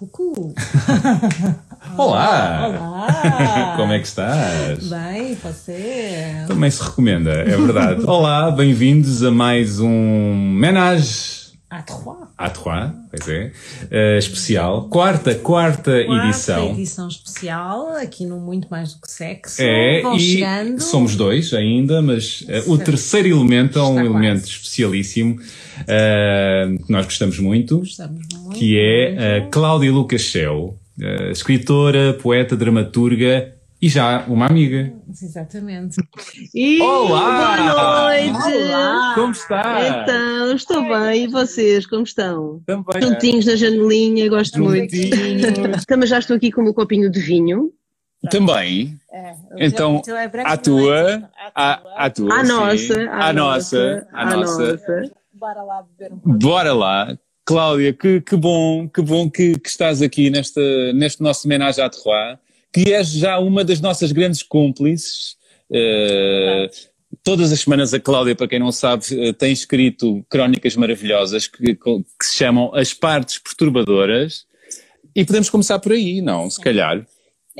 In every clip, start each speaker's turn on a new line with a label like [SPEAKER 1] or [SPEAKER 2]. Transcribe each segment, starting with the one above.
[SPEAKER 1] Cucu!
[SPEAKER 2] Olá!
[SPEAKER 1] Olá!
[SPEAKER 2] Como é que estás?
[SPEAKER 1] Bem, você?
[SPEAKER 2] Também se recomenda, é verdade. Olá, bem-vindos a mais um Menage
[SPEAKER 1] À trois!
[SPEAKER 2] à Trois, pois é, eh, especial. Quarta, quarta,
[SPEAKER 1] Quarta
[SPEAKER 2] edição.
[SPEAKER 1] edição especial, aqui no Muito Mais Do Que Sexo.
[SPEAKER 2] É,
[SPEAKER 1] Vão
[SPEAKER 2] e
[SPEAKER 1] chegando.
[SPEAKER 2] somos dois ainda, mas eh, o terceiro elemento é um
[SPEAKER 1] Está
[SPEAKER 2] elemento
[SPEAKER 1] quase.
[SPEAKER 2] especialíssimo eh, que nós gostamos muito,
[SPEAKER 1] Gostamos muito.
[SPEAKER 2] que é
[SPEAKER 1] muito.
[SPEAKER 2] a Cláudia Lucas Shell, eh, escritora, poeta, dramaturga e já uma amiga.
[SPEAKER 1] Exatamente.
[SPEAKER 3] E
[SPEAKER 2] Olá!
[SPEAKER 3] Boa noite!
[SPEAKER 1] Olá!
[SPEAKER 2] Como está?
[SPEAKER 3] Então, estou bem. E vocês, como estão?
[SPEAKER 2] Também.
[SPEAKER 3] Juntinhos na janelinha, gosto muito.
[SPEAKER 2] Juntinhos.
[SPEAKER 3] Também já estou aqui com o meu copinho de vinho.
[SPEAKER 4] Também.
[SPEAKER 1] É,
[SPEAKER 4] Então,
[SPEAKER 1] é
[SPEAKER 4] À
[SPEAKER 1] é?
[SPEAKER 4] tua, à, tua,
[SPEAKER 3] À nossa,
[SPEAKER 4] à nossa, à nossa.
[SPEAKER 1] Bora lá beber um pouco.
[SPEAKER 4] Bora lá. Cláudia, que, que bom, que bom que, que estás aqui nesta, neste nosso homenagem à Terroir, que és já uma das nossas grandes cúmplices. Eh, todas as semanas a Cláudia, para quem não sabe, eh, tem escrito crónicas maravilhosas que, que se chamam As Partes Perturbadoras. E podemos começar por aí, não? Se calhar.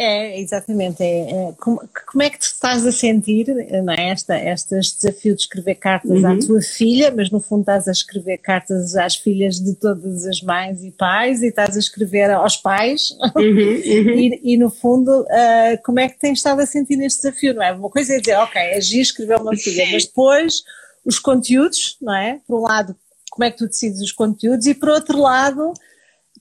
[SPEAKER 1] É, exatamente. É, é, como, como é que te estás a sentir, não é? Esta, este desafio de escrever cartas à
[SPEAKER 3] Uhum.
[SPEAKER 1] tua filha, mas no fundo estás a escrever cartas às filhas de todas as mães e pais e estás a escrever aos pais
[SPEAKER 3] Uhum, uhum.
[SPEAKER 1] e, e, no fundo ah, como é que tens estado a sentir neste desafio, não é? Uma coisa é dizer, ok, agir, escrever uma filha, mas depois os conteúdos, não é? Por um lado, como é que tu decides os conteúdos e por outro lado,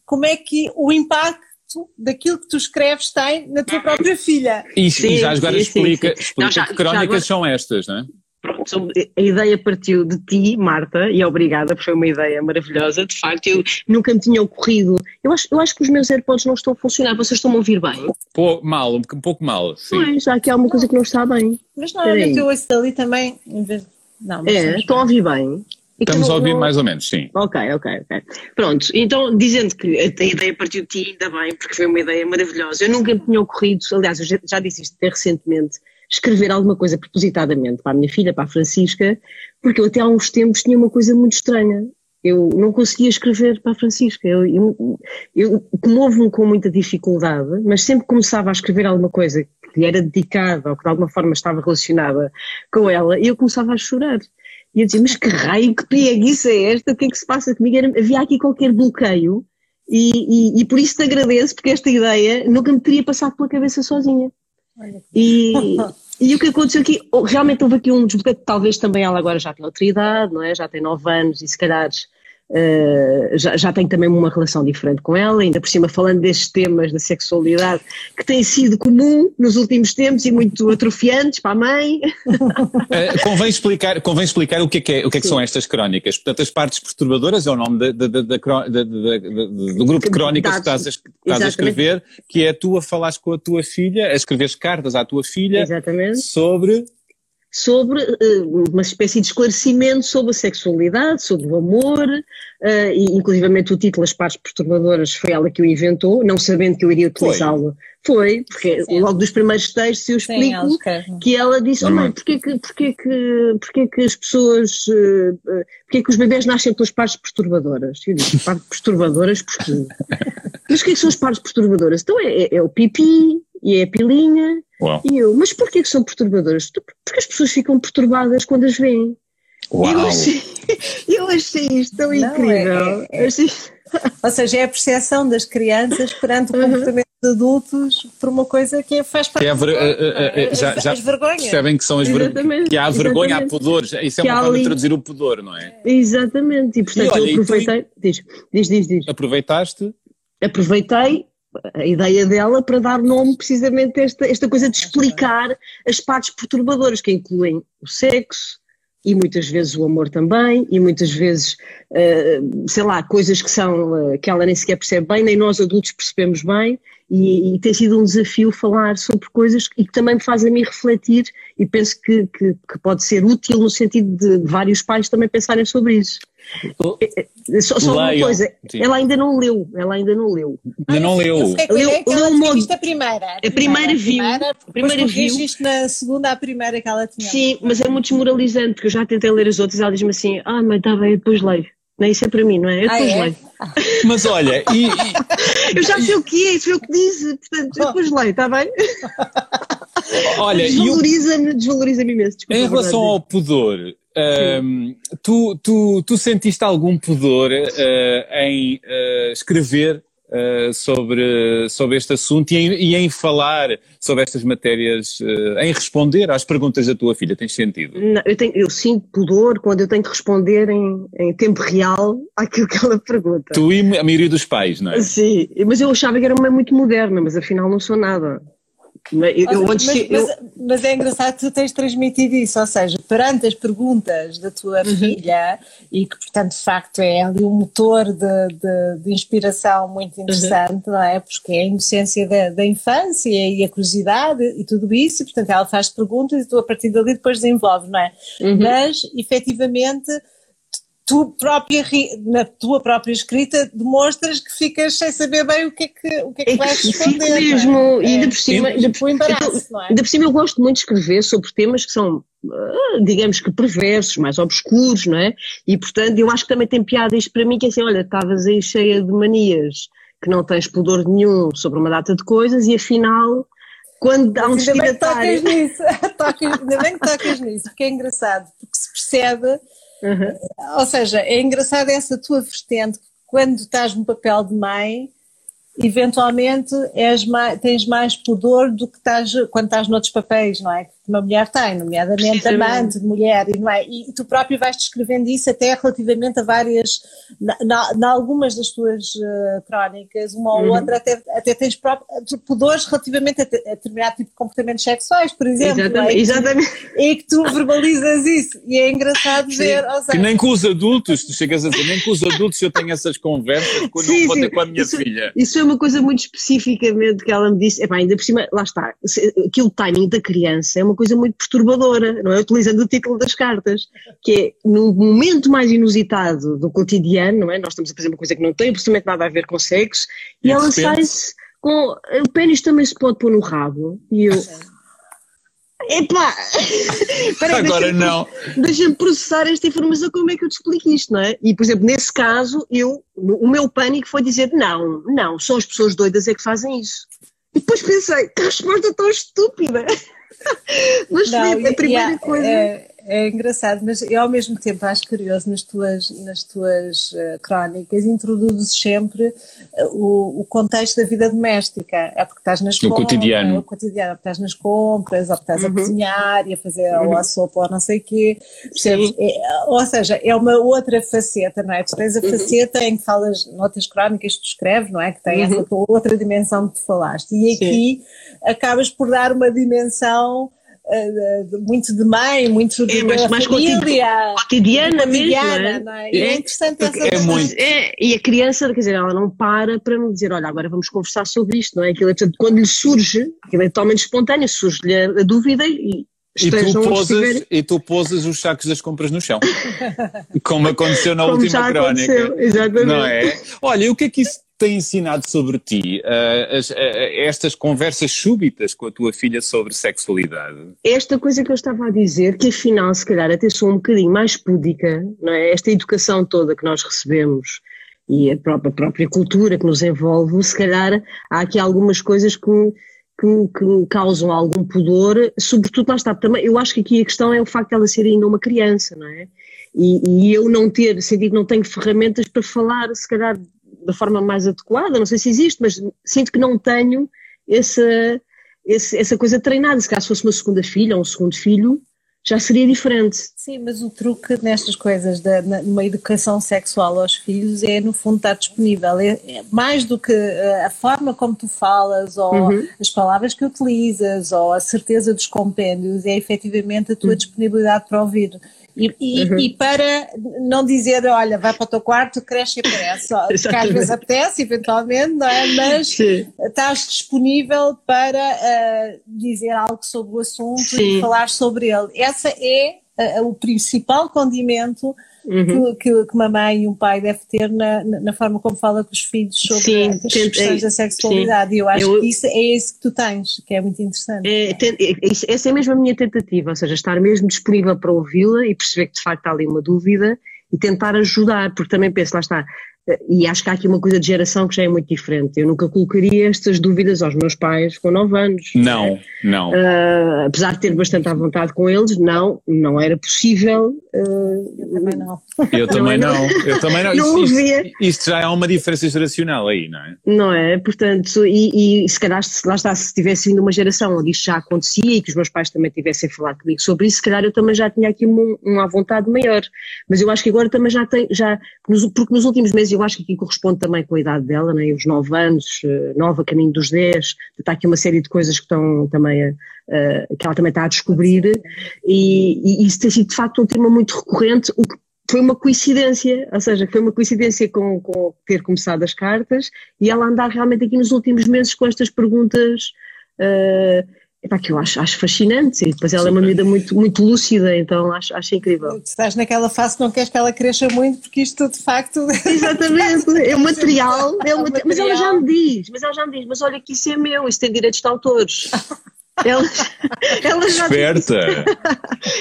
[SPEAKER 1] como é que o impacto daquilo que tu escreves tem na tua própria filha.
[SPEAKER 4] E,
[SPEAKER 3] Sim,
[SPEAKER 4] e já agora
[SPEAKER 3] sim,
[SPEAKER 4] explica,
[SPEAKER 3] sim.
[SPEAKER 4] explica
[SPEAKER 3] Não, já-
[SPEAKER 4] que crónicas
[SPEAKER 3] agora-
[SPEAKER 4] são estas, não é?
[SPEAKER 3] Pronto, a ideia partiu de ti, Marta, e obrigada, porque foi uma ideia maravilhosa. De facto, eu nunca me tinha ocorrido. Eu acho, eu acho que os meus AirPods não estão a funcionar. Vocês estão a ouvir bem?
[SPEAKER 4] Pô, mal, um, pouco mal, sim.
[SPEAKER 3] Pois, há aqui alguma coisa que não está bem.
[SPEAKER 1] Mas normalmente
[SPEAKER 3] Peraí.
[SPEAKER 1] eu ouço dali também, em vez Não, mas
[SPEAKER 3] É, estão a ouvir bem. E
[SPEAKER 4] Estamos
[SPEAKER 3] não-
[SPEAKER 4] a ouvir
[SPEAKER 3] não-
[SPEAKER 4] mais ou menos, sim.
[SPEAKER 3] Ok, ok, ok. Pronto, então dizendo que a ideia partiu de ti, ainda bem, porque foi uma ideia maravilhosa. Eu nunca me tinha ocorrido, aliás, eu já, disse isto até recentemente, escrever alguma coisa propositadamente para a minha filha, para a Francisca, porque eu até há uns tempos tinha uma coisa muito estranha. Eu não conseguia escrever para a Francisca. Eu, eu, eu comovo-me com muita dificuldade, mas sempre começava a escrever alguma coisa que lhe era dedicada ou que de alguma forma estava relacionada com ela, eu começava a chorar. E eu dizia, mas que raio, que preguiça é esta? O que é que se passa comigo? Era- havia aqui qualquer bloqueio e, e, e por isso te agradeço, porque esta ideia nunca me teria passado pela cabeça sozinha. E, e o que aconteceu aqui, oh, realmente houve aqui um desbloqueio, talvez também ela agora já tem outra idade, não é? Já tem nove anos e se calhar eh, já, já tem também uma relação diferente com ela, ainda por cima falando destes temas da sexualidade que têm sido comum nos últimos tempos e muito atrofiantes para a mãe.
[SPEAKER 4] Eh, convém, explicar, convém explicar o que é que, é- o que, é que são estas crónicas. Portanto, as partes perturbadoras é o nome da- da- da- do grupo de crónicas que estás, a, que estás a escrever, que é tu a falares com a tua filha, a escreveres cartas à tua filha
[SPEAKER 3] Exatamente.
[SPEAKER 4] sobre.
[SPEAKER 3] Sobre eh, uma espécie de esclarecimento sobre a sexualidade, sobre o amor, eh, e inclusivamente o título As Partes Perturbadoras foi ela que o inventou, não sabendo que eu iria utilizá-lo. Foi, porque
[SPEAKER 1] Sim.
[SPEAKER 3] logo dos primeiros textos eu
[SPEAKER 1] Sim,
[SPEAKER 3] explico
[SPEAKER 1] ela escreve.
[SPEAKER 3] que ela disse, oh, mãe, porquê que, porquê, que, porquê que as pessoas, eh, porquê que os bebés nascem pelas partes perturbadoras? Eu disse, partes perturbadoras porquê? Mas o que é que são as partes perturbadoras? Então é, é- é o pipi e é a pilinha
[SPEAKER 4] Uau.
[SPEAKER 3] e eu, mas porquê que são perturbadoras? Tu- Porque as pessoas ficam perturbadas quando as veem. Eu
[SPEAKER 4] Uau!
[SPEAKER 3] achei, eu achei isto tão
[SPEAKER 1] Não,
[SPEAKER 3] incrível.
[SPEAKER 1] é- é-
[SPEAKER 3] Achei-
[SPEAKER 1] Ou seja, é a percepção das crianças perante o
[SPEAKER 3] Uhum.
[SPEAKER 1] comportamento de adultos por uma coisa que faz parte
[SPEAKER 4] Que é ver- eh, eh, eh, já,
[SPEAKER 1] As-
[SPEAKER 4] já
[SPEAKER 1] as vergonhas.
[SPEAKER 4] percebem que são as ver-
[SPEAKER 3] Exatamente,
[SPEAKER 4] que há vergonha, há
[SPEAKER 3] exatamente.
[SPEAKER 4] pudores. Isso é
[SPEAKER 3] Que
[SPEAKER 4] uma
[SPEAKER 3] há
[SPEAKER 4] forma de traduzir o pudor, não é?
[SPEAKER 3] Exatamente. E portanto
[SPEAKER 4] E olha, e
[SPEAKER 3] eu
[SPEAKER 4] tu-
[SPEAKER 3] aproveitei. Diz, diz, diz, diz.
[SPEAKER 4] Aproveitaste.
[SPEAKER 3] Aproveitei a ideia dela para dar nome precisamente a esta, esta coisa de explicar as partes perturbadoras, que incluem o sexo e muitas vezes o amor também, e muitas vezes, eh, sei lá, coisas que são, eh, que ela nem sequer percebe bem, nem nós adultos percebemos bem, e, e tem sido um desafio falar sobre coisas e que também me faz a mim refletir e penso que, que, que pode ser útil no sentido de vários pais também pensarem sobre isso. Eh, Só, só uma coisa,
[SPEAKER 4] Sim.
[SPEAKER 3] ela ainda não leu, ela ainda não leu.
[SPEAKER 4] Ainda não
[SPEAKER 1] Eu
[SPEAKER 4] leu.
[SPEAKER 1] a que
[SPEAKER 3] Leu-
[SPEAKER 1] ela
[SPEAKER 3] leu
[SPEAKER 1] tinha
[SPEAKER 3] uma-
[SPEAKER 1] a primeira.
[SPEAKER 3] A primeira viu.
[SPEAKER 1] A primeira,
[SPEAKER 3] A viu.
[SPEAKER 1] corrigiste na segunda à primeira que ela tinha.
[SPEAKER 3] Sim, mas é muito desmoralizante, porque eu já tentei ler as outras e ela diz-me assim: ah, mãe, está bem, eu depois leio. Não, isso é para mim, não é? Eu
[SPEAKER 1] Ah,
[SPEAKER 3] depois
[SPEAKER 1] é?
[SPEAKER 3] leio.
[SPEAKER 4] Mas olha, e,
[SPEAKER 3] e, eu já sei o que é, isso é o que diz, portanto, depois leio, está bem?
[SPEAKER 4] Olha,
[SPEAKER 3] desvaloriza-me, desvaloriza-me imenso.
[SPEAKER 4] Desculpa, em relação ao pudor, um, tu, tu, tu sentiste algum pudor uh, em uh, escrever uh, sobre, sobre este assunto e em, e em, falar sobre estas matérias, em responder às perguntas da tua filha? Tens sentido?
[SPEAKER 3] Não, eu, tenho, eu sinto pudor quando eu tenho que responder em, em tempo real àquilo que ela pergunta.
[SPEAKER 4] Tu e a maioria dos pais, não é?
[SPEAKER 3] Sim, mas eu achava que era uma muito moderna, mas afinal não sou nada.
[SPEAKER 1] Mas, eu, mas, mas, mas, é engraçado que tu tens transmitido isso, ou seja, perante as perguntas da tua uhum. filha, e que, portanto, de facto é ali um motor de, de, de inspiração muito uhum. interessante, uhum. não é? Porque é a inocência da, da, infância e a curiosidade e tudo isso, e, portanto, ela faz perguntas e tu, a partir dali, depois desenvolves, não é? Uhum. Mas, efetivamente tu própria, na tua própria escrita, demonstras que ficas sem saber bem o que é que, o que, é que é vais responder.
[SPEAKER 3] Fico mesmo, é? e ainda por cima, ainda por, embaraço, é? ainda por cima eu gosto muito de escrever sobre temas que são, ah, digamos que perversos, mais obscuros, não é? E portanto eu acho que também tem piada isto para mim, que é assim, olha, estavas aí cheia de manias, que não tens pudor nenhum sobre uma data de coisas e afinal quando há um destinatário...
[SPEAKER 1] Ainda bem que tocas nisso, tocas, ainda bem que tocas nisso, porque é engraçado, porque se percebe Uhum. Ou seja, é engraçado essa tua vertente, quando estás no papel de mãe, eventualmente mais, tens mais pudor do que estás quando estás noutros papéis, não é? Que uma mulher tem, nomeadamente amante de mulher, e, não é? e tu próprio vais descrevendo isso até relativamente a várias, em algumas das tuas uh, crónicas, uma ou uhum. outra, até, até tens próprio, pudores relativamente a, a determinado tipo de comportamentos sexuais, por exemplo.
[SPEAKER 3] Exatamente.
[SPEAKER 1] É? E,
[SPEAKER 3] exatamente.
[SPEAKER 1] e que tu verbalizas isso, e é engraçado sim. ver.
[SPEAKER 4] Seja, que nem com os adultos, tu chegas a dizer, nem com os adultos eu tenho essas conversas quando sim, não vou com a minha
[SPEAKER 3] isso,
[SPEAKER 4] filha.
[SPEAKER 3] Isso é uma coisa muito especificamente que ela me disse, epá, ainda por cima, lá está, aquilo timing da criança é uma coisa muito perturbadora, não é? Utilizando o título das cartas, que é no momento mais inusitado do cotidiano, não é? Nós estamos a fazer uma coisa que não tem absolutamente nada a ver com sexo e, e ela sai-se com. O pênis também se pode pôr no rabo. E eu. Epá!
[SPEAKER 4] Peraí, Agora deixa não.
[SPEAKER 3] Deixa-me processar esta informação, como é que eu te explico isto, não é? E, por exemplo, nesse caso, eu, o meu pânico foi dizer: não, não, só as pessoas doidas é que fazem isso. E depois pensei: que resposta tão estúpida! mas não, a primeira yeah, coisa.
[SPEAKER 1] É, é, engraçado, mas eu ao mesmo tempo acho curioso nas tuas, nas tuas uh, crónicas, introduzes sempre uh, o, o, contexto da vida doméstica. É porque estás nas
[SPEAKER 4] compras. cotidiano.
[SPEAKER 1] É o cotidiano, porque estás nas compras, ou estás uhum. a cozinhar e a fazer uhum. ou a sopa ou não sei o quê. É, ou seja, é uma outra faceta, não é? Tu tens a uhum. faceta em que falas, noutras crónicas que tu escreves, não é? Que tem essa uhum. outra dimensão que tu falaste. E aqui Sim. acabas por dar uma dimensão uh, muito de mãe, muito de
[SPEAKER 3] é, mas, mais
[SPEAKER 1] família.
[SPEAKER 3] Cotidiana, cotidiana mesmo.
[SPEAKER 1] Não é? é? é interessante essa
[SPEAKER 3] é muito. É, e a criança, quer dizer, ela não para para me dizer, olha, agora vamos conversar sobre isto, não é? Aquilo, portanto, quando lhe surge, aquilo é totalmente espontâneo, surge-lhe a, a dúvida e
[SPEAKER 4] e tu, posas, e tu posas os sacos das compras no chão. Como aconteceu na Como última crónica.
[SPEAKER 3] Exatamente.
[SPEAKER 4] Não é? Olha, e o que é que isso tem ensinado sobre ti uh, as, uh, estas conversas súbitas com a tua filha sobre sexualidade?
[SPEAKER 3] Esta coisa que eu estava a dizer, que afinal, se calhar, até sou um bocadinho mais púdica, não é? Esta educação toda que nós recebemos e a própria, a própria cultura que nos envolve, se calhar há aqui algumas coisas que, que, que causam algum pudor, sobretudo lá está, também, eu acho que aqui a questão é o facto de ela ser ainda uma criança, não é? E, e eu não ter, sentido que não tenho ferramentas para falar, se calhar, da forma mais adequada, não sei se existe, mas sinto que não tenho essa, essa, coisa treinada. Se caso fosse uma segunda filha ou um segundo filho, já seria diferente.
[SPEAKER 1] Sim, mas o truque nestas coisas, da, numa educação sexual aos filhos, é no fundo estar disponível. É, é mais do que eh, a forma como tu falas, ou uhum. as palavras que utilizas, ou a certeza dos compêndios, é efetivamente a tua uhum. disponibilidade para ouvir. E, e, uhum. e, para não dizer, olha, vai para o teu quarto, cresce e aparece, porque às vezes apetece, eventualmente, não é? Mas Sim. estás disponível para uh, dizer algo sobre o assunto Sim. e falar sobre ele. Essa é uh, o principal condimento uhum. que, que, uma mãe e um pai deve ter na, na forma como fala com os filhos sobre sim, as questões da sexualidade. Sim. E eu acho eu, que isso é isso que tu tens, que é muito interessante. É,
[SPEAKER 3] é, essa é mesmo a minha tentativa, ou seja, estar mesmo disponível para ouvi-la e perceber que de facto há ali uma dúvida e tentar ajudar, porque também penso, lá está, e acho que há aqui uma coisa de geração que já é muito diferente. Eu nunca colocaria estas dúvidas aos meus pais com 9 anos.
[SPEAKER 4] Não, não.
[SPEAKER 3] Uh, apesar de ter bastante à vontade com eles, não, não era possível.
[SPEAKER 1] Uh, eu também não.
[SPEAKER 4] Eu também não. não. Eu também não.
[SPEAKER 3] não
[SPEAKER 4] isto, isto, isto, já é uma diferença geracional aí, não é?
[SPEAKER 3] Não é? Portanto, e, e se calhar, se, lá está, se tivesse vindo uma geração onde isto já acontecia e que os meus pais também tivessem falado comigo sobre isso, se calhar eu também já tinha aqui uma, uma vontade maior. Mas eu acho que agora também já tem, já, porque nos últimos meses eu acho que aqui corresponde também com a idade dela, né? os 9 anos, 9 eh, a caminho dos 10, está aqui uma série de coisas que estão também a, a, que ela também está a descobrir e, e isso tem sido de facto um tema muito recorrente, o que foi uma coincidência, ou seja, foi uma coincidência com, com ter começado as cartas e ela andar realmente aqui nos últimos meses com estas perguntas uh, Epá, que eu acho, acho fascinante e depois ela Super. é uma medida muito, muito lúcida, então acho, acho incrível.
[SPEAKER 1] Tu estás naquela fase que não queres que ela cresça muito porque isto de facto.
[SPEAKER 3] Exatamente, é um material, é um, material. mas ela já me diz, mas ela já me diz, mas olha que isso é meu, isso tem direitos de autores. Ela,
[SPEAKER 4] ela já Esperta!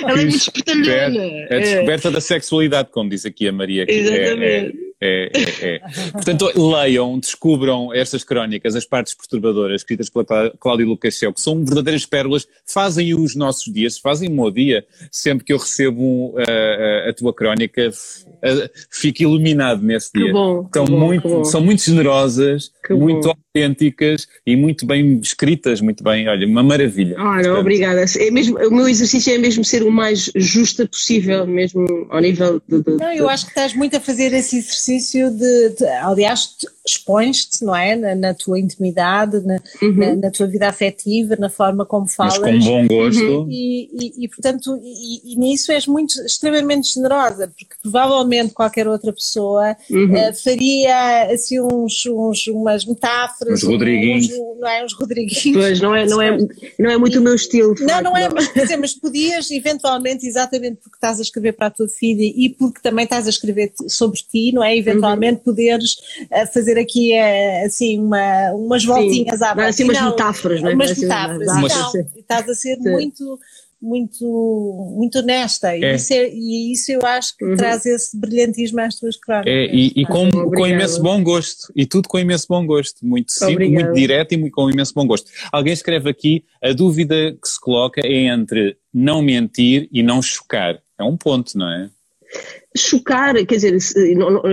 [SPEAKER 3] ela é muito espertalhona.
[SPEAKER 4] É descoberta é. da sexualidade, como diz aqui a Maria.
[SPEAKER 3] Que Exatamente.
[SPEAKER 4] É, é é, é, é. Portanto, leiam, descubram estas crónicas, as partes perturbadoras, escritas pela Cláudia Lucasel, que são verdadeiras pérolas, fazem os nossos dias, fazem o meu dia. Sempre que eu recebo uh, a tua crónica, uh, fico iluminado nesse dia.
[SPEAKER 3] Que bom,
[SPEAKER 4] Estão
[SPEAKER 3] que bom,
[SPEAKER 4] muito,
[SPEAKER 3] que bom.
[SPEAKER 4] São muito generosas, que muito bom. autênticas e muito bem escritas, muito bem, olha, uma maravilha.
[SPEAKER 3] Não, obrigada. É mesmo, o meu exercício é mesmo ser o mais justa possível, mesmo ao nível de, de,
[SPEAKER 1] Não, eu acho que estás muito a fazer esse exercício de, de aliás, expões-te, não é? Na, na, tua intimidade, na, uhum. na, na, tua vida afetiva, na forma como falas.
[SPEAKER 4] Mas com bom gosto.
[SPEAKER 1] Uhum. E, e, e, portanto, e, e, nisso és muito, extremamente generosa, porque provavelmente qualquer outra pessoa uhum. uh, faria assim uns, uns, umas metáforas.
[SPEAKER 4] Uns Rodriguinhos.
[SPEAKER 1] Uns, não é? Uns Rodriguinhos.
[SPEAKER 3] Pois, não é, não é, não é muito o meu estilo.
[SPEAKER 1] Não, facto, não é, mas, dizer, mas podias eventualmente, exatamente porque estás a escrever para a tua filha e porque também estás a escrever sobre ti, não é? Eventualmente uhum. poderes uh, fazer aqui é, assim uma, umas voltinhas Sim, à volta.
[SPEAKER 3] Assim umas não, metáforas, não é?
[SPEAKER 1] Umas metáforas. Não, estás a ser Sim. muito muito, muito honesta é. e, isso é, e isso eu acho que uhum. traz esse brilhantismo às tuas crónicas.
[SPEAKER 4] É, e, e com, com imenso bom gosto, e tudo com imenso bom gosto, muito simples, muito direto e muito, com imenso bom gosto. Alguém escreve aqui, a dúvida que se coloca é entre não mentir e não chocar. É um ponto, não é?
[SPEAKER 3] Chocar, quer dizer,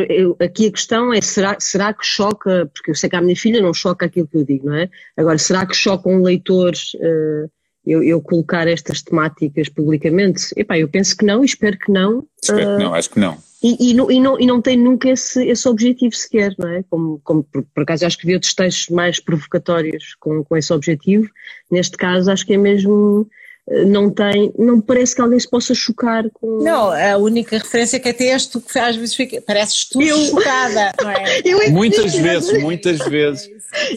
[SPEAKER 3] eu, aqui a questão é, será, será que choca, porque eu sei que a minha filha não choca aquilo que eu digo, não é? Agora, será que choca um leitor uh, eu, eu, colocar estas temáticas publicamente? Epá, eu penso que não, espero que não.
[SPEAKER 4] Espero uh, que não, acho que não.
[SPEAKER 3] E, e, não, e, não, e não tem nunca esse, esse objetivo sequer, não é? Como, como por, por acaso já escrevi outros textos mais provocatórios com, com esse objetivo, neste caso acho que é mesmo não tem, não parece que alguém se possa chocar com.
[SPEAKER 1] Não, a única referência que até és tu que às vezes fica, pareces tu eu... chocada, não é?
[SPEAKER 4] Eu é muitas vezes, muitas vezes.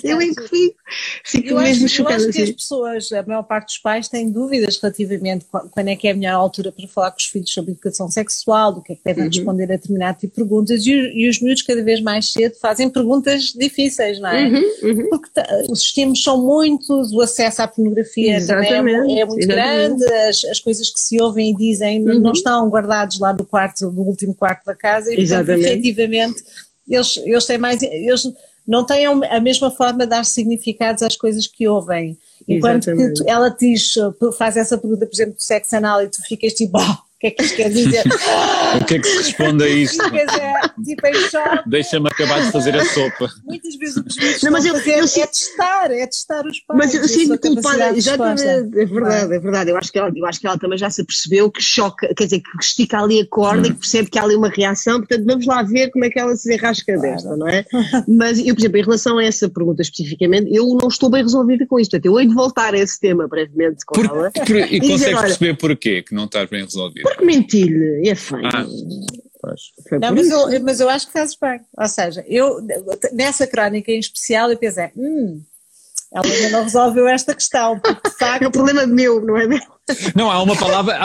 [SPEAKER 3] Eu é que fico, fico eu mesmo
[SPEAKER 1] acho,
[SPEAKER 3] chocada.
[SPEAKER 1] Eu acho que as pessoas, a maior parte dos pais, têm dúvidas relativamente quando é que é a melhor altura para falar com os filhos sobre educação sexual, do que é que devem uhum. responder a determinado tipo de perguntas, e, e, os miúdos cada vez mais cedo fazem perguntas difíceis, não é?
[SPEAKER 3] Uhum, uhum.
[SPEAKER 1] Porque os estímulos são muitos, o acesso à pornografia também é, é muito grande grande, as, as coisas que se ouvem e dizem uhum. não estão guardados lá no quarto, no último quarto da casa, e portanto, efetivamente, eles, eles têm mais, eles não têm a mesma forma de dar significados às coisas que ouvem. Enquanto que tu, ela diz, faz essa pergunta, por exemplo, do sexo anal e tu ficas tipo, oh, o que é que isto quer dizer?
[SPEAKER 4] o que é que se responde a isto?
[SPEAKER 1] tipo, em choque.
[SPEAKER 4] Deixa-me acabar de fazer a sopa.
[SPEAKER 1] Muitas vezes o que os miúdos não, mas eu, fazer eu, é testar, é testar os pais.
[SPEAKER 3] Mas eu sinto culpada, exatamente, é verdade, é verdade. Eu acho, que ela, eu acho que ela também já se apercebeu que choca, quer dizer, que estica ali a corda hum. e que percebe que há ali uma reação, portanto vamos lá ver como é que ela se enrasca claro. desta, não é? Mas eu, por exemplo, em relação a essa pergunta especificamente, eu não estou bem resolvida com isto, portanto eu hei de voltar a esse tema brevemente com
[SPEAKER 4] por,
[SPEAKER 3] ela.
[SPEAKER 4] Por, e, e consegues perceber porquê que não estás bem resolvida?
[SPEAKER 3] Porque mentir-lhe é feio. Ah.
[SPEAKER 1] Não, mas eu, mas eu acho que fazes bem. Ou seja, eu, nessa crónica em especial, eu pensei, hum, ela ainda não resolveu esta questão, porque de facto.
[SPEAKER 3] É um problema meu, não é meu?
[SPEAKER 4] Não, há uma palavra,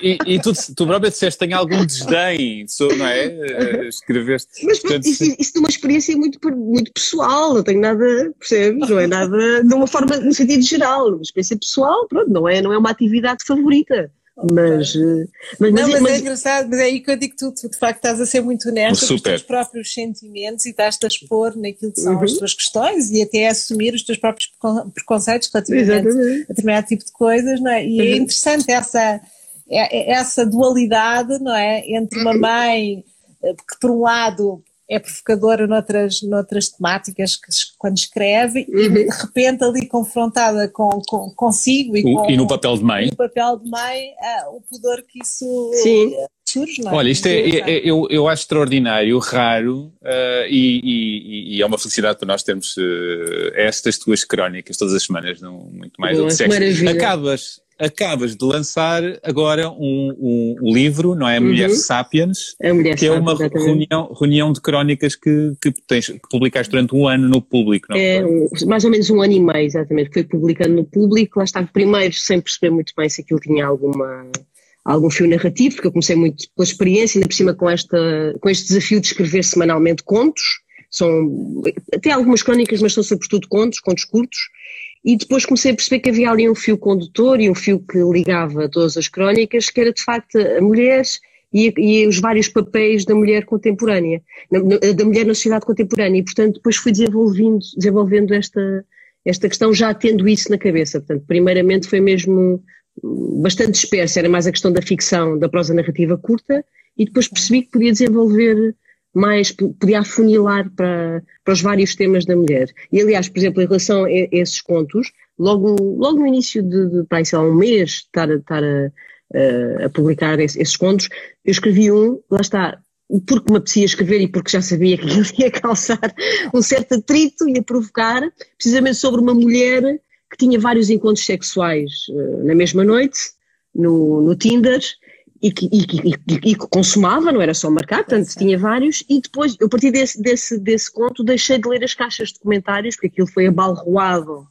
[SPEAKER 4] e, e, e tu, tu própria disseste tem algum desdém, não é? Eh, escreveste.
[SPEAKER 3] Mas Portanto, isso, isso é uma experiência muito, muito pessoal, não tenho nada, percebes? Não é nada de uma forma, no sentido geral, uma experiência pessoal, pronto, não é, não é uma atividade favorita Mas, eh,
[SPEAKER 1] mas, não, mas, mas, é engraçado, mas é aí que eu digo que tu, tu de facto estás a ser muito honesta com os teus próprios sentimentos e estás-te a expor naquilo que são uhum. as tuas questões e até a assumir os teus próprios preconceitos relativamente Exatamente. a determinado tipo de coisas, não é? E é uhum. é interessante essa, é, é essa dualidade, não é? Entre uma mãe eh, que por um lado é provocadora noutras, noutras temáticas que, quando escreve uhum. e de repente ali confrontada com, com consigo e,
[SPEAKER 4] o,
[SPEAKER 1] com,
[SPEAKER 4] e no papel de mãe
[SPEAKER 1] no papel de mãe uh, o pudor que isso
[SPEAKER 3] Sim.
[SPEAKER 1] surge, não
[SPEAKER 4] é? Olha, isto é, é, é, eu, eu acho extraordinário, raro uh, e, e, e, é uma felicidade para nós termos uh, estas tuas crónicas todas as semanas, não, muito mais do que sexo. Acabas acabas de lançar agora um, um, um livro, não é? Mulher uhum. Sapiens,
[SPEAKER 3] Mulher
[SPEAKER 4] que é uma reunião, reunião de crónicas que, que, tens, que publicaste durante um ano no público, não
[SPEAKER 3] é? mais ou menos um ano e meio, exatamente, foi publicando no público, lá estava primeiro sem perceber muito bem se aquilo tinha alguma algum fio narrativo, porque eu comecei muito pela experiência, ainda por cima com, esta, com este desafio de escrever semanalmente contos, são até algumas crónicas, mas são sobretudo contos, contos curtos, e depois comecei a perceber que havia ali um fio condutor e um fio que ligava todas as crónicas, que era de facto a mulher e, e os vários papéis da mulher contemporânea, da mulher na sociedade contemporânea. E, portanto, depois fui desenvolvendo, desenvolvendo esta, esta questão já tendo isso na cabeça. Portanto, primeiramente foi mesmo bastante disperso, era mais a questão da ficção, da prosa narrativa curta, e depois percebi que podia desenvolver mais, podia afunilar para, para os vários temas da mulher. E aliás, por exemplo, em relação a esses contos, logo, logo no início de, de para, sei lá, um mês estar, estar a, a, publicar esses contos, eu escrevi um, lá está, porque me apetecia escrever e porque já sabia que ele ia causar um certo atrito, ia provocar, precisamente sobre uma mulher que tinha vários encontros sexuais uh, na mesma noite, no, no Tinder, e que, e, e, e consumava, não era só marcar, portanto tinha vários, e depois, eu a partir desse, desse, desse conto, deixei de ler as caixas de comentários, porque aquilo foi abalroado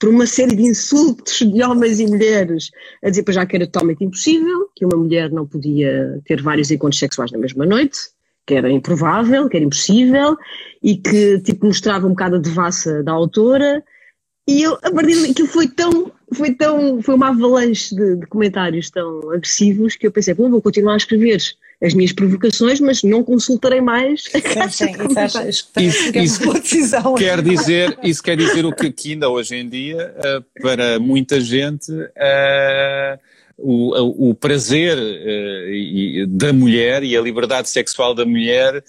[SPEAKER 3] por uma série de insultos de homens e mulheres, a dizer para já que era totalmente impossível, que uma mulher não podia ter vários encontros sexuais na mesma noite, que era improvável, que era impossível, e que tipo mostrava um bocado a devassa da autora, e eu, a partir daí, aquilo foi tão foi tão, foi uma avalanche de, de, comentários tão agressivos que eu pensei, bom, vou continuar a escrever as minhas provocações, mas não consultarei mais a caixa sim,
[SPEAKER 4] sim, isso, isso, decisão. Quer dizer, isso quer dizer o que, que ainda hoje em dia, uh, para muita gente, uh, o, o, prazer uh, da mulher e a liberdade sexual da mulher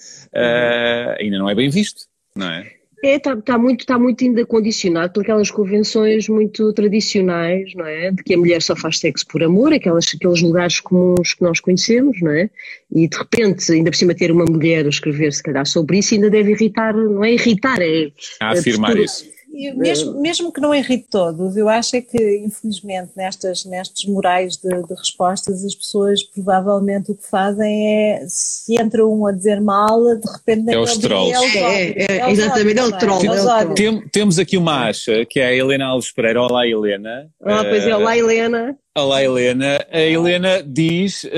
[SPEAKER 4] ainda não é bem visto, não é?
[SPEAKER 3] É, está tá muito, tá muito ainda condicionado por aquelas convenções muito tradicionais, não é? De que a mulher só faz sexo por amor, aquelas, aqueles lugares comuns que nós conhecemos, não é? E de repente, ainda por cima ter uma mulher a escrever se calhar sobre isso ainda deve irritar, não é irritar, é...
[SPEAKER 4] A afirmar isso
[SPEAKER 1] mesmo, mesmo que não irrite todos, eu acho é que, infelizmente, nestas, nestes morais de, de, respostas, as pessoas provavelmente o que fazem é, se entra um a dizer mal, de repente...
[SPEAKER 4] É os trolls.
[SPEAKER 3] É, é, é, é, exatamente, é o troll. É
[SPEAKER 4] Tem, temos aqui uma acha, que é a Helena Alves Pereira. Olá, Helena.
[SPEAKER 3] Ah, pois é, olá, Helena.
[SPEAKER 4] Olá, Helena. A Helena diz: uh,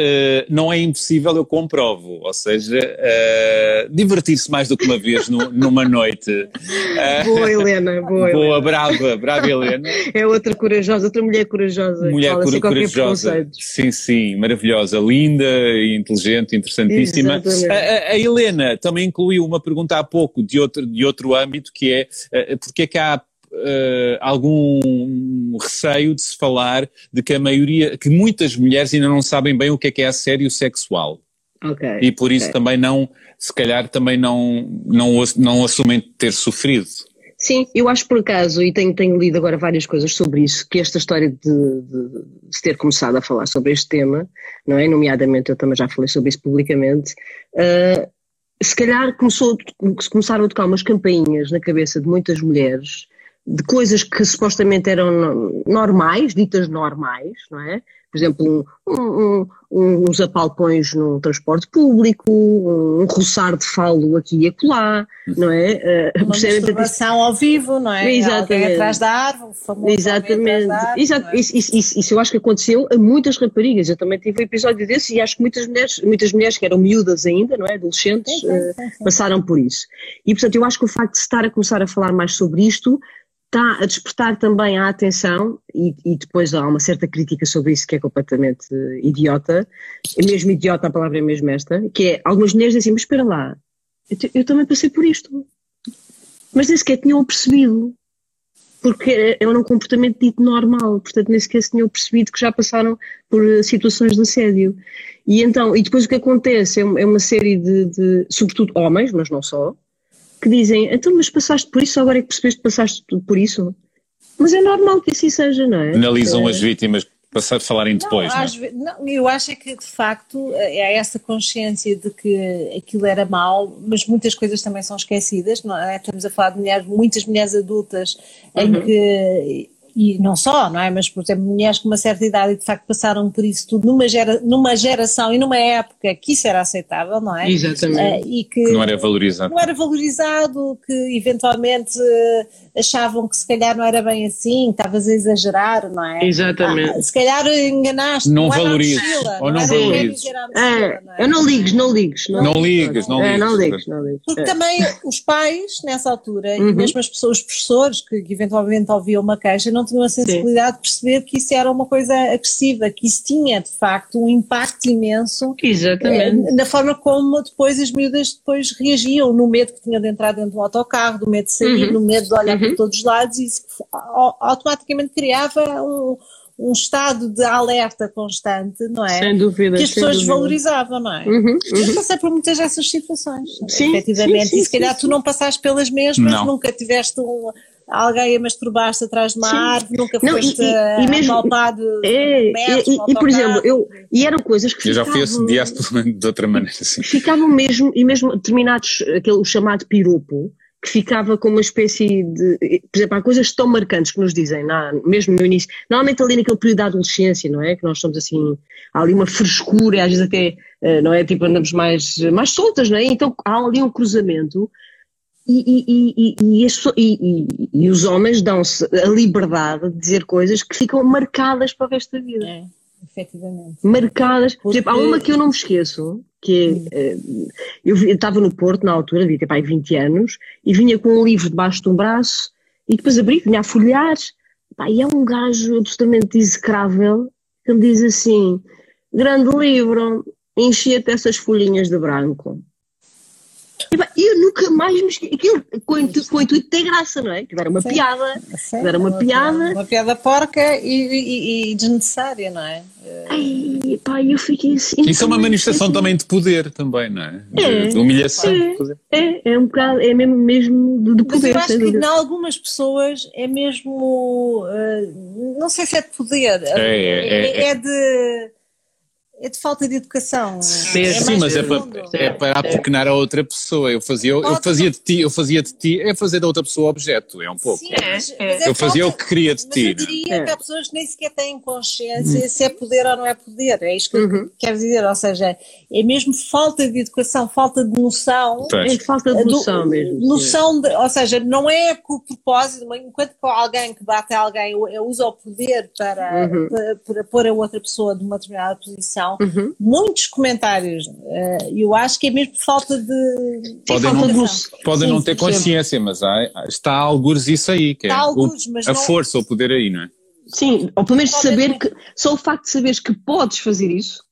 [SPEAKER 4] não é impossível, eu comprovo. Ou seja, uh, divertir-se mais do que uma vez no, numa noite.
[SPEAKER 3] Uh, boa, Helena. Boa,
[SPEAKER 4] boa Helena. brava, brava, Helena.
[SPEAKER 3] É outra corajosa, outra mulher corajosa.
[SPEAKER 4] Mulher cura, corajosa. Sim, sim, maravilhosa, linda, inteligente, interessantíssima. A, a, a, Helena também incluiu uma pergunta há pouco de outro, de outro âmbito, que é: uh, porque é que há uh, algum receio de se falar de que a maioria, que muitas mulheres ainda não sabem bem o que é que é assédio sexual.
[SPEAKER 3] Okay,
[SPEAKER 4] e por isso
[SPEAKER 3] okay.
[SPEAKER 4] também não, se calhar também não, não, não assumem ter sofrido.
[SPEAKER 3] Sim, eu acho por acaso, e tenho, tenho lido agora várias coisas sobre isso, que esta história de, de, de, ter começado a falar sobre este tema, não é? Nomeadamente, eu também já falei sobre isso publicamente, uh, se calhar começou, começaram a tocar umas campainhas na cabeça de muitas mulheres de coisas que supostamente eram normais, ditas normais, não é? Por exemplo, um, um, uns apalpões no transporte público, um, roçar de falo aqui e acolá, não é?
[SPEAKER 1] Uh, Uma masturbação ao vivo, não é? Exatamente. atrás da árvore, famoso
[SPEAKER 3] Exatamente.
[SPEAKER 1] Árvore,
[SPEAKER 3] Exato.
[SPEAKER 1] É?
[SPEAKER 3] Isso, isso, isso, eu acho que aconteceu a muitas raparigas. Eu também tive um episódio desse e acho que muitas mulheres, muitas mulheres que eram miúdas ainda, não é? Adolescentes, sim, sim, sim, uh, passaram por isso. E portanto eu acho que o facto de se estar a começar a falar mais sobre isto está a despertar também a atenção, e, e, depois há uma certa crítica sobre isso que é completamente idiota, é mesmo idiota a palavra é mesmo esta, que é algumas mulheres dizem, mas espera lá, eu, eu também passei por isto, mas nem sequer tinham percebido, porque é um comportamento dito normal, portanto nem sequer se tinham percebido que já passaram por situações de assédio. E então, e depois o que acontece? É é uma série de, de, sobretudo homens, mas não só, que dizem, então, mas passaste por isso, agora é que percebeste que passaste por isso? Mas é normal que assim seja, não é?
[SPEAKER 4] Analisam é. as vítimas passar falarem depois. Não,
[SPEAKER 1] não, é? não, eu acho é que de facto é essa consciência de que aquilo era mau, mas muitas coisas também são esquecidas. Não é? Estamos a falar de mulheres, muitas mulheres adultas uhum. em que e não só, não é? Mas, por exemplo, mulheres com uma certa idade e de facto passaram por isso tudo numa, gera, numa geração e numa época que isso era aceitável, não é?
[SPEAKER 3] Exatamente.
[SPEAKER 1] Uh, e que,
[SPEAKER 4] que, não era valorizado.
[SPEAKER 1] Não era valorizado, que eventualmente uh, achavam que se calhar não era bem assim, estavas a exagerar, não é?
[SPEAKER 3] Exatamente. Ah,
[SPEAKER 1] se calhar enganaste.
[SPEAKER 4] Não, não valorizes. Ou não, não
[SPEAKER 3] valorizes. É, não é? Eu não ligues, não ligues.
[SPEAKER 4] Não, não ligues, não ligues.
[SPEAKER 3] É, não ligues, não ligues.
[SPEAKER 1] Porque é. também os pais, nessa altura, uhum. e mesmo as pessoas, os professores que, que eventualmente ouviam uma queixa, não tinham a sensibilidade Sim. de perceber que isso era uma coisa agressiva, que isso tinha de facto um impacto imenso
[SPEAKER 3] Exatamente.
[SPEAKER 1] Eh, na forma como depois as miúdas depois reagiam, no medo que tinham de entrar dentro do autocarro, do medo de sair, uhum. no medo de olhar uhum. por todos os lados, e isso automaticamente criava um, um estado de alerta constante, não é?
[SPEAKER 3] Sem dúvida.
[SPEAKER 1] Que as pessoas dúvida. valorizavam, não é? Uhum, uhum. Eu passei por muitas dessas situações, sim, efetivamente. Sim, sim, e se calhar sim, tu não passaste pelas mesmas, não. nunca tiveste um, alguém a masturbar-se atrás de uma Sim. árvore, nunca não, foste e, e, e mesmo, apalpado
[SPEAKER 3] é, metros, e, e, por exemplo, eu, e eram coisas que
[SPEAKER 4] eu
[SPEAKER 3] ficavam...
[SPEAKER 4] Eu já fui assediado de outra maneira, assim.
[SPEAKER 3] Ficavam mesmo, e mesmo determinados, aquele chamado piropo, que ficava com uma espécie de. Por exemplo, há coisas tão marcantes que nos dizem, mesmo no início, normalmente ali naquele período da adolescência, não é? Que nós somos assim, há ali uma frescura, às vezes até, eh, não é? Tipo, andamos mais, mais soltas, não é? Então há ali um cruzamento e, e, e, e, os homens dão-se a liberdade de dizer coisas que ficam marcadas para o resto da vida.
[SPEAKER 1] É, efetivamente.
[SPEAKER 3] Marcadas. Porque... Por exemplo, há uma que eu não me esqueço, que é, eh, eu estava no Porto na altura, devia ter pai 20 anos, e vinha com um livro debaixo de um braço, e depois abri, vinha a folhear, pá, e é um gajo absolutamente execrável, que me diz assim, grande livro, enchia-te essas folhinhas de branco. E eu nunca mais me esqueci. Aquilo com o intuito, com o intuito de ter graça, não é? Que era uma Sim. piada. Sim, era uma, uma piada.
[SPEAKER 1] Uma piada porca e, e, e, desnecessária, não é?
[SPEAKER 3] Ai, pá, eu fiquei assim.
[SPEAKER 4] Isso é uma manifestação também de poder, também, não é? De, é, de humilhação.
[SPEAKER 3] É, é, é, um bocado, é mesmo, mesmo de, de poder.
[SPEAKER 1] Mas eu acho que em algumas pessoas é mesmo. Uh, não sei se é de poder.
[SPEAKER 4] É, é, é,
[SPEAKER 1] é de é de falta de educação.
[SPEAKER 4] Sim, é sim mas é para, é para apequenar a outra pessoa. Eu fazia, eu, eu fazia de ti, eu fazia de ti, é fazer da outra pessoa objeto, é um pouco. Sim, mas, mas é eu fazia falta, o que queria de ti.
[SPEAKER 1] Eu diria é. que há pessoas que nem sequer têm consciência hum. se é poder ou não é poder. É isto que uhum. quero dizer. Ou seja, é mesmo falta de educação, falta de noção.
[SPEAKER 3] É falta de noção do, mesmo.
[SPEAKER 1] Noção de, ou seja, não é com o propósito, enquanto alguém que bate a alguém usa o poder para, uhum. para, para pôr a outra pessoa de uma determinada posição uhum. muitos comentários. Uh, eu acho que é mesmo falta de.
[SPEAKER 4] Podem não, podem não ter consciência, mas há, está algures isso aí, que é algures, o, a não... força, o poder aí, não é?
[SPEAKER 3] Sim, ou pelo menos saber que. Só o facto de saberes que podes fazer isso,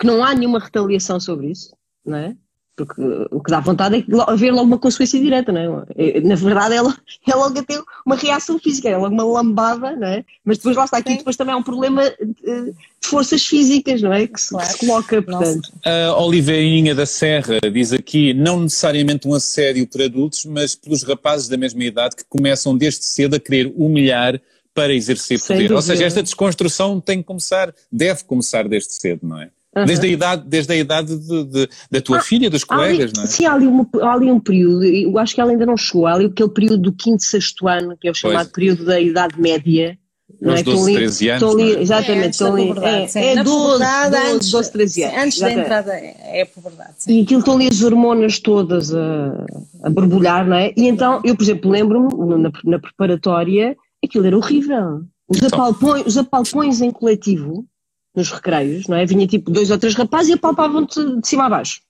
[SPEAKER 3] que não há nenhuma retaliação sobre isso, não é? Porque o que dá vontade é haver logo uma consequência direta, não é? é na verdade, ela, é logo a ter uma reação física, é logo uma lambada, não é? Mas depois lá está aqui, depois também há um problema de forças físicas, não é? Que se, claro. que se coloca, portanto.
[SPEAKER 4] A Oliveirinha da Serra diz aqui, não necessariamente um assédio por adultos, mas pelos rapazes da mesma idade que começam desde cedo a querer humilhar para exercer poder. Ou seja, esta desconstrução tem que começar, deve começar desde cedo, não é? Uhum. Desde a idade, desde a idade de, de, da tua ah, filha, dos colegas,
[SPEAKER 3] ali,
[SPEAKER 4] não é?
[SPEAKER 3] Sim, há ali, um, há ali um período, eu acho que ela ainda não chegou, há ali aquele período do quinto, sexto ano, que é o chamado pois. período da idade média.
[SPEAKER 4] Não é? 12, 13 anos.
[SPEAKER 3] Ali,
[SPEAKER 4] é?
[SPEAKER 3] Exatamente, estão ali. É, é 12, 12, 12, 13 anos.
[SPEAKER 1] Antes da entrada é a puberdade.
[SPEAKER 3] E aquilo estão ali as hormonas todas a, a borbulhar, não é? E então, eu, por exemplo, lembro-me, na, na preparatória, aquilo era horrível. Os apalpões, os apalpões em coletivo, nos recreios, não é? Vinha tipo dois ou três rapazes e apalpavam-te de cima a baixo.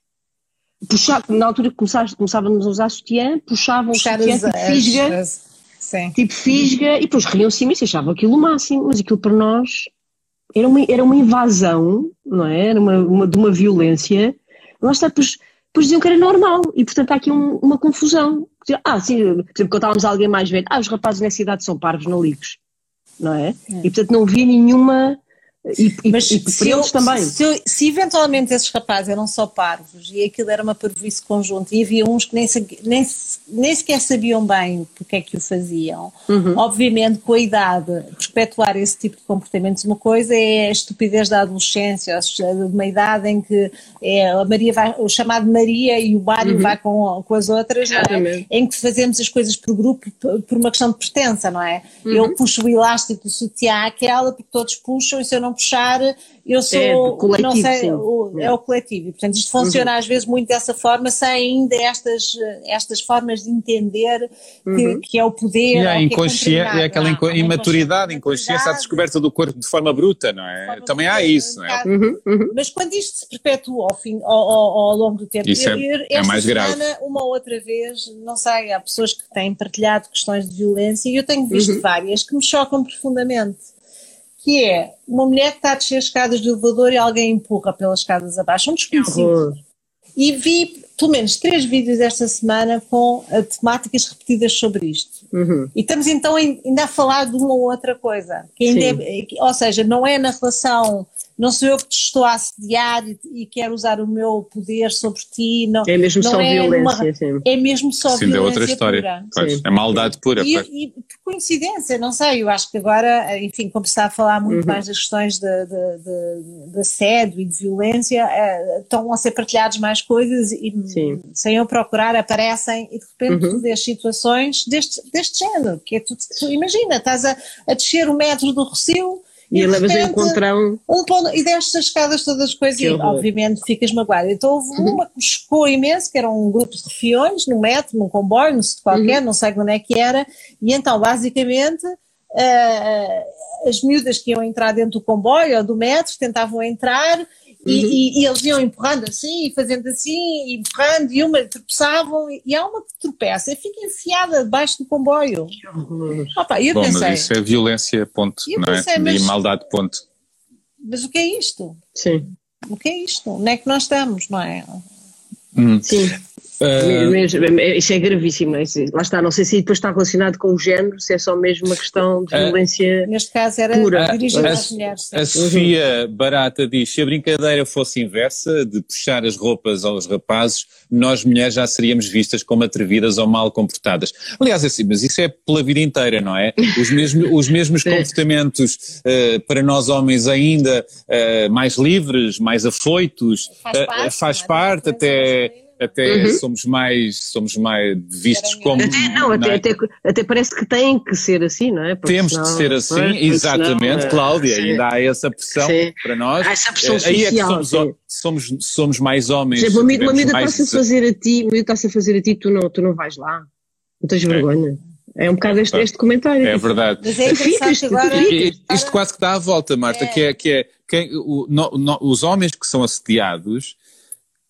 [SPEAKER 3] Puxar, na altura que começávamos a usar sutiã, puxavam Puxar o sutiã, tipo fisga,
[SPEAKER 1] Sim.
[SPEAKER 3] tipo fisga, e depois riam-se imenso, achavam aquilo o máximo, mas aquilo para nós era uma, era uma invasão, não é? Era uma, uma, de uma violência. Lá está, depois, depois diziam que era normal, e portanto há aqui um- uma confusão. Ah, sim, por exemplo, contávamos a alguém mais velho, ah, os rapazes nessa idade são parvos, não ligues, não é? E portanto não havia nenhuma. E, e,
[SPEAKER 1] Mas
[SPEAKER 3] e
[SPEAKER 1] se, eu-
[SPEAKER 3] também.
[SPEAKER 1] se, eu- se eventualmente esses rapazes eram só parvos e aquilo era uma parvoíce conjunta e havia uns que nem, nem, nem sequer sabiam bem porque é que o faziam,
[SPEAKER 3] Uhum.
[SPEAKER 1] obviamente com a idade, perpetuar esse tipo de comportamentos, uma coisa é a estupidez da adolescência, de uma idade em que é, a Maria vai, o chamado Maria e o Mário vai com, com as outras, é? Em que fazemos as coisas por grupo por uma questão de pertença, não é?
[SPEAKER 3] Uhum.
[SPEAKER 1] Eu puxo o elástico do sutiã àquela porque todos puxam e se eu não puxar eu sou,
[SPEAKER 3] É, coletivo,
[SPEAKER 1] não sei,
[SPEAKER 3] sim.
[SPEAKER 1] o- é o coletivo. E, portanto, isto funciona às vezes muito dessa forma, sem ainda estas, estas formas de entender que, que é o poder.
[SPEAKER 4] E
[SPEAKER 1] que é
[SPEAKER 4] inconsciência, é aquela
[SPEAKER 1] não, uma
[SPEAKER 4] imaturidade, inconsciência, a descoberta do corpo de forma bruta, não é? Também há isso, não é?
[SPEAKER 3] Uhum, uhum.
[SPEAKER 1] Mas quando isto se perpetua ao, fim, ao, ao- ao longo do tempo,
[SPEAKER 4] Isso é-
[SPEAKER 1] eu- eu-
[SPEAKER 4] é
[SPEAKER 1] esta
[SPEAKER 4] mais grave.
[SPEAKER 1] semana, uma ou outra vez, não sei, há pessoas que têm partilhado questões de violência e eu tenho visto
[SPEAKER 3] Uhum.
[SPEAKER 1] várias que me chocam profundamente. Que é uma mulher que está a descer as escadas do elevador e alguém empurra pelas escadas abaixo, um desconhecido. E vi pelo menos três vídeos esta semana com eh, temáticas repetidas sobre isto.
[SPEAKER 3] Uhum.
[SPEAKER 1] E estamos então ainda a falar de uma outra coisa, que ainda é- ou seja, não é na relação, não sou eu que te estou a assediar e, e quero usar o meu poder sobre ti, não,
[SPEAKER 3] É mesmo
[SPEAKER 1] não
[SPEAKER 3] só
[SPEAKER 1] é
[SPEAKER 3] violência,
[SPEAKER 1] numa-
[SPEAKER 3] sim.
[SPEAKER 1] é mesmo só
[SPEAKER 4] Sim, é
[SPEAKER 1] violência
[SPEAKER 4] outra história.
[SPEAKER 1] pura.
[SPEAKER 4] Pois,
[SPEAKER 3] Sim.
[SPEAKER 4] é maldade pura.
[SPEAKER 1] E, e por coincidência, não sei, eu acho que agora, enfim, como se está a falar muito
[SPEAKER 3] Uhum.
[SPEAKER 1] mais das questões de, de, de, de assédio e de violência, eh, estão a ser partilhadas mais coisas e
[SPEAKER 3] Sim.
[SPEAKER 1] sem eu procurar aparecem e de repente
[SPEAKER 3] Uhum.
[SPEAKER 1] tu vês situações deste, deste género, que é tu, tu imagina, estás a, a descer o metro do Recio
[SPEAKER 3] E
[SPEAKER 1] de
[SPEAKER 3] levas encontrão.
[SPEAKER 1] um pão, e destes as escadas todas as coisas
[SPEAKER 3] Que
[SPEAKER 1] e
[SPEAKER 3] horror. Uhum.
[SPEAKER 1] obviamente ficas magoada. Então houve uma que me chocou imenso, que era um grupo de refiões no metro, num comboio, não sei de qualquer,
[SPEAKER 3] Uhum.
[SPEAKER 1] não sei onde é que era, e então basicamente ah, as miúdas que iam entrar dentro do comboio ou do metro tentavam entrar e,
[SPEAKER 3] Uhum.
[SPEAKER 1] e- e eles iam empurrando assim, e fazendo assim, e empurrando, e uma tropeçavam, e, e há uma que tropeça e fica enfiada debaixo do comboio. Opa, e eu
[SPEAKER 4] Bom,
[SPEAKER 1] pensei,
[SPEAKER 4] mas isso é violência, ponto,
[SPEAKER 1] Eu
[SPEAKER 4] não é?
[SPEAKER 1] pensei, mas-
[SPEAKER 4] E maldade, ponto.
[SPEAKER 1] mas o que é isto?
[SPEAKER 3] Sim,
[SPEAKER 1] O que é isto? Onde é que nós estamos, não é?
[SPEAKER 4] Hum.
[SPEAKER 3] sim. Mesmo, isso é gravíssimo. é? Isso- Lá está, não sei se depois está relacionado com o género, se é só mesmo uma questão de
[SPEAKER 4] Ah,
[SPEAKER 3] violência.
[SPEAKER 1] Neste caso era
[SPEAKER 3] Pura.
[SPEAKER 1] dirigido
[SPEAKER 4] a,
[SPEAKER 1] às mulheres. sim.
[SPEAKER 4] a Sofia Barata diz: se a brincadeira fosse inversa, de puxar as roupas aos rapazes, nós mulheres já seríamos vistas como atrevidas ou mal comportadas. Aliás, é assim, mas isso é pela vida inteira, não é? Os, mesmo, os mesmos comportamentos eh, para nós homens ainda eh, mais livres, mais afoitos,
[SPEAKER 1] Faz
[SPEAKER 4] eh,
[SPEAKER 1] parte,
[SPEAKER 4] faz
[SPEAKER 1] é?
[SPEAKER 4] parte até. Até
[SPEAKER 3] Uhum.
[SPEAKER 4] somos mais, somos mais vistos como.
[SPEAKER 3] Até, não, até,
[SPEAKER 4] é?
[SPEAKER 3] até, até parece que tem que ser assim, não é? Porque
[SPEAKER 4] Temos
[SPEAKER 3] senão-
[SPEAKER 4] de ser assim, exatamente,
[SPEAKER 3] senão,
[SPEAKER 4] Cláudia,
[SPEAKER 3] sim.
[SPEAKER 4] ainda há essa pressão
[SPEAKER 3] Sim.
[SPEAKER 4] para nós.
[SPEAKER 3] Há essa pressão
[SPEAKER 4] Eh, Aí é que
[SPEAKER 3] social,
[SPEAKER 4] somos,
[SPEAKER 3] sim.
[SPEAKER 4] somos, somos mais homens.
[SPEAKER 3] Por exemplo, uma amiga- uma
[SPEAKER 4] tivemos
[SPEAKER 3] amiga
[SPEAKER 4] mais
[SPEAKER 3] está-se a fazer a ti, uma amiga está-se a fazer a ti, tu não, tu não vais lá. Não tens vergonha. É um bocado este, este comentário.
[SPEAKER 4] É verdade.
[SPEAKER 1] Mas é
[SPEAKER 3] Ficas,
[SPEAKER 1] agora.
[SPEAKER 4] Isto quase que dá a volta, Marta,
[SPEAKER 1] É.
[SPEAKER 4] que é, que é quem, o- no- no- os homens que são assediados,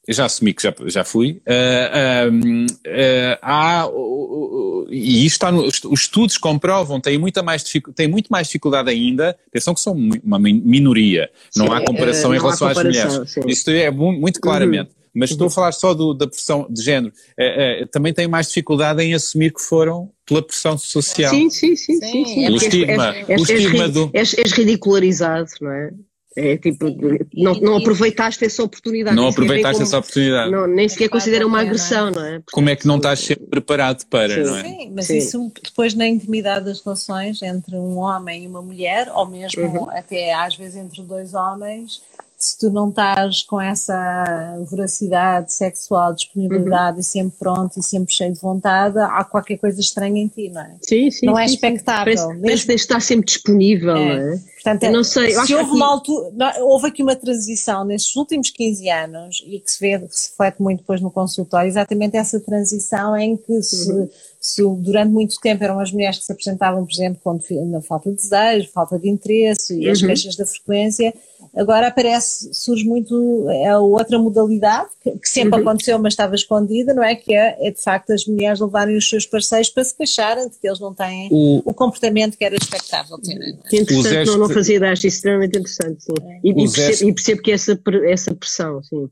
[SPEAKER 4] já assumi que já, já fui, ah, ah, ah, há, o- o- e isto está no, os os estudos comprovam, têm, muita mais, têm muito mais dificuldade ainda, atenção que são uma min- minoria, não
[SPEAKER 3] Sim,
[SPEAKER 4] há comparação
[SPEAKER 3] eh,
[SPEAKER 4] em
[SPEAKER 3] não há
[SPEAKER 4] relação às
[SPEAKER 3] comparação,
[SPEAKER 4] mulheres.
[SPEAKER 3] sim.
[SPEAKER 4] Isto é mu- muito claramente. Mas estou a falar só do- da pressão de género. Eh, eh, também têm mais dificuldade em assumir que foram pela pressão social.
[SPEAKER 3] Sim, sim, sim, sim.
[SPEAKER 1] Sim,
[SPEAKER 3] sim.
[SPEAKER 1] é
[SPEAKER 4] O estigma,
[SPEAKER 3] és-
[SPEAKER 4] o
[SPEAKER 3] és-
[SPEAKER 4] estigma do-
[SPEAKER 3] és, és ridicularizado, não é? É tipo, não, não aproveitaste essa oportunidade.
[SPEAKER 4] Não aproveitaste
[SPEAKER 3] vem
[SPEAKER 4] essa oportunidade.
[SPEAKER 3] Não, nem sequer
[SPEAKER 1] É
[SPEAKER 3] considera uma agressão, não é?
[SPEAKER 4] Como é que não estás sempre preparado para,
[SPEAKER 3] Sim.
[SPEAKER 4] não é?
[SPEAKER 1] Sim, mas
[SPEAKER 3] Sim.
[SPEAKER 1] isso depois na intimidade das relações entre um homem e uma mulher, ou mesmo
[SPEAKER 3] Uhum.
[SPEAKER 1] até às vezes entre dois homens, se tu não estás com essa voracidade sexual, disponibilidade e sempre pronto e sempre cheio de vontade, há qualquer coisa estranha em ti, não é?
[SPEAKER 3] Sim, sim.
[SPEAKER 1] Não é
[SPEAKER 3] sim, sim.
[SPEAKER 1] expectável,
[SPEAKER 3] Parece,
[SPEAKER 1] mesmo-
[SPEAKER 3] parece que estar sempre disponível,
[SPEAKER 1] É.
[SPEAKER 3] não é?
[SPEAKER 1] Portanto,
[SPEAKER 3] Eu não sei,
[SPEAKER 1] se houve,
[SPEAKER 3] aqui-
[SPEAKER 1] uma altura, não, houve aqui uma transição nestes últimos 15 anos e que se vê, que se reflete muito depois no consultório, exatamente essa transição em que se,
[SPEAKER 3] Uhum.
[SPEAKER 1] se durante muito tempo eram as mulheres que se apresentavam, por exemplo, com na falta de desejo, falta de interesse e as
[SPEAKER 3] Uhum.
[SPEAKER 1] queixas da frequência, agora aparece, surge muito é a outra modalidade, que, que sempre
[SPEAKER 3] Uhum.
[SPEAKER 1] aconteceu, mas estava escondida, não é? Que é, é de facto as mulheres levarem os seus parceiros para se queixarem de que eles não têm
[SPEAKER 4] O,
[SPEAKER 1] o comportamento que era expectável terem. é?
[SPEAKER 3] Interessante,
[SPEAKER 4] Puseste-
[SPEAKER 3] não, não fazia ideia, acho extremamente interessante, sim. E, e percebo, e percebo que essa, essa pressão, sim,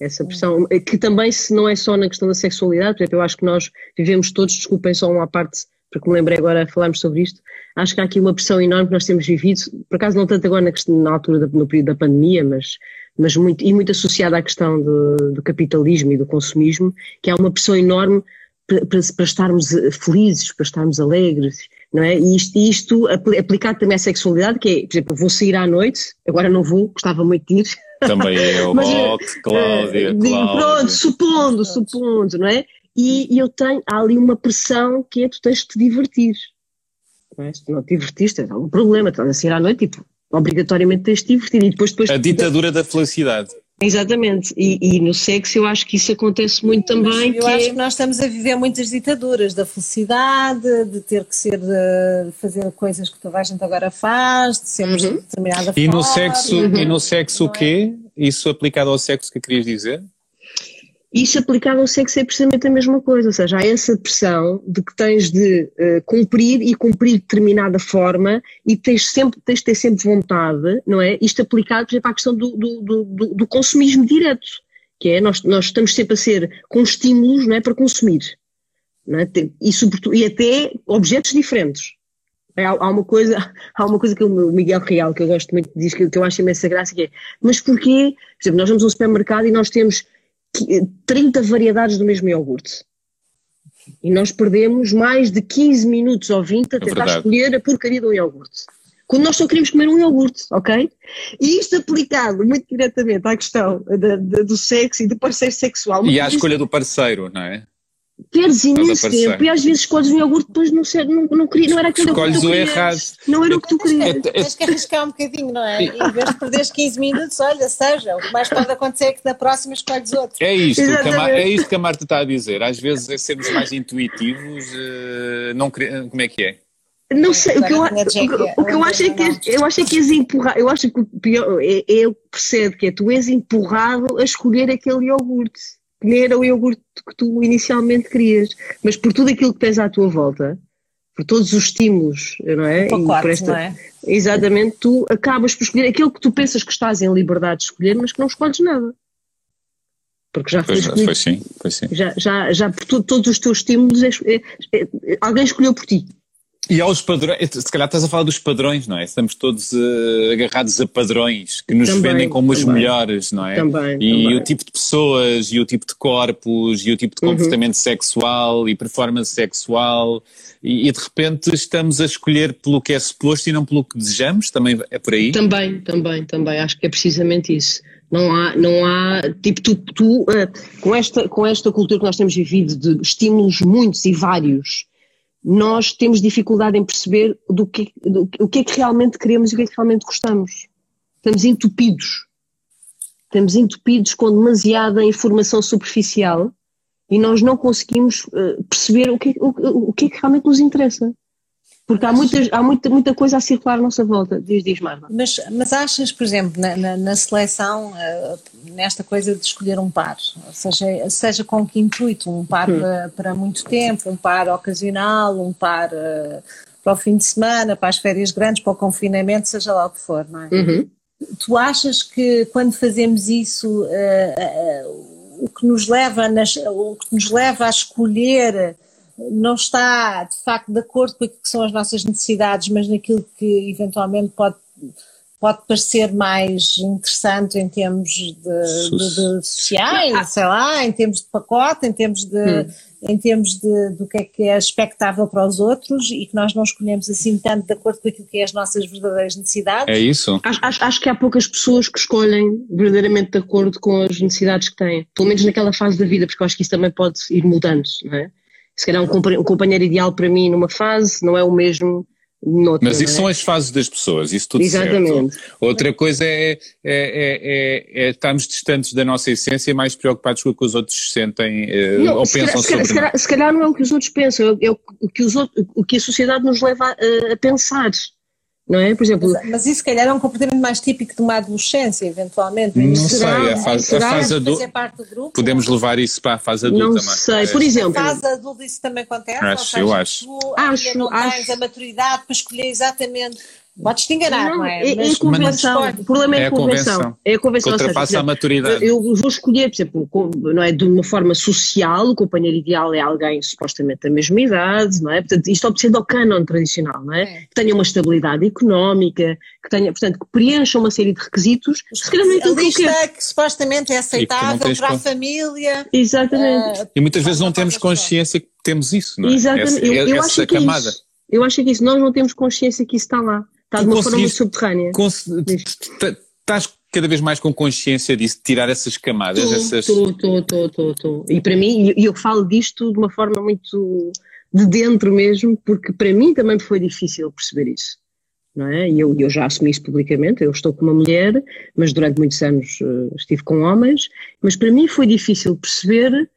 [SPEAKER 3] essa pressão, que também se não é só na questão da sexualidade, por exemplo, eu acho que nós vivemos todos, desculpem só uma parte, porque me lembrei agora de falarmos sobre isto, acho que há aqui uma pressão enorme que nós temos vivido, por acaso não tanto agora na, questão, na altura, da, no período da pandemia, mas, mas muito, e muito associada à questão do, do capitalismo e do consumismo, que há uma pressão enorme para, para, para estarmos eh, felizes, para estarmos alegres, não é? E isto, isto apli- aplicado também à sexualidade, que é, por exemplo, eu vou sair à noite, agora não vou, gostava muito de ir.
[SPEAKER 4] também é o
[SPEAKER 3] Mas, eh,
[SPEAKER 4] Cláudia, Cláudia.
[SPEAKER 3] Pronto, supondo, supondo, não é? E, eu tenho, há ali uma pressão que é tu tens de te divertir. Não é? Se tu não te divertiste, é algum problema, estás a sair à noite, tipo, obrigatoriamente tens de te divertir. E depois, depois
[SPEAKER 4] A ditadura da felicidade.
[SPEAKER 3] Exatamente, e, e no sexo eu acho que isso acontece muito também.
[SPEAKER 1] Eu
[SPEAKER 3] que
[SPEAKER 1] acho
[SPEAKER 3] é-
[SPEAKER 1] que nós estamos a viver muitas ditaduras da felicidade, de ter que ser, de fazer coisas que toda a gente agora faz, de sermos
[SPEAKER 3] Uhum.
[SPEAKER 1] de determinada
[SPEAKER 4] E
[SPEAKER 1] forma.
[SPEAKER 4] no sexo, e no sexo o quê? Isso aplicado ao sexo que querias dizer?
[SPEAKER 3] Isso aplicado ao sexo é precisamente a mesma coisa, ou seja, há essa pressão de que tens de eh, cumprir e cumprir de determinada forma e tens, sempre, tens de ter sempre vontade, não é? Isto aplicado, por exemplo, à questão do, do, do, do- consumismo direto, que é nós, nós estamos sempre a ser com estímulos, não é? Para consumir, não é? E, sobretudo, e até objetos diferentes. É, Há, uma coisa, há uma coisa que o Miguel Real, que eu gosto muito, diz que, que eu acho imensa graça, que é, mas porquê? Por exemplo, nós vamos a um supermercado e nós temos 30 variedades do mesmo iogurte. E nós perdemos mais de 15 minutos ou 20 a tentar
[SPEAKER 4] verdade.
[SPEAKER 3] escolher a porcaria do iogurte. Quando nós só queremos comer um iogurte, ok? E isto aplicado muito diretamente à questão da- da- do sexo e do parceiro sexual.
[SPEAKER 4] E à escolha do parceiro, não é?
[SPEAKER 3] Perdes imenso tempo e às vezes escolhes um iogurte depois não, sei, não, não, queria, não era aquilo que
[SPEAKER 4] Escolhes
[SPEAKER 3] tu
[SPEAKER 4] o
[SPEAKER 3] querias.
[SPEAKER 4] errado.
[SPEAKER 3] Não era o que tu querias.
[SPEAKER 4] É- é-
[SPEAKER 1] Tens que arriscar um bocadinho, não é? E em vez de perderes 15 minutos, olha, seja, o que mais pode acontecer é que na próxima escolhes outro.
[SPEAKER 4] É isto, que a, é isto que a Marta está a dizer. Às vezes é sermos mais intuitivos, eh, não como é que é?
[SPEAKER 3] Não sei, o que eu,
[SPEAKER 1] Agora,
[SPEAKER 3] o que- eu acho é que és- eu acho é que és empurrado, eu acho que o pior é, é o que percebe que é tu és empurrado a escolher aquele iogurte, que nem era o iogurte que tu inicialmente querias, mas por tudo aquilo que tens à tua volta, por todos os estímulos, não é? E por
[SPEAKER 1] Pacote,
[SPEAKER 3] esta-
[SPEAKER 1] não é?
[SPEAKER 3] Exatamente, tu acabas por escolher aquilo que tu pensas que estás em liberdade de escolher, mas que não escolhes nada. Porque já foi escolhido
[SPEAKER 4] foi sim, foi sim.
[SPEAKER 3] já, já, já por tu- todos os teus estímulos, é- é- é- alguém escolheu por ti.
[SPEAKER 4] E aos padrões, se calhar estás a falar dos padrões, não é? Estamos todos eh, agarrados a padrões que nos
[SPEAKER 3] Também,
[SPEAKER 4] vendem como os
[SPEAKER 3] também.
[SPEAKER 4] melhores, não é?
[SPEAKER 3] Também,
[SPEAKER 4] E
[SPEAKER 3] também.
[SPEAKER 4] o tipo de pessoas, e o tipo de corpos, e o tipo de
[SPEAKER 3] Uhum.
[SPEAKER 4] comportamento sexual, e performance sexual, e, e de repente estamos a escolher pelo que é suposto e não pelo que desejamos, também é por aí?
[SPEAKER 3] Também, também, também. Acho que é precisamente isso. Não há, não há, tipo, tu, tu eh, com, esta, com esta cultura que nós temos vivido de estímulos muitos e vários, nós temos dificuldade em perceber do que, do, o que é que realmente queremos e o que é que realmente gostamos. Estamos entupidos. Estamos entupidos com demasiada informação superficial e nós não conseguimos eh, perceber o que, o, o que é que realmente nos interessa. Porque há, muitas, há muita, muita coisa a circular à nossa volta. Diz, diz, Marva.
[SPEAKER 1] Mas, mas achas, por exemplo, na, na- na seleção, eh, nesta coisa de escolher um par, ou seja, seja com que intuito, um par para, para muito tempo, um par ocasional, um par eh, para o fim de semana, para as férias grandes, para o confinamento, seja lá o que for, não é?
[SPEAKER 3] Uhum.
[SPEAKER 1] Tu achas que quando fazemos isso, eh, o que nos leva, nas- o que nos leva a escolher não está de facto de acordo com aquilo que são as nossas necessidades, mas naquilo que eventualmente pode, pode parecer mais interessante em termos de, de- de sociais, sei lá, em termos de pacote, em termos de, em termos de, do que é que é expectável para os outros e que nós não escolhemos assim tanto de acordo com aquilo que é as nossas verdadeiras necessidades.
[SPEAKER 4] É isso?
[SPEAKER 3] Acho, acho- acho que há poucas pessoas que escolhem verdadeiramente de acordo com as necessidades que têm, pelo menos naquela fase da vida, porque eu acho que isso também pode ir mudando, não é? Se calhar um, compa- companheiro ideal para mim numa fase não é o mesmo Noutra,
[SPEAKER 4] Mas isso
[SPEAKER 3] não
[SPEAKER 4] são
[SPEAKER 3] é?
[SPEAKER 4] as fases das pessoas, isso tudo
[SPEAKER 3] Exatamente.
[SPEAKER 4] certo. Outra coisa é, é, é, é, é estarmos distantes da nossa essência, mais preocupados com o que os outros sentem eh,
[SPEAKER 3] Não,
[SPEAKER 4] ou
[SPEAKER 3] se,
[SPEAKER 4] pensam
[SPEAKER 3] se, calhar,
[SPEAKER 4] sobre
[SPEAKER 3] se,
[SPEAKER 4] nós.
[SPEAKER 3] calhar, se calhar não é o que os outros pensam, é o- o que, os outros, o que a sociedade nos leva a, a pensar, não é? Por exemplo,
[SPEAKER 1] Mas, mas isso, se calhar, é um comportamento mais típico de uma adolescência, eventualmente.
[SPEAKER 4] Não
[SPEAKER 1] Isso
[SPEAKER 4] sei,
[SPEAKER 1] será-
[SPEAKER 4] a fase, a
[SPEAKER 3] será
[SPEAKER 4] fase adulta, podemos levar isso para a fase adulta
[SPEAKER 3] não sei,
[SPEAKER 4] tarde.
[SPEAKER 3] por exemplo,
[SPEAKER 1] fase adulta isso também acontece?
[SPEAKER 4] Acho, eu acho.
[SPEAKER 1] Tu
[SPEAKER 3] Acho,
[SPEAKER 1] não tens
[SPEAKER 3] acho.
[SPEAKER 1] a maturidade para escolher exatamente. Podes-te enganar, não,
[SPEAKER 3] não,
[SPEAKER 1] é?
[SPEAKER 3] é, é
[SPEAKER 1] Mas
[SPEAKER 3] a convenção, o problema é,
[SPEAKER 4] É
[SPEAKER 3] a convenção,
[SPEAKER 4] convenção.
[SPEAKER 3] é a
[SPEAKER 4] Que
[SPEAKER 3] convenção, ou seja,
[SPEAKER 4] ultrapassa a maturidade.
[SPEAKER 3] Eu vou escolher, por exemplo, não é, de uma forma social, o companheiro ideal é alguém supostamente da mesma idade, não é? Portanto, isto obedecendo ao canon tradicional, não é?
[SPEAKER 1] É.
[SPEAKER 3] Que tenha uma estabilidade económica, que tenha, portanto, que preencha uma série de requisitos, se calhar não é
[SPEAKER 1] a
[SPEAKER 3] que
[SPEAKER 1] lista que supostamente é aceitável para a família.
[SPEAKER 3] Exatamente.
[SPEAKER 1] eh,
[SPEAKER 4] E muitas vezes não temos consciência que temos isso, não é?
[SPEAKER 3] Exatamente.
[SPEAKER 4] Essa,
[SPEAKER 3] eu, eu
[SPEAKER 4] essa
[SPEAKER 3] acho que é
[SPEAKER 4] camada.
[SPEAKER 3] isso. Eu acho que é isso. Nós não temos consciência que isso está lá. Está de uma forma subterrânea.
[SPEAKER 4] Estás cada vez mais com consciência disso, de tirar essas camadas, essas...
[SPEAKER 3] Estou, estou, estou, estou. E para mim, e eu falo disto de uma forma muito de dentro mesmo, porque para mim também foi difícil perceber isso. Não é? E eu, eu já assumi isso publicamente, eu estou com uma mulher, mas durante muitos anos eh, estive com homens, mas para mim foi difícil perceber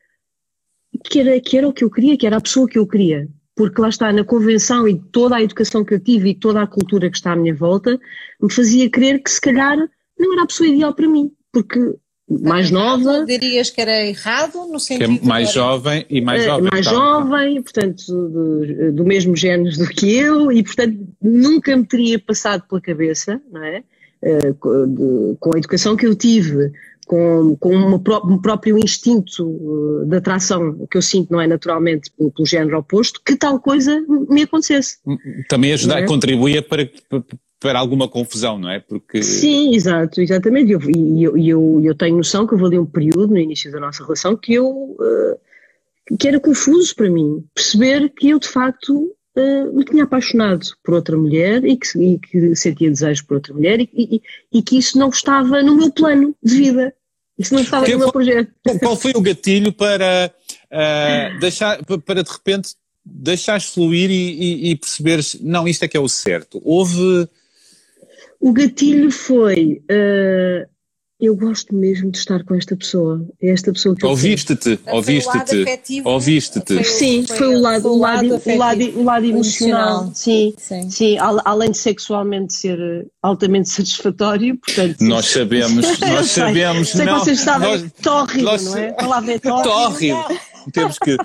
[SPEAKER 3] que era, que era o que eu queria, que era a pessoa que eu queria. Porque lá está, na convenção e toda a educação que eu tive e toda a cultura que está à minha volta, me fazia crer que se calhar não era a pessoa ideal para mim. Porque mais nova,
[SPEAKER 1] Dirias que era errado no
[SPEAKER 4] Que
[SPEAKER 1] sentido.
[SPEAKER 4] é mais jovem e mais
[SPEAKER 3] eh,
[SPEAKER 4] jovem.
[SPEAKER 3] mais
[SPEAKER 4] tá.
[SPEAKER 3] jovem, portanto, do, do mesmo género do que eu, e portanto nunca me teria passado pela cabeça, não é? Eh, com a educação que eu tive, com, com uma um próprio instinto eh, de atração que eu sinto, não é naturalmente, pelo, pelo género oposto, que tal coisa me acontecesse.
[SPEAKER 4] Também ajudar,
[SPEAKER 3] é?
[SPEAKER 4] contribuía para, para alguma confusão, não é? Porque
[SPEAKER 3] Sim, exato, exatamente. E eu, eu, eu, eu tenho noção que houve ali um período no início da nossa relação que eu eh, que era confuso para mim perceber que eu de facto me tinha apaixonado por outra mulher e que, e que sentia desejo por outra mulher e, e- e que isso não estava no meu plano de vida. Isso não estava
[SPEAKER 4] Que
[SPEAKER 3] no meu projeto.
[SPEAKER 4] Qual- foi o gatilho para ah, deixar, pa- para de repente deixares fluir e, e, perceberes, não, isto é que é o certo. Houve,
[SPEAKER 3] O gatilho foi eh, eu gosto mesmo de estar com esta pessoa. É esta pessoa que
[SPEAKER 4] ouviste-te, ouviste-te, ouviste-te.
[SPEAKER 3] Sim, foi, o lado, o lado, o lado,
[SPEAKER 1] afetivo,
[SPEAKER 3] o lado emocional. Sim,
[SPEAKER 1] Sim.
[SPEAKER 3] sim, al- além de sexualmente ser eh, altamente satisfatório, portanto.
[SPEAKER 4] Nós sabemos, nós
[SPEAKER 3] sei,
[SPEAKER 4] sabemos,
[SPEAKER 3] Sei que
[SPEAKER 4] não,
[SPEAKER 3] vocês sabem,
[SPEAKER 4] nós-
[SPEAKER 3] tórrido,
[SPEAKER 4] nós-
[SPEAKER 3] não é? A palavra é tórrido.
[SPEAKER 4] tórrido. Temos que,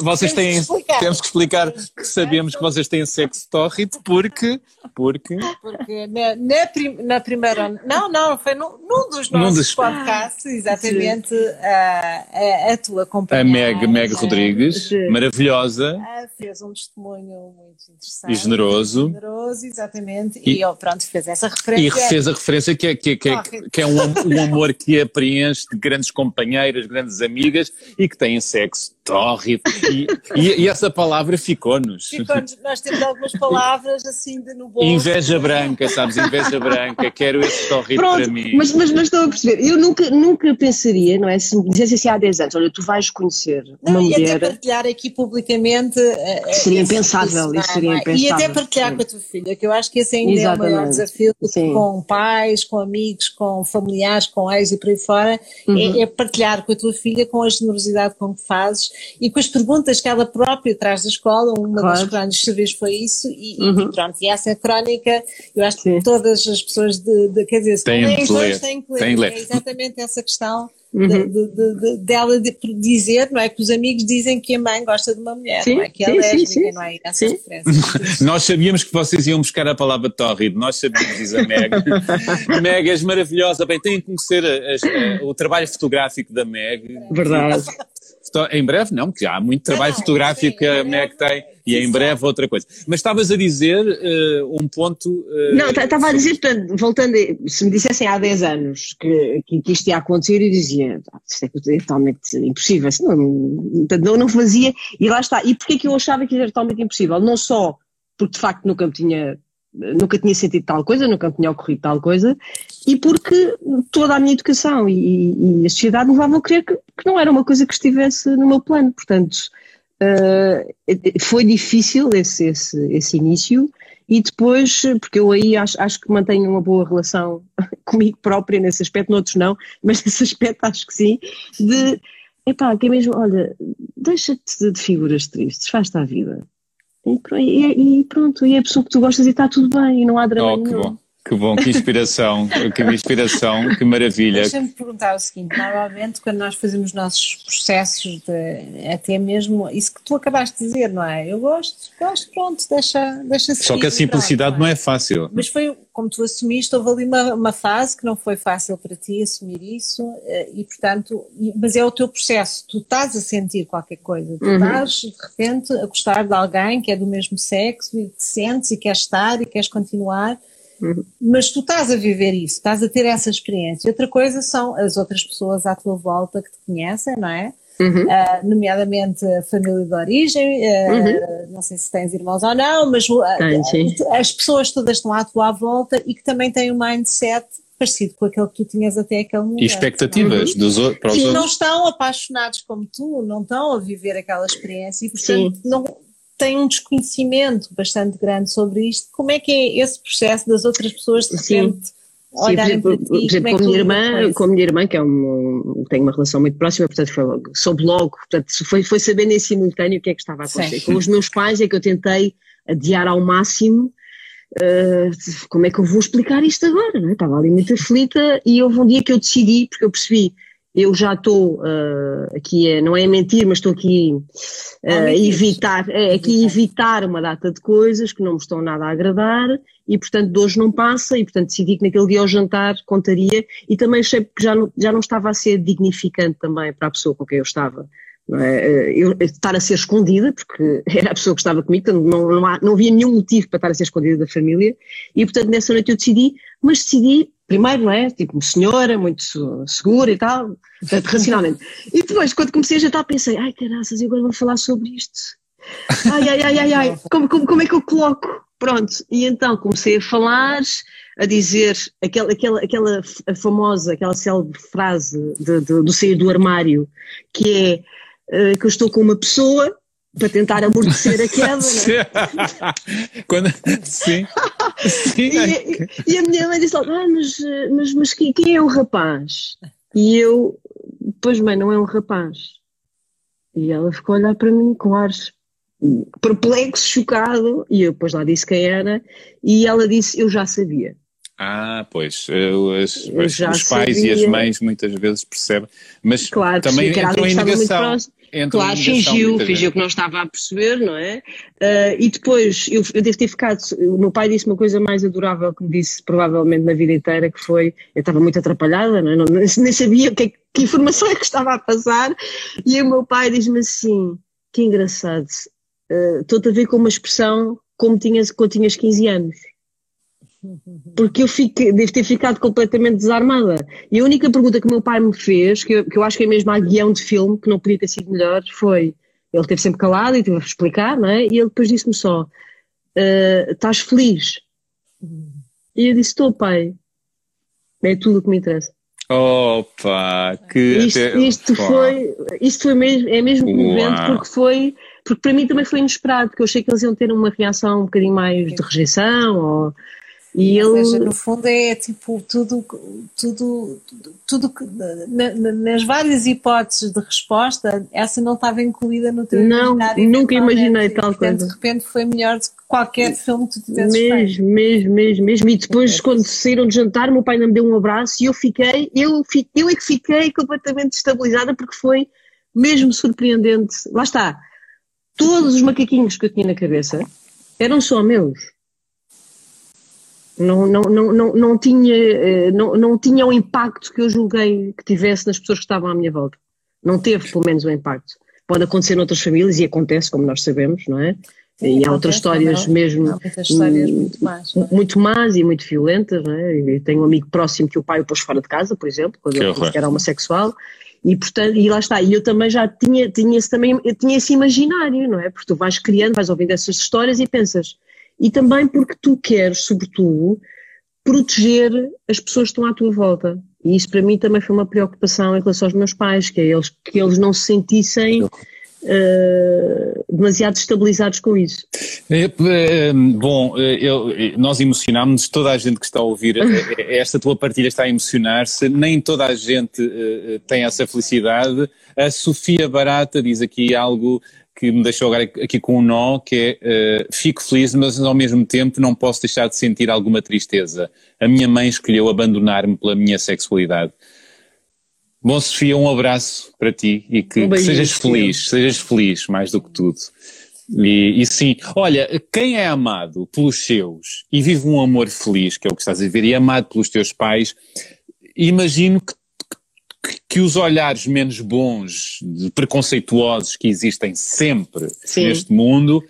[SPEAKER 4] vocês têm,
[SPEAKER 1] explicar.
[SPEAKER 4] temos que explicar que sabemos que vocês têm sexo tórrido porque, porque
[SPEAKER 1] Porque na, na, prim- na primeira. Não, não, foi num, num dos
[SPEAKER 4] Num
[SPEAKER 1] nossos
[SPEAKER 4] dos-
[SPEAKER 1] podcasts, exatamente, a, a, a tua
[SPEAKER 4] a
[SPEAKER 1] companheira.
[SPEAKER 4] Meg, Meg Rodrigues,
[SPEAKER 3] Sim.
[SPEAKER 4] maravilhosa,
[SPEAKER 1] fez um testemunho muito interessante.
[SPEAKER 4] E generoso.
[SPEAKER 1] Generoso, exatamente.
[SPEAKER 4] E-
[SPEAKER 1] E, pronto, fez essa referência.
[SPEAKER 4] E fez a referência que é, que é, que é, que é um, um amor que a preenche de grandes companheiras, grandes amigas e que têm sexo just tórrido. E, e, e essa palavra ficou-nos.
[SPEAKER 1] Ficou-nos- nós temos algumas palavras assim de no bolso.
[SPEAKER 4] Inveja branca, sabes? Inveja branca. Quero esse tórrido para mim.
[SPEAKER 3] mas, mas, mas estou a perceber. Eu nunca, nunca pensaria, não é? Se me dissesse assim há 10 anos, olha, tu vais conhecer uma
[SPEAKER 1] Não, e até
[SPEAKER 3] mulher.
[SPEAKER 1] partilhar aqui publicamente. eh,
[SPEAKER 3] Seria
[SPEAKER 1] esse-
[SPEAKER 3] impensável,
[SPEAKER 1] é?
[SPEAKER 3] isso seria
[SPEAKER 1] E
[SPEAKER 3] impensável.
[SPEAKER 1] até partilhar
[SPEAKER 3] Sim.
[SPEAKER 1] com a tua filha, que eu acho que esse ainda é o maior
[SPEAKER 3] Exatamente.
[SPEAKER 1] desafio
[SPEAKER 3] Sim.
[SPEAKER 1] com pais, com amigos, com familiares, com ex e por aí fora,
[SPEAKER 3] Uhum.
[SPEAKER 1] é, é partilhar com a tua filha com a generosidade com que fazes e com as perguntas que ela própria traz da escola. Uma das
[SPEAKER 3] Claro.
[SPEAKER 1] crónicas que vez foi isso, e, e
[SPEAKER 3] Uhum.
[SPEAKER 1] pronto, e essa crónica, eu acho que
[SPEAKER 3] Sim.
[SPEAKER 1] todas as pessoas de, de quer dizer, se
[SPEAKER 4] Têm
[SPEAKER 1] dois,
[SPEAKER 4] ler.
[SPEAKER 1] têm que ler. É exatamente essa questão
[SPEAKER 3] Uhum.
[SPEAKER 1] de, de- de- de- dela de dizer, não é? Que os amigos dizem que a mãe gosta de uma mulher,
[SPEAKER 3] Sim,
[SPEAKER 1] não é? Que é
[SPEAKER 3] sim, sim,
[SPEAKER 1] lésbica, não é? Essas
[SPEAKER 3] Sim.
[SPEAKER 1] referências.
[SPEAKER 4] Nós sabíamos que vocês iam buscar a palavra tórrido, nós sabíamos, diz a Meg. Meg, és maravilhosa. Bem, têm que conhecer as- a- o trabalho fotográfico da Meg.
[SPEAKER 3] Verdade.
[SPEAKER 4] Foto- Em breve, não, porque há muito trabalho
[SPEAKER 1] Não,
[SPEAKER 4] fotográfico
[SPEAKER 1] sim,
[SPEAKER 4] que a Meg
[SPEAKER 1] breve.
[SPEAKER 4] tem e em breve outra coisa. Mas estavas a dizer eh, um ponto. eh,
[SPEAKER 3] Não, estava a dizer, portanto, voltando, se me dissessem há 10 anos que, que, que isto ia acontecer, eu dizia, "Ah, isto é totalmente impossível, isso não, portanto, não, não fazia, e lá está. E porquê que eu achava que era totalmente impossível? Não só porque de facto nunca me tinha, nunca tinha sentido tal coisa, nunca me tinha ocorrido tal coisa, e porque toda a minha educação e, e a sociedade levavam a crer que, que não era uma coisa que estivesse no meu plano, portanto, uh, foi difícil esse, esse, esse início e depois, porque eu aí acho, acho que mantenho uma boa relação comigo própria nesse aspecto, noutros não, mas nesse aspecto acho que sim, de, epá, que é mesmo, olha, deixa-te de figuras tristes, faz-te a vida. E, e, pronto, e é a pessoa que tu gostas e está tudo bem, e não há drama oh, nenhum.
[SPEAKER 4] Que bom, que inspiração, que inspiração, que maravilha.
[SPEAKER 1] Deixa-me perguntar o seguinte: normalmente, quando nós fazemos nossos processos, de, até mesmo isso que tu acabaste de dizer, não é? Eu gosto, gosto, pronto, deixa, deixa
[SPEAKER 4] Só que a simplicidade pronto, não, é? não é fácil.
[SPEAKER 1] Mas foi, como tu assumiste, houve ali uma, uma fase que não foi fácil para ti assumir isso, eh, e portanto, mas é o teu processo, tu estás a sentir qualquer coisa, tu uhum. estás de repente a gostar de alguém que é do mesmo sexo e te sentes e queres estar e queres continuar Uhum. Mas tu estás a viver isso, estás a ter essa experiência. Outra coisa são as outras pessoas à tua volta que te conhecem, não é? Uhum. Uh, nomeadamente a família de origem, uh, uhum. não sei se tens irmãos ou não, mas uh, as pessoas todas estão à tua volta e que também têm um mindset parecido com aquele que tu tinhas até aquele momento.
[SPEAKER 4] E expectativas
[SPEAKER 1] é?
[SPEAKER 4] dos para os outros.
[SPEAKER 1] não estão apaixonados como tu, não estão a viver aquela experiência e portanto Sim. não tem um desconhecimento bastante grande sobre isto. Como é que é esse processo das outras pessoas de repente olharem
[SPEAKER 3] por exemplo? Por exemplo,
[SPEAKER 1] é
[SPEAKER 3] com, a minha irmã, com a minha irmã, que é um, tem uma relação muito próxima, portanto foi logo, soube logo, portanto foi, foi sabendo em simultâneo o que é que estava a acontecer. Sim. Com os meus pais é que eu tentei adiar ao máximo Uh, como é que eu vou explicar isto agora? Não é? Estava ali muito aflita e houve um dia que eu decidi, porque eu percebi eu já estou uh, aqui, a, não é mentir, mas estou aqui uh, a evitar, é, aqui evitar uma data de coisas que não me estão nada a agradar e portanto de hoje não passa e portanto decidi que naquele dia ao jantar contaria e também achei que já não, já não estava a ser dignificante também para a pessoa com quem eu estava. É? Eh, eu, estar a ser escondida, porque era a pessoa que estava comigo, portanto não, não, há, não havia nenhum motivo para estar a ser escondida da família, e portanto nessa noite eu decidi, mas decidi primeiro, não é? Tipo, senhora, muito segura e tal, portanto, racionalmente. E depois, quando comecei a jantar, pensei, ai caraças, e agora vou falar sobre isto. Ai, ai, ai, ai, ai, como, como, como é que eu coloco? Pronto, e então comecei a falar, a dizer aquela, aquela, aquela famosa, aquela célebre frase de, de, do sair do armário, que é uh, que eu estou com uma pessoa para tentar amortecer a queda,
[SPEAKER 4] é? Quando, sim. Sim.
[SPEAKER 3] E, e, a minha mãe disse ah, mas, mas, mas quem, quem é o rapaz? E eu, pois mãe, não é um rapaz. E ela ficou a olhar para mim com ares perplexo, chocado, e eu depois lá disse quem era, e ela disse, eu já sabia.
[SPEAKER 4] Ah, pois, os, os pais sabia. e as mães muitas vezes percebem, mas claro, também entrou em negação.
[SPEAKER 3] Claro, fingiu, fingiu que não estava a perceber, não é? Uh, e depois, eu, eu devo ter ficado, o meu pai disse uma coisa mais adorável que me disse provavelmente na vida inteira, que foi, eu estava muito atrapalhada, não, é? não nem sabia que, que informação é que estava a passar, e o meu pai diz-me assim, que engraçado, uh, estou-te a ver com uma expressão como tinhas, quando tinhas 15 anos porque eu fiquei, devo ter ficado completamente desarmada. E a única pergunta que o meu pai me fez, que eu, que eu acho que é mesmo a guião de filme, que não podia ter sido melhor, foi: ele esteve sempre calado e teve a explicar, não é? E ele depois disse-me só: uh, Estás feliz? E eu disse: Estou, pai. É tudo o que me interessa.
[SPEAKER 4] Opa, que
[SPEAKER 3] isto, até... isto foi, isto foi mesmo, é mesmo comovente porque foi, porque para mim também foi inesperado, porque eu achei que eles iam ter uma reação um bocadinho mais de rejeição ou
[SPEAKER 1] e Ou ele... seja, no fundo é tipo tudo, tudo, tudo, nas várias hipóteses de resposta, essa não estava incluída no teu
[SPEAKER 3] Não, nunca imaginei tal coisa.
[SPEAKER 1] De repente foi melhor do que qualquer filme que tu tivesses
[SPEAKER 3] mesmo, feito. Mesmo, mesmo, mesmo. E depois, quando saíram de jantar, meu pai não me deu um abraço e eu fiquei, eu, eu é que fiquei completamente destabilizada porque foi mesmo surpreendente. Lá está. Todos os macaquinhos que eu tinha na cabeça eram só meus não, não, não, não, não, tinha, eh, não, não tinha o impacto que eu julguei que tivesse nas pessoas que estavam à minha volta. Não teve, pelo menos, o impacto. Pode acontecer noutras famílias e acontece, como nós sabemos, não é? Sim, e há outras histórias não, mesmo.
[SPEAKER 1] Há histórias muito más. É?
[SPEAKER 3] Muito más e muito violentas, não é? Eu tenho um amigo próximo que o pai o pôs fora de casa, por exemplo, quando que ele disse que era homossexual. E, portanto, e lá está, e eu também já tinha, tinha esse, também, eu tinha esse imaginário, não é? Porque tu vais criando, vais ouvindo essas histórias e pensas, e também porque tu queres, sobretudo, proteger as pessoas que estão à tua volta. E isso para mim também foi uma preocupação em relação aos meus pais, que é eles, que eles não se sentissem uh, demasiado estabilizados com isso.
[SPEAKER 4] É, bom, eu, nós emocionámos, toda a gente que está a ouvir, esta tua partilha está a emocionar-se, nem toda a gente uh, tem essa felicidade. A Sofia Barata diz aqui algo que me deixou agora aqui com um nó, que é uh, fico feliz, mas ao mesmo tempo não posso deixar de sentir alguma tristeza. A minha mãe escolheu abandonar-me pela minha sexualidade. Bom, Sofia, um abraço para ti e que, um que sejas feliz, sejas feliz mais do que tudo. E, e, sim, olha, quem é amado pelos seus e vive um amor feliz, que é o que estás a ver, e é amado pelos teus pais, imagino que, que, os olhares menos bons, preconceituosos que existem sempre sim. neste mundo,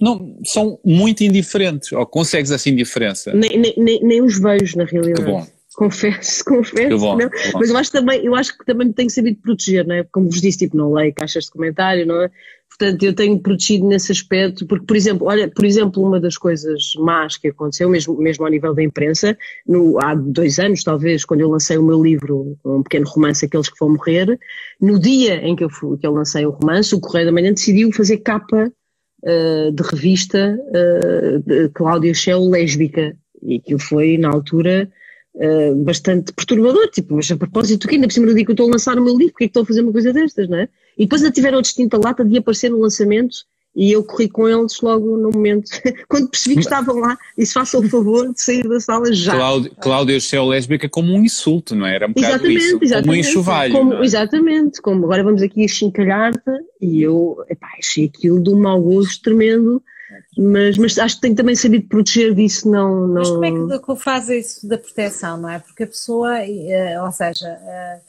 [SPEAKER 4] não, são muito indiferentes, ou consegues essa indiferença?
[SPEAKER 3] Nem, nem, nem os vejo, na realidade. Que bom. Confesso, confesso. Bom, não. Mas eu acho, também, eu acho que também me tenho sabido proteger, não é? Como vos disse, tipo, não leio caixas de comentário, não é? Portanto, eu tenho protegido nesse aspecto, porque, por exemplo, olha, por exemplo, uma das coisas más que aconteceu, mesmo, mesmo ao nível da imprensa, no, há dois anos, talvez, quando eu lancei o meu livro, um pequeno romance, Aqueles que vão morrer, no dia em que eu, fui, que eu lancei o romance, o Correio da Manhã decidiu fazer capa uh, de revista uh, de Cláudia Shell lésbica, e aquilo foi, na altura, uh, bastante perturbador, tipo, mas a propósito, que ainda por cima do dia que eu estou a lançar o meu livro, porque é que estou a fazer uma coisa destas, não é? E depois ainda tiveram a distinta lata de aparecer no lançamento e eu corri com eles logo no momento, quando percebi que estavam lá, e se façam o favor de sair da sala já.
[SPEAKER 4] Cláudia, Cláudia Céu lésbica como um insulto, não é? Era um bocado
[SPEAKER 3] exatamente,
[SPEAKER 4] isso,
[SPEAKER 3] exatamente,
[SPEAKER 4] como um enxovalho.
[SPEAKER 3] Como,
[SPEAKER 4] é?
[SPEAKER 3] Exatamente, como agora vamos aqui a chincalhar-te, e eu, epá, achei aquilo de um mau gosto tremendo, mas, mas acho que tenho também sabido proteger disso, não, não... Mas
[SPEAKER 1] como é que, que faz isso da proteção, não é? Porque a pessoa, eh, ou seja, eh,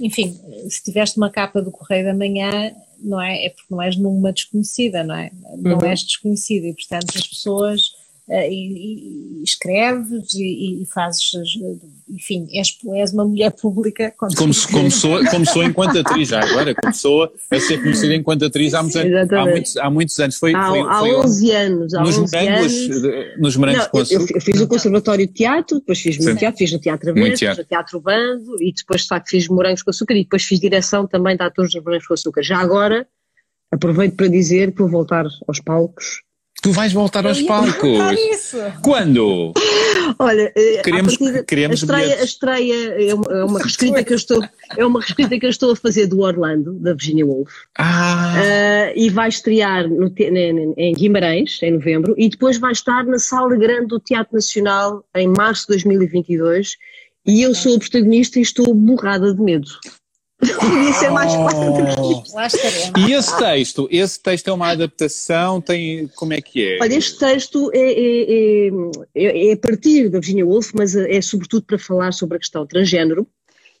[SPEAKER 1] enfim, se tiveste uma capa do Correio da Manhã, não é? É porque não és numa desconhecida, não é? Não uhum. és desconhecida e, portanto, as pessoas e, e, escreves e, e, fazes, enfim, és, és uma mulher pública.
[SPEAKER 4] Como, começou, começou enquanto atriz, já agora, começou a ser conhecida enquanto atriz há, muitos, há, muitos, há muitos anos. Foi,
[SPEAKER 3] há,
[SPEAKER 4] foi,
[SPEAKER 3] há foi 11 anos. Há
[SPEAKER 4] nos
[SPEAKER 3] 11
[SPEAKER 4] morangos,
[SPEAKER 3] anos.
[SPEAKER 4] Nos morangos
[SPEAKER 3] Não, eu, eu, fiz o Conservatório de Teatro, depois fiz muito teatro, fiz no Teatro Aberto, fiz no Teatro Bando e depois, de facto, fiz Morangos com Açúcar e depois fiz direção também de atores dos Morangos com Açúcar. Já agora, aproveito para dizer que vou voltar aos palcos
[SPEAKER 4] Tu vais voltar aos palcos. Quando?
[SPEAKER 3] Olha, eh,
[SPEAKER 4] queremos,
[SPEAKER 3] partida,
[SPEAKER 4] queremos
[SPEAKER 3] a estreia, a estreia é, uma, é uma reescrita que eu estou é uma reescrita que eu estou a fazer do Orlando da Virginia Woolf.
[SPEAKER 4] Ah.
[SPEAKER 3] Uh, e vai estrear no, em Guimarães em novembro e depois vai estar na Sala Grande do Teatro Nacional em março de 2022 e eu sou a protagonista e estou borrada de medo. Podia ser mais
[SPEAKER 1] oh. Lá estaremos.
[SPEAKER 4] E esse texto? Esse texto é uma adaptação? Tem, como é que é?
[SPEAKER 3] Olha, este texto é, é, é, é a partir da Virginia Woolf, mas é sobretudo para falar sobre a questão transgênero,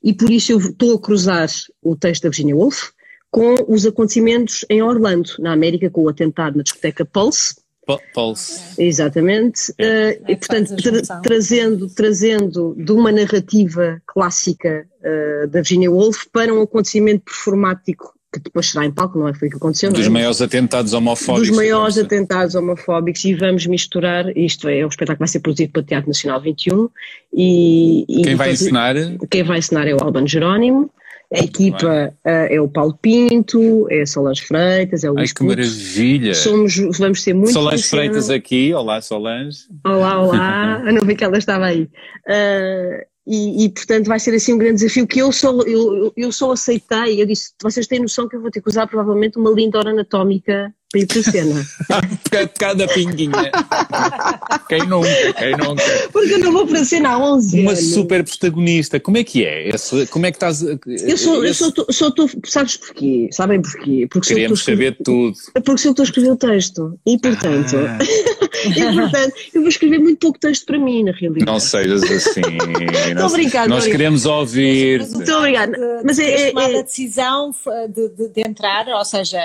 [SPEAKER 3] e por isso eu estou a cruzar o texto da Virginia Woolf com os acontecimentos em Orlando, na América, com o atentado na discoteca Pulse,
[SPEAKER 4] Pulse.
[SPEAKER 3] Exatamente. É. Uh, e, portanto, tra trazendo, trazendo de uma narrativa clássica uh, da Virginia Woolf para um acontecimento performático que depois será em palco, não é? Foi o que aconteceu.
[SPEAKER 4] Dos
[SPEAKER 3] é?
[SPEAKER 4] maiores atentados homofóbicos.
[SPEAKER 3] Dos maiores atentados homofóbicos e vamos misturar, isto é, é um espetáculo que vai ser produzido pelo Teatro Nacional 21 e...
[SPEAKER 4] e quem vai ensinar?
[SPEAKER 3] Quem vai ensinar é o Albano Jerónimo a equipa uh, é o Paulo Pinto, é Solange Freitas, é o Luís
[SPEAKER 4] Ai, que maravilha!
[SPEAKER 3] Somos, vamos ser muito
[SPEAKER 4] Solange Freitas aqui, olá Solange.
[SPEAKER 3] Olá, olá, eu não vi que ela estava aí. Uh, e, e, portanto vai ser assim um grande desafio que eu só, eu, eu só aceitei, eu disse, vocês têm noção que eu vou ter que usar provavelmente uma linda hora anatómica para ir para a cena.
[SPEAKER 4] Cada pinguinha. quem nunca, quem nunca.
[SPEAKER 3] Porque eu não vou para a cena há 11
[SPEAKER 4] Uma
[SPEAKER 3] anos.
[SPEAKER 4] super protagonista, como é que é? Esse, como é que estás...
[SPEAKER 3] Eu sou, esse... eu sou, sou tô, sabes porquê? Sabem porquê? Porque
[SPEAKER 4] Queríamos saber tudo.
[SPEAKER 3] Porque sou eu estou a escrever o texto e portanto... Ah. e portanto, eu vou escrever muito pouco texto para mim, na realidade.
[SPEAKER 4] Não sejas assim.
[SPEAKER 3] Estou obrigada.
[SPEAKER 4] Nós queremos ouvir.
[SPEAKER 3] Muito obrigada. Mas é,
[SPEAKER 1] é, é... a decisão de, de, de entrar, ou seja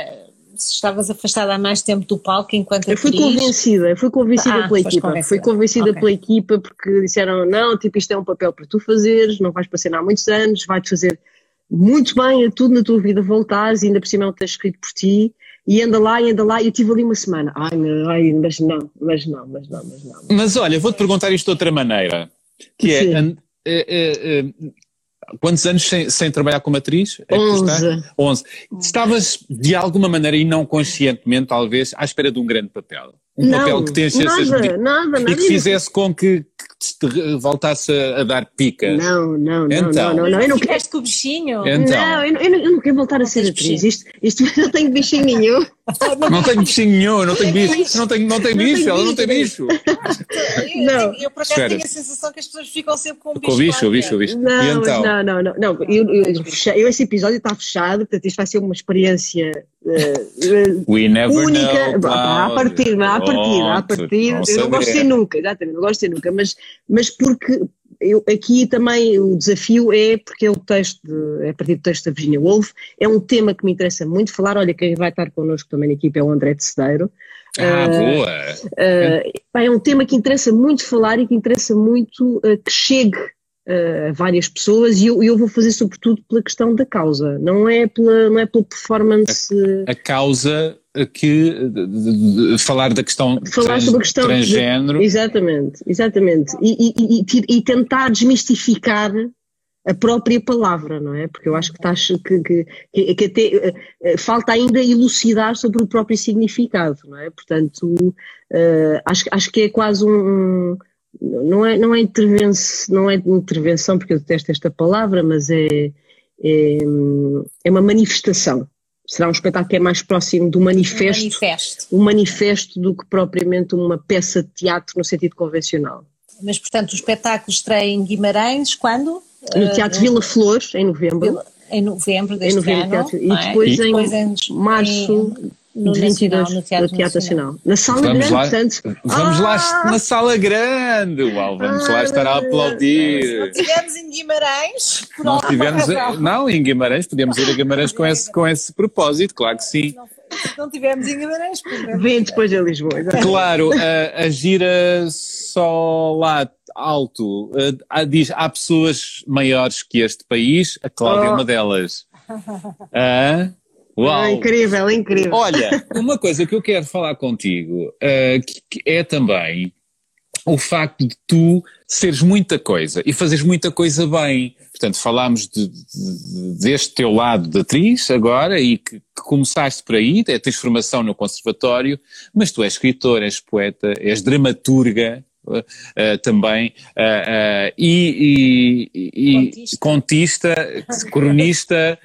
[SPEAKER 1] se estavas afastada há mais tempo do palco enquanto
[SPEAKER 3] Eu fui
[SPEAKER 1] atriz...
[SPEAKER 3] convencida, eu fui convencida ah, pela equipa, convencida. fui convencida okay. pela equipa porque disseram, não, tipo isto é um papel para tu fazeres, não vais passar há muitos anos, vai-te fazer muito bem a tudo na tua vida voltares e ainda por cima não tens escrito por ti e anda lá e anda lá e eu tive ali uma semana, ai, ai mas não, mas não, mas não, mas não.
[SPEAKER 4] Mas olha, vou-te perguntar isto de outra maneira, que é, é, é, é quantos anos sem, sem trabalhar como atriz? É que tu
[SPEAKER 3] Onze.
[SPEAKER 4] estás? 11. Estavas, de alguma maneira, e não conscientemente, talvez, à espera de um grande papel. Um
[SPEAKER 3] não,
[SPEAKER 4] papel que te enchesse as
[SPEAKER 3] nada,
[SPEAKER 4] medidas
[SPEAKER 3] nada, nada.
[SPEAKER 4] e que fizesse com que, que te voltasse a, a dar pica.
[SPEAKER 3] Não, não, não,
[SPEAKER 4] Então.
[SPEAKER 3] não, não, não, eu não quero.
[SPEAKER 1] Com o bichinho?
[SPEAKER 4] Então.
[SPEAKER 3] Não, eu não, eu não- eu não quero voltar a ser atriz.
[SPEAKER 1] bichinho.
[SPEAKER 3] Isto, isto não tenho bichinho nenhum.
[SPEAKER 4] Não tenho bichinho nenhum, não tenho bicho, não tenho, não tenho bicho, ela não tem
[SPEAKER 3] bicho. Não.
[SPEAKER 1] eu, por acaso tenho a sensação que as pessoas ficam sempre com o bicho.
[SPEAKER 4] Com o bicho, o bicho, o bicho.
[SPEAKER 3] Não,
[SPEAKER 4] e então?
[SPEAKER 3] não, não, não. não eu, eu, eu, fechei- eu- esse episódio está fechado, portanto isto vai ser uma experiência eh,
[SPEAKER 4] We never
[SPEAKER 3] única.
[SPEAKER 4] know,
[SPEAKER 3] Pá, à partida, à partida, à partida.
[SPEAKER 4] não
[SPEAKER 3] Eu não gosto de ser nunca, exatamente, não gosto de ser nunca, mas, mas porque eu, aqui também o desafio é porque é o texto, de, é a partir do texto da Virginia Woolf, é um tema que me interessa muito falar. Olha, quem vai estar connosco também na equipa é o André de Cedeiro.
[SPEAKER 4] Ah,
[SPEAKER 3] Eh,
[SPEAKER 4] boa.
[SPEAKER 3] Uh, é um tema que interessa muito falar e que interessa muito uh, que chegue a várias pessoas e eu, eu vou fazer sobretudo pela questão da causa, não é pela, não é pela performance. uh,
[SPEAKER 4] A causa que de- de- de falar da questão,
[SPEAKER 3] Falar
[SPEAKER 4] trans-
[SPEAKER 3] sobre a questão de-
[SPEAKER 4] transgénero.
[SPEAKER 3] Exatamente, exatamente. E, e- e- e- tentar desmistificar a própria palavra, não é? Porque eu acho que, estás, que, que, que- até eh, eh, falta ainda elucidar sobre o próprio significado, não é? Portanto, eh, acho, acho que é quase um. um- não é, não, é intervenção, não é intervenção, porque eu detesto esta palavra, mas é, é, é uma manifestação. Será um espetáculo que é mais próximo do
[SPEAKER 1] Um
[SPEAKER 3] manifesto
[SPEAKER 1] manifesto.
[SPEAKER 3] um manifesto do que propriamente uma peça de teatro no sentido convencional.
[SPEAKER 1] Mas, portanto, o espetáculo estreia em Guimarães, quando?
[SPEAKER 3] No
[SPEAKER 1] Eh,
[SPEAKER 3] Teatro Vila Flores, em novembro,
[SPEAKER 1] Vila- Em novembro deste
[SPEAKER 3] em novembro,
[SPEAKER 1] ano.
[SPEAKER 3] teatro, e
[SPEAKER 1] não é?
[SPEAKER 3] depois em
[SPEAKER 1] em
[SPEAKER 3] março
[SPEAKER 1] no
[SPEAKER 3] de
[SPEAKER 1] Nacional,
[SPEAKER 3] 22,
[SPEAKER 1] no Teatro,
[SPEAKER 3] no Teatro
[SPEAKER 1] Nacional.
[SPEAKER 3] Nacional. Na Sala
[SPEAKER 4] Vamos
[SPEAKER 3] Grande,
[SPEAKER 4] lá,
[SPEAKER 3] portanto.
[SPEAKER 4] vamos
[SPEAKER 3] Ah!
[SPEAKER 4] lá na sala grande, uau, vamos lá estar a
[SPEAKER 1] Se
[SPEAKER 4] aplaudir.
[SPEAKER 1] não estivermos em Guimarães, por
[SPEAKER 4] Nós
[SPEAKER 1] alguma
[SPEAKER 4] tivemos, não, em Guimarães, podemos ir a Guimarães com esse, com esse propósito, claro que sim.
[SPEAKER 1] Se não estivermos em Guimarães.
[SPEAKER 3] Vem depois a Lisboa. exato.
[SPEAKER 4] Claro, a, a gira só lá alto, diz, há pessoas maiores que este país, a Cláudia é
[SPEAKER 3] Oh.
[SPEAKER 4] uma delas. Ah, uau!
[SPEAKER 3] É incrível, é incrível.
[SPEAKER 4] Olha, uma coisa que eu quero falar contigo eh, que- que é também o facto de tu seres muita coisa e fazeres muita coisa bem. Portanto, falámos de- de- deste teu lado de atriz agora e que, que começaste por aí, é, tens formação no conservatório, mas tu és escritora, és poeta, és dramaturga. Eh, também eh, e, e- e-
[SPEAKER 1] Contista.
[SPEAKER 4] contista, cronista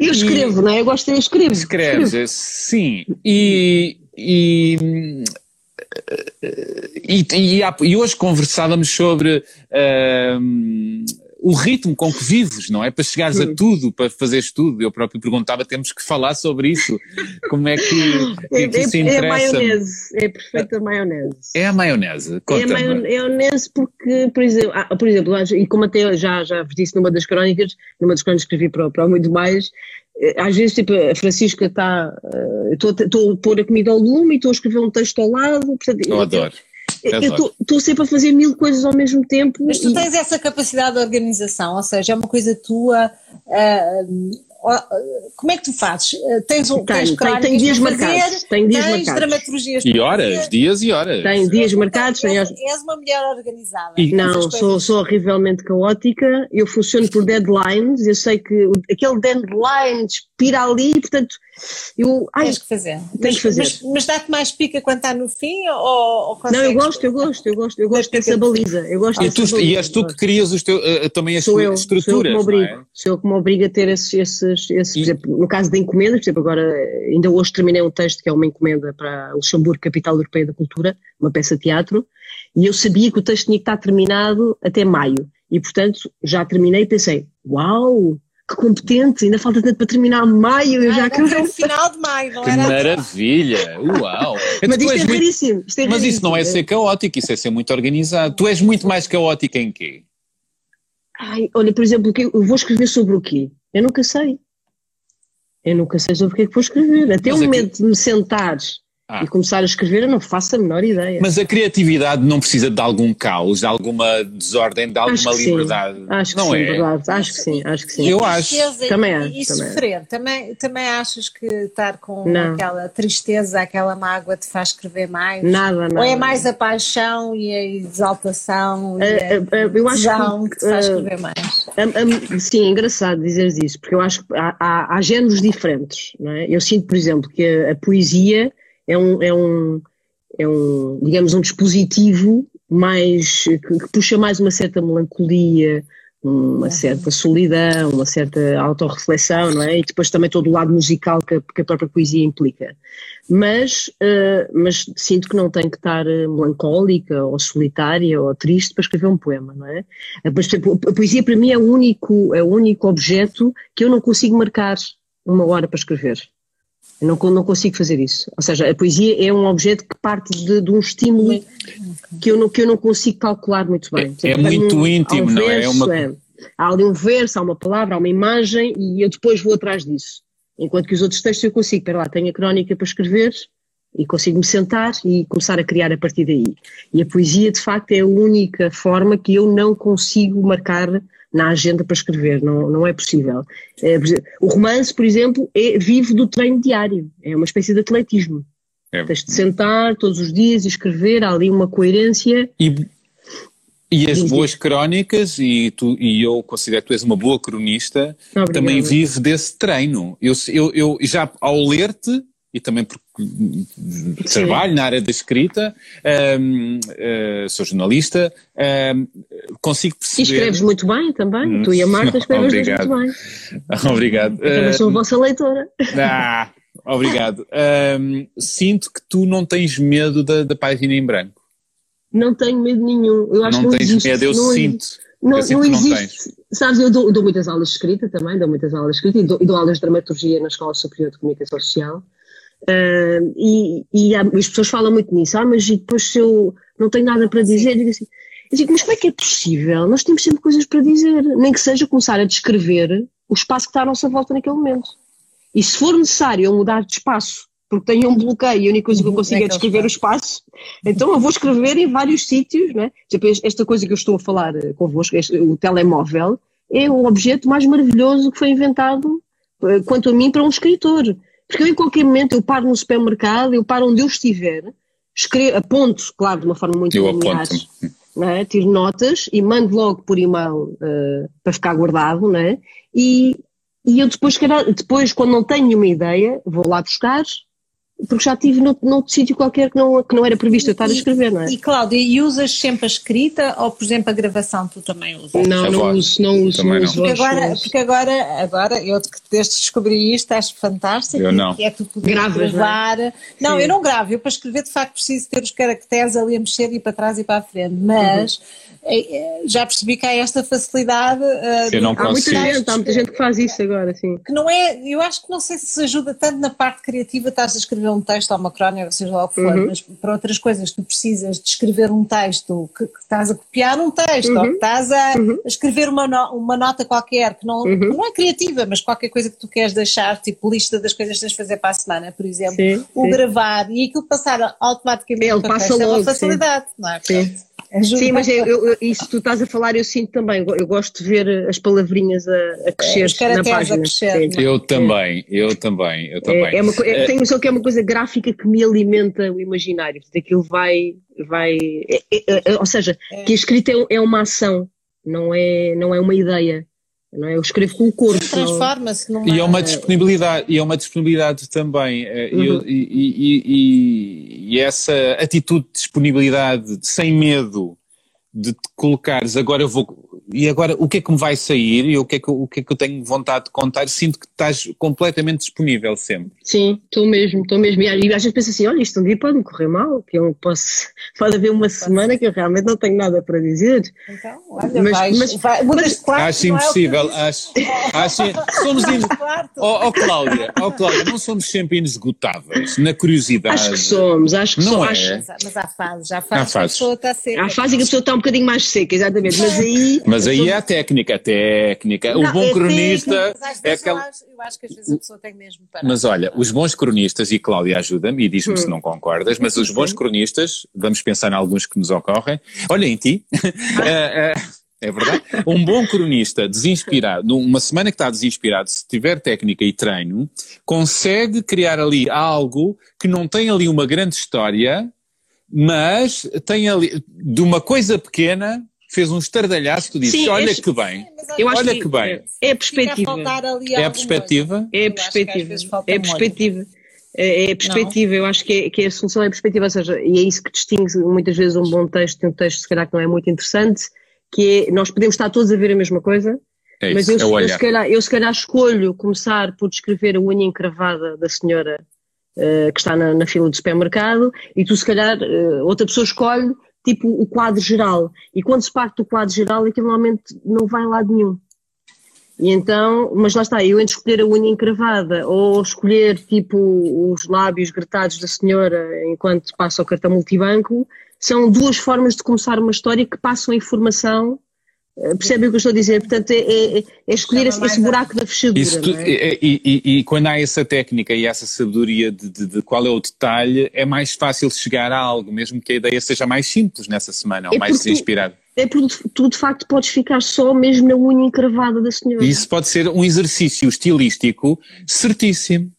[SPEAKER 3] eu escrevo, não é? Eu gosto, eu escrevo.
[SPEAKER 4] Escreves, é, sim. E, e, e, e há- e hoje conversávamos sobre hum, o ritmo com que vives, não é? Para chegares a tudo, para fazeres tudo. Eu próprio perguntava, temos que falar sobre isso. Como é que,
[SPEAKER 3] É,
[SPEAKER 4] que isso
[SPEAKER 3] é, é a
[SPEAKER 4] interessa?
[SPEAKER 3] maionese, é a perfeita maionese.
[SPEAKER 4] É a maionese.
[SPEAKER 3] É a
[SPEAKER 4] Conta-me.
[SPEAKER 3] maionese, é a maionese porque, por exemplo, ah, por exemplo, e como até já, já vos disse numa das crónicas, numa das crónicas que escrevi para, para Muito Mais, eh, às vezes tipo, a Francisca está, eh, estou a- estou a pôr a comida ao lume e estou a escrever um texto ao lado, portanto,
[SPEAKER 4] Eu
[SPEAKER 3] eu
[SPEAKER 4] adoro.
[SPEAKER 3] Estou- estou sempre a fazer mil coisas ao mesmo tempo.
[SPEAKER 1] Mas tu
[SPEAKER 3] e-
[SPEAKER 1] tens essa capacidade de organização, ou seja, é uma coisa tua. ah, como é que tu fazes? Ah, Tens, um,
[SPEAKER 3] Tenho,
[SPEAKER 1] tens
[SPEAKER 3] tenho, tenho dias
[SPEAKER 1] para
[SPEAKER 3] marcados,
[SPEAKER 1] fazer,
[SPEAKER 3] tenho dias
[SPEAKER 1] tens
[SPEAKER 3] marcados.
[SPEAKER 1] dramaturgias
[SPEAKER 4] E horas,
[SPEAKER 1] fazer.
[SPEAKER 4] dias e horas.
[SPEAKER 3] Tenho dias marcados, tenho
[SPEAKER 1] És, és uma mulher organizada.
[SPEAKER 4] E-
[SPEAKER 3] Não, sou, sou horrivelmente caótica, eu funciono por deadlines, eu sei que aquele deadline expira ali, portanto, eu. Ai,
[SPEAKER 1] Tens que fazer.
[SPEAKER 3] Tenho
[SPEAKER 1] mas,
[SPEAKER 3] que fazer.
[SPEAKER 1] Mas, mas dá-te mais pica quando está no fim ou, ou
[SPEAKER 3] não, eu gosto, eu gosto, eu gosto, eu gosto dessa baliza. Eu gosto
[SPEAKER 4] E,
[SPEAKER 3] dessa
[SPEAKER 4] tu, e és
[SPEAKER 3] baliza,
[SPEAKER 4] tu que crias os teus, eh, também as
[SPEAKER 3] Sou eu,
[SPEAKER 4] tuas
[SPEAKER 3] sou eu que
[SPEAKER 4] estruturas.
[SPEAKER 3] me
[SPEAKER 4] não
[SPEAKER 3] obrigo,
[SPEAKER 4] é?
[SPEAKER 3] sou eu que me obrigo a ter esses, esses, esses
[SPEAKER 4] E-
[SPEAKER 3] por exemplo, no caso da encomenda, por exemplo, agora ainda hoje terminei um texto que é uma encomenda para Luxemburgo, Capital Europeia da Cultura, uma peça de teatro, e eu sabia que o texto tinha que estar terminado até maio, e portanto já terminei e pensei, uau, competente, ainda falta tanto para terminar maio, eu
[SPEAKER 1] Ah,
[SPEAKER 3] já acabei.
[SPEAKER 1] final de maio, não
[SPEAKER 4] Que
[SPEAKER 1] era?
[SPEAKER 4] maravilha! Uau!
[SPEAKER 3] Mas isto é
[SPEAKER 4] muito-
[SPEAKER 3] raríssimo, isto é
[SPEAKER 4] Mas isso não é ser caótico, isso é ser muito organizado. Tu és muito mais caótica em quê?
[SPEAKER 3] Ai, olha, por exemplo, que eu vou escrever sobre o quê? Eu nunca sei. Eu nunca sei sobre o que é que vou escrever. Até
[SPEAKER 4] Mas
[SPEAKER 3] o
[SPEAKER 4] é que-
[SPEAKER 3] momento de me sentares e começar a escrever, eu não faço a menor ideia.
[SPEAKER 4] Mas a criatividade não precisa de algum caos, de alguma desordem, de alguma
[SPEAKER 3] acho
[SPEAKER 4] liberdade.
[SPEAKER 3] Sim. Acho que
[SPEAKER 4] não
[SPEAKER 3] sim,
[SPEAKER 4] é?
[SPEAKER 3] verdade. Acho que sim, acho que sim.
[SPEAKER 4] Eu acho.
[SPEAKER 3] Também acho,
[SPEAKER 1] e
[SPEAKER 3] também
[SPEAKER 1] sofrer. Também, também achas que estar com
[SPEAKER 3] Não.
[SPEAKER 1] aquela tristeza, aquela mágoa te faz escrever mais?
[SPEAKER 3] Nada, nada.
[SPEAKER 1] Ou é mais a paixão e a exaltação e
[SPEAKER 3] Ah,
[SPEAKER 1] a
[SPEAKER 3] ah, ah, eu acho
[SPEAKER 1] que,
[SPEAKER 3] que,
[SPEAKER 1] te faz
[SPEAKER 3] ah,
[SPEAKER 1] escrever mais?
[SPEAKER 3] Sim, é engraçado dizeres isso, porque eu acho que há, há, há géneros diferentes. Não é? Eu sinto, por exemplo, que a, a poesia é um, é, um, é um, digamos, um dispositivo mais que, que puxa mais uma certa melancolia, uma certa solidão, uma certa autorreflexão, não é? E depois também todo o lado musical que a, que a própria poesia implica. Mas, eh, mas sinto que não tem que estar eh, melancólica ou solitária ou triste para escrever um poema, não é? A, por exemplo, a poesia para mim é o único, é o único objeto que eu não consigo marcar uma hora para escrever. Eu não, não consigo fazer isso. Ou seja, a poesia é um objeto que parte de, de um estímulo que eu, não, que eu não consigo calcular muito bem.
[SPEAKER 4] É- é muito
[SPEAKER 3] um-
[SPEAKER 4] íntimo,
[SPEAKER 3] um
[SPEAKER 4] não é? É
[SPEAKER 3] verso,
[SPEAKER 4] uma-
[SPEAKER 3] Há ali um verso, há uma palavra, há uma imagem e eu depois vou atrás disso. Enquanto que os outros textos eu consigo, espera lá, tenho a crónica para escrever e consigo me sentar e começar a criar a partir daí. E a poesia, de facto, é a única forma que eu não consigo marcar na agenda para escrever, não, não é possível. É, o romance, por exemplo, é, vive do treino diário, é uma espécie de atletismo.
[SPEAKER 4] É.
[SPEAKER 3] Tens de sentar todos os dias e escrever, há ali uma coerência.
[SPEAKER 4] E, e as boas crónicas, e, tu, e eu considero que tu és uma boa cronista,
[SPEAKER 3] Obrigada.
[SPEAKER 4] também vive desse treino. Eu, eu, eu já ao ler-te, e também porque trabalho na área da escrita, hum, eh, sou jornalista, hum, consigo
[SPEAKER 3] E
[SPEAKER 4] perceber.
[SPEAKER 3] escreves muito bem também,
[SPEAKER 4] Hum,
[SPEAKER 3] tu e a Marta dois
[SPEAKER 4] obrigado.
[SPEAKER 3] muito bem.
[SPEAKER 4] Obrigado.
[SPEAKER 3] Eu também sou a
[SPEAKER 4] Hum,
[SPEAKER 3] vossa leitora.
[SPEAKER 4] ah, obrigado. Hum, sinto que tu não tens medo da, da página em branco.
[SPEAKER 3] Não tenho medo nenhum. Eu acho
[SPEAKER 4] não
[SPEAKER 3] que não
[SPEAKER 4] tens
[SPEAKER 3] existe.
[SPEAKER 4] medo, eu
[SPEAKER 3] não,
[SPEAKER 4] sinto.
[SPEAKER 3] Não,
[SPEAKER 4] eu
[SPEAKER 3] não existe. Sabes, eu dou, dou muitas aulas de escrita também, dou muitas aulas de escrita e dou, e dou aulas de dramaturgia na Escola Superior de Comunicação Social. Ah, e, e há- as pessoas falam muito nisso. Ah, mas e depois se eu não tenho nada para dizer, digo assim. Eu digo, mas como é que é possível? Nós temos sempre coisas para dizer, nem que seja começar a descrever o espaço que está à nossa volta naquele momento. E se for necessário eu mudar de espaço, porque tenho um bloqueio e a única coisa que eu consigo é
[SPEAKER 1] Naquele
[SPEAKER 3] descrever o espaço, então eu vou escrever em vários sítios, não é? Exemplo, esta coisa que eu estou a falar eh, convosco, este- o telemóvel, é o objeto mais maravilhoso que foi inventado, eh, quanto a mim, para um escritor. Porque eu, em qualquer momento, eu paro no supermercado, eu paro onde eu estiver, escrevo, aponto, claro, de uma forma muito
[SPEAKER 4] Eu
[SPEAKER 3] linear, é? tiro notas e mando logo por e-mail eh, para ficar guardado, não é? E, e eu depois, depois, quando não tenho nenhuma ideia, vou lá buscar, porque já estive noutro, noutro sítio qualquer que não, que não era previsto eu estar a escrever, não é?
[SPEAKER 1] E Cláudia, e usas sempre a escrita ou, por exemplo, a gravação tu também usas?
[SPEAKER 3] Não, não uso, não uso, não uso
[SPEAKER 1] Porque agora, porque agora, agora, eu que desde que descobri isto, acho fantástico.
[SPEAKER 4] Eu não.
[SPEAKER 1] Que é tu poder
[SPEAKER 3] Gravas, não é?
[SPEAKER 1] gravar. Não, eu não gravo. Eu para escrever, de facto, preciso ter os caracteres ali a mexer e para trás e para a frente. Mas
[SPEAKER 3] Uhum.
[SPEAKER 1] eh, eh, já percebi que há esta facilidade. eh,
[SPEAKER 4] Eu não
[SPEAKER 1] de-
[SPEAKER 3] Há muita gente, há muita gente que faz isso agora, sim.
[SPEAKER 1] que não é, eu acho que não sei se se ajuda tanto na parte criativa, estás a escrever um texto ou uma crónica, ou seja lá o que for,
[SPEAKER 3] Uhum.
[SPEAKER 1] mas para outras coisas tu precisas de escrever um texto, que, que estás a copiar um texto, ou que estás a,
[SPEAKER 3] Uhum.
[SPEAKER 1] escrever uma, no- uma nota qualquer, que não,
[SPEAKER 3] Uhum.
[SPEAKER 1] que não é criativa, mas qualquer coisa que tu queres deixar, tipo lista das coisas que tens de fazer para a semana, por exemplo,
[SPEAKER 3] Sim,
[SPEAKER 1] o
[SPEAKER 3] sim.
[SPEAKER 1] gravar e aquilo passar automaticamente
[SPEAKER 3] Ele
[SPEAKER 1] para
[SPEAKER 3] passa
[SPEAKER 1] texto, é uma
[SPEAKER 3] logo, sim.
[SPEAKER 1] facilidade, não é?
[SPEAKER 3] Sim.
[SPEAKER 1] Pronto. Ajuda.
[SPEAKER 3] Sim, mas eu, eu- eu- isso tu estás a falar, eu sinto também. Eu gosto de ver as palavrinhas a, a crescer na
[SPEAKER 1] a
[SPEAKER 3] página.
[SPEAKER 1] crescer, é?
[SPEAKER 4] Eu também, eu também, eu também.
[SPEAKER 3] É, é uma, é, tenho noção que é uma coisa gráfica que me alimenta o imaginário. Portanto, aquilo vai. vai é- é- é- ou seja, que a escrita é, é uma ação, não é, não é uma ideia. Não é? Eu escrevo com o corpo.
[SPEAKER 1] Transforma-se numa.
[SPEAKER 4] E é uma disponibilidade, e é uma disponibilidade também. eh, e eu-
[SPEAKER 3] Uhum.
[SPEAKER 4] E, e- e- e essa atitude de disponibilidade, sem medo de te colocares, agora eu vou. E agora o que é que me vai sair e o que é que, eu- o que, é que eu tenho vontade de contar? Sinto que estás completamente disponível sempre.
[SPEAKER 3] Sim, estou mesmo, estou mesmo. E às vezes penso assim: olha, isto um dia pode me correr mal, que eu posso. Pode haver uma semana que eu realmente não tenho nada para dizer.
[SPEAKER 1] Então, olha,
[SPEAKER 3] Mas-
[SPEAKER 1] vais,
[SPEAKER 3] mas-
[SPEAKER 1] vai, de quarto,
[SPEAKER 4] acho
[SPEAKER 1] é
[SPEAKER 4] impossível,
[SPEAKER 1] disse.
[SPEAKER 4] acho, acho. Somos. in-. Oh, oh, Cláudia, oh, Cláudia, não somos sempre inesgotáveis na curiosidade.
[SPEAKER 3] Acho que somos, acho que
[SPEAKER 4] Não
[SPEAKER 3] somos.
[SPEAKER 4] é?
[SPEAKER 3] acho-
[SPEAKER 1] Mas, mas há fases, há
[SPEAKER 4] Há
[SPEAKER 1] fases que a
[SPEAKER 4] fases.
[SPEAKER 1] pessoa está seca.
[SPEAKER 3] Há a fase em que a pessoa está um bocadinho mais seca, exatamente. Mas aí.
[SPEAKER 4] Mas Mas aí é a técnica, a técnica. o
[SPEAKER 1] Não,
[SPEAKER 4] bom
[SPEAKER 1] é
[SPEAKER 4] cronista
[SPEAKER 1] às
[SPEAKER 4] é
[SPEAKER 1] vezes eu acho- que às vezes a pessoa tem mesmo para.
[SPEAKER 4] Mas olha, os bons cronistas, e Cláudia ajuda-me e diz-me se
[SPEAKER 3] Hum.
[SPEAKER 4] não concordas, mas os bons cronistas, vamos pensar em alguns que nos ocorrem. Olha em ti. É, é, é verdade. Um bom cronista desinspirado, numa semana que está desinspirado, se tiver técnica e treino, consegue criar ali algo que não tem ali uma grande história, mas tem ali, de uma coisa pequena, fez um estardalhaço, tu dizes,
[SPEAKER 3] Sim,
[SPEAKER 4] olha
[SPEAKER 3] este-
[SPEAKER 4] que bem.
[SPEAKER 3] Eu acho
[SPEAKER 4] Olha que bem.
[SPEAKER 3] É a
[SPEAKER 1] Fica a
[SPEAKER 3] perspectiva.
[SPEAKER 4] É a perspectiva?
[SPEAKER 3] É a
[SPEAKER 1] que
[SPEAKER 3] perspectiva. É a perspectiva. É é a perspectiva, eu acho que, é, que é a solução é a perspectiva, ou seja, e é isso que distingue muitas vezes um bom texto de um texto se calhar que não é muito interessante, que é, nós podemos estar todos a ver a mesma coisa,
[SPEAKER 4] É
[SPEAKER 3] mas
[SPEAKER 4] isso,
[SPEAKER 3] eu,
[SPEAKER 4] é
[SPEAKER 3] eu, se calhar, eu se calhar escolho começar por descrever a unha encravada da senhora eh, que está na, na fila do supermercado e tu se calhar, eh, outra pessoa escolhe tipo o quadro geral e quando se parte do quadro geral aquilo normalmente não vai a lado nenhum. E então, mas lá está, eu entre escolher a unha encravada ou escolher tipo os lábios gretados da senhora enquanto passa o cartão multibanco, são duas formas de começar uma história que passam a informação. Eh, Percebem o que eu estou a dizer? Portanto, é, é- é escolher esse, esse
[SPEAKER 1] a-
[SPEAKER 3] buraco da fechadura.
[SPEAKER 4] Isso tu-
[SPEAKER 3] não é?
[SPEAKER 4] e, e- e- quando há essa técnica e essa sabedoria de, de- de qual é o detalhe, é mais fácil chegar a algo, mesmo que a ideia seja mais simples nessa semana, ou
[SPEAKER 3] É
[SPEAKER 4] mais desinspirada.
[SPEAKER 3] É porque tu de facto podes ficar só mesmo na unha encravada da senhora.
[SPEAKER 4] Isso pode ser um exercício estilístico certíssimo,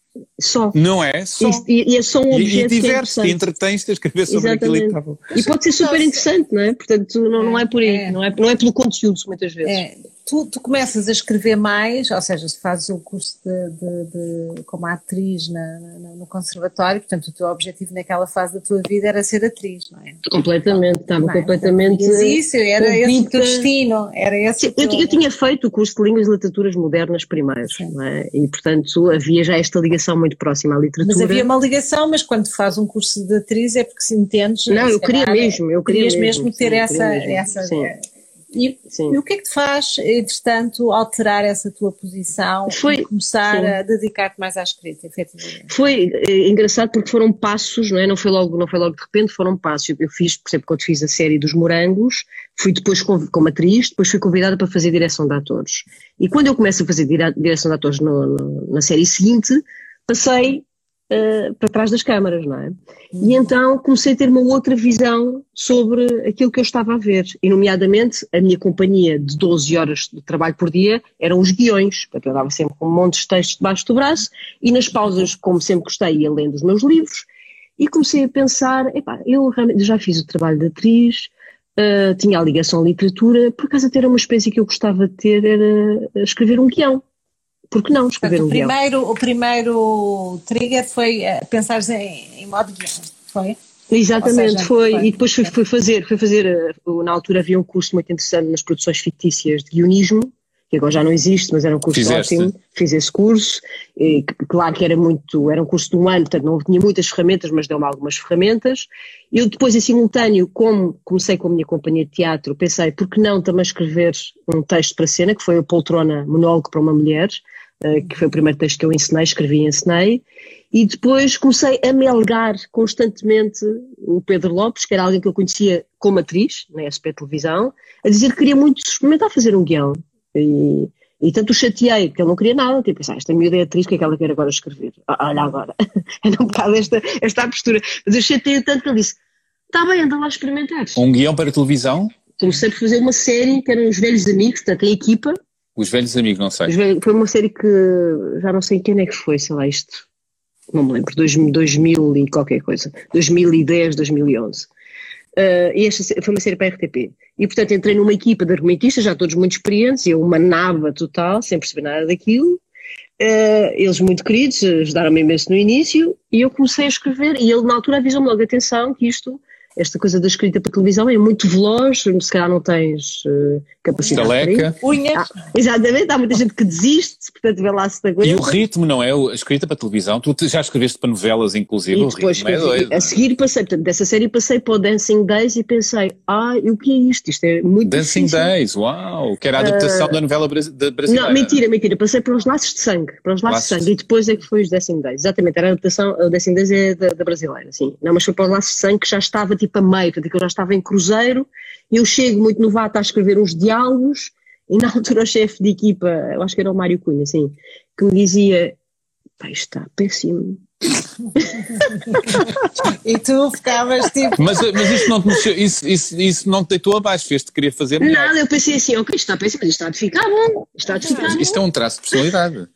[SPEAKER 3] Só.
[SPEAKER 4] não é? Só.
[SPEAKER 3] E, e é só um
[SPEAKER 4] E, e
[SPEAKER 3] objeto que é
[SPEAKER 4] entretens-te a escrever sobre aquilo e
[SPEAKER 3] Exatamente.
[SPEAKER 4] está bom.
[SPEAKER 3] E pode ser super interessante, não é? Portanto, não, não é por aí,
[SPEAKER 1] É.
[SPEAKER 3] não, é, não é pelo conteúdo, muitas vezes.
[SPEAKER 1] É, tu, tu começas a escrever mais, ou seja, se fazes o curso de, de- de- como atriz na- na- no conservatório, portanto o teu objetivo naquela fase da tua vida era ser atriz, não é?
[SPEAKER 3] Completamente, estava
[SPEAKER 1] é?
[SPEAKER 3] completamente.
[SPEAKER 1] Isso, era esse o teu destino, era esse
[SPEAKER 3] Sim,
[SPEAKER 1] teu...
[SPEAKER 3] eu, eu tinha feito o curso de Línguas e Literaturas Modernas primeiro, é? e portanto havia já esta ligação muito próxima à literatura.
[SPEAKER 1] Mas havia uma ligação, mas quando faz um curso de atriz é porque se entendes.
[SPEAKER 3] Não,
[SPEAKER 1] se
[SPEAKER 3] eu queria
[SPEAKER 1] calhar,
[SPEAKER 3] mesmo, eu queria
[SPEAKER 1] mesmo,
[SPEAKER 3] mesmo,
[SPEAKER 1] ter
[SPEAKER 3] sim,
[SPEAKER 1] essa.
[SPEAKER 3] mesmo,
[SPEAKER 1] essa. E, e o que é que te faz, entretanto, alterar essa tua posição
[SPEAKER 3] Foi-
[SPEAKER 1] e começar
[SPEAKER 3] sim.
[SPEAKER 1] a dedicar-te mais à escrita, efetivamente?
[SPEAKER 3] Foi eh, engraçado porque foram passos, não é? Não foi logo, não foi logo de repente, foram passos. Eu, eu fiz, por exemplo, quando fiz a série dos Morangos, fui depois conv- como atriz, depois fui convidada para fazer direção de atores. E quando eu começo a fazer dire- direção de atores no- no- na série seguinte, passei eh, para trás das câmaras, não é? E então comecei a ter uma outra visão sobre aquilo que eu estava a ver. E, nomeadamente, a minha companhia de 12 horas de trabalho por dia eram os guiões. Portanto, eu dava sempre com um monte de textos debaixo do braço e nas pausas, como sempre gostei, ia lendo os meus livros. E comecei a pensar, epá, eu realmente já fiz o trabalho de atriz, eh, tinha a ligação à literatura, por acaso até era uma espécie que eu gostava de ter, era escrever um guião. Por que não escrever
[SPEAKER 1] Portanto,
[SPEAKER 3] um
[SPEAKER 1] o,
[SPEAKER 3] guião?
[SPEAKER 1] primeiro, o primeiro trigger foi uh, pensar em, em modo guião, foi?
[SPEAKER 3] Exatamente,
[SPEAKER 1] seja,
[SPEAKER 3] foi.
[SPEAKER 1] foi.
[SPEAKER 3] E depois fui, fui fazer, fui fazer, eh, na altura havia um curso muito interessante nas produções fictícias de guionismo, que agora já não existe, mas era um curso
[SPEAKER 4] Fizeste?
[SPEAKER 3] ótimo. Fiz esse curso, e, claro que era muito, era um curso de um ano, portanto não tinha muitas ferramentas, mas deu-me algumas ferramentas. Eu depois, em simultâneo, como comecei com a minha companhia de teatro, pensei, por que não também escrever um texto para cena, que foi a Poltrona Monólogo para uma Mulher, eh, que foi o primeiro texto que eu ensinei, escrevi e ensinei. E depois comecei a melgar constantemente o Pedro Lopes, que era alguém que eu conhecia como atriz, na SP Televisão, a dizer que queria muito experimentar fazer um guião. E, e tanto o chateei, porque ele não queria nada, tipo, ah, esta miúda é atriz, o que é que ela quer agora escrever? Ah, Olha agora, era um bocado esta, esta postura. Mas eu chateei tanto que ele disse, está bem, anda lá experimentar.
[SPEAKER 4] Um guião para televisão,
[SPEAKER 3] Comecei por fazer uma série que eram os velhos amigos, portanto, em equipa,
[SPEAKER 4] os velhos amigos, não sei.
[SPEAKER 3] Os velhos- Foi uma série que já não sei quem é que foi, sei lá, isto. Não me lembro, 2000, 2000 e qualquer coisa. 2010, 2011. Uh, e esta foi uma série para a RTP. E portanto entrei numa equipa de argumentistas, já todos muito experientes, eu uma nava total, sem perceber nada daquilo. Uh, eles muito queridos, ajudaram-me imenso no início, e eu comecei a escrever, e ele na altura avisou-me logo, atenção, que isto, esta coisa da escrita para televisão é muito veloz, se calhar não tens uh, capacidade.
[SPEAKER 4] Estaleca.
[SPEAKER 1] Unhas,
[SPEAKER 3] Ah, exatamente, há muita gente que desiste, portanto vê lá se aguenta.
[SPEAKER 4] E o ritmo, não é? O- A escrita para televisão, tu já escreveste para novelas, inclusive,
[SPEAKER 3] E
[SPEAKER 4] o
[SPEAKER 3] depois,
[SPEAKER 4] ritmo é doido.
[SPEAKER 3] a seguir passei, portanto, dessa série passei para o Dancing Days e pensei, ah, e o que é isto? Isto é muito
[SPEAKER 4] Dancing
[SPEAKER 3] difícil.
[SPEAKER 4] Days, uau! Que era a adaptação da novela brasileira.
[SPEAKER 3] Não, mentira, mentira, passei para os laços de sangue, para os laços
[SPEAKER 4] Laços.
[SPEAKER 3] de sangue, e depois é que foi os Dancing Days, exatamente, era a adaptação, o Dancing Days é da, da brasileira, sim, não, mas foi para os laços de sangue que já estava tipo a meio, portanto, que eu já estava em cruzeiro, eu chego muito novato a escrever uns diálogos, e na altura o chefe de equipa, eu acho que era o Mário Cunha, assim, que me dizia, pá, está péssimo,
[SPEAKER 1] e tu ficavas tipo.
[SPEAKER 4] Mas, mas isto não te mexeu, isso, isso, isso não te deitou abaixo, fez-te querer fazer melhor.
[SPEAKER 3] Nada, eu pensei assim, ok, isto está péssimo, isto está a ficar bom. Isto está a ficar
[SPEAKER 4] Isto é um traço de personalidade.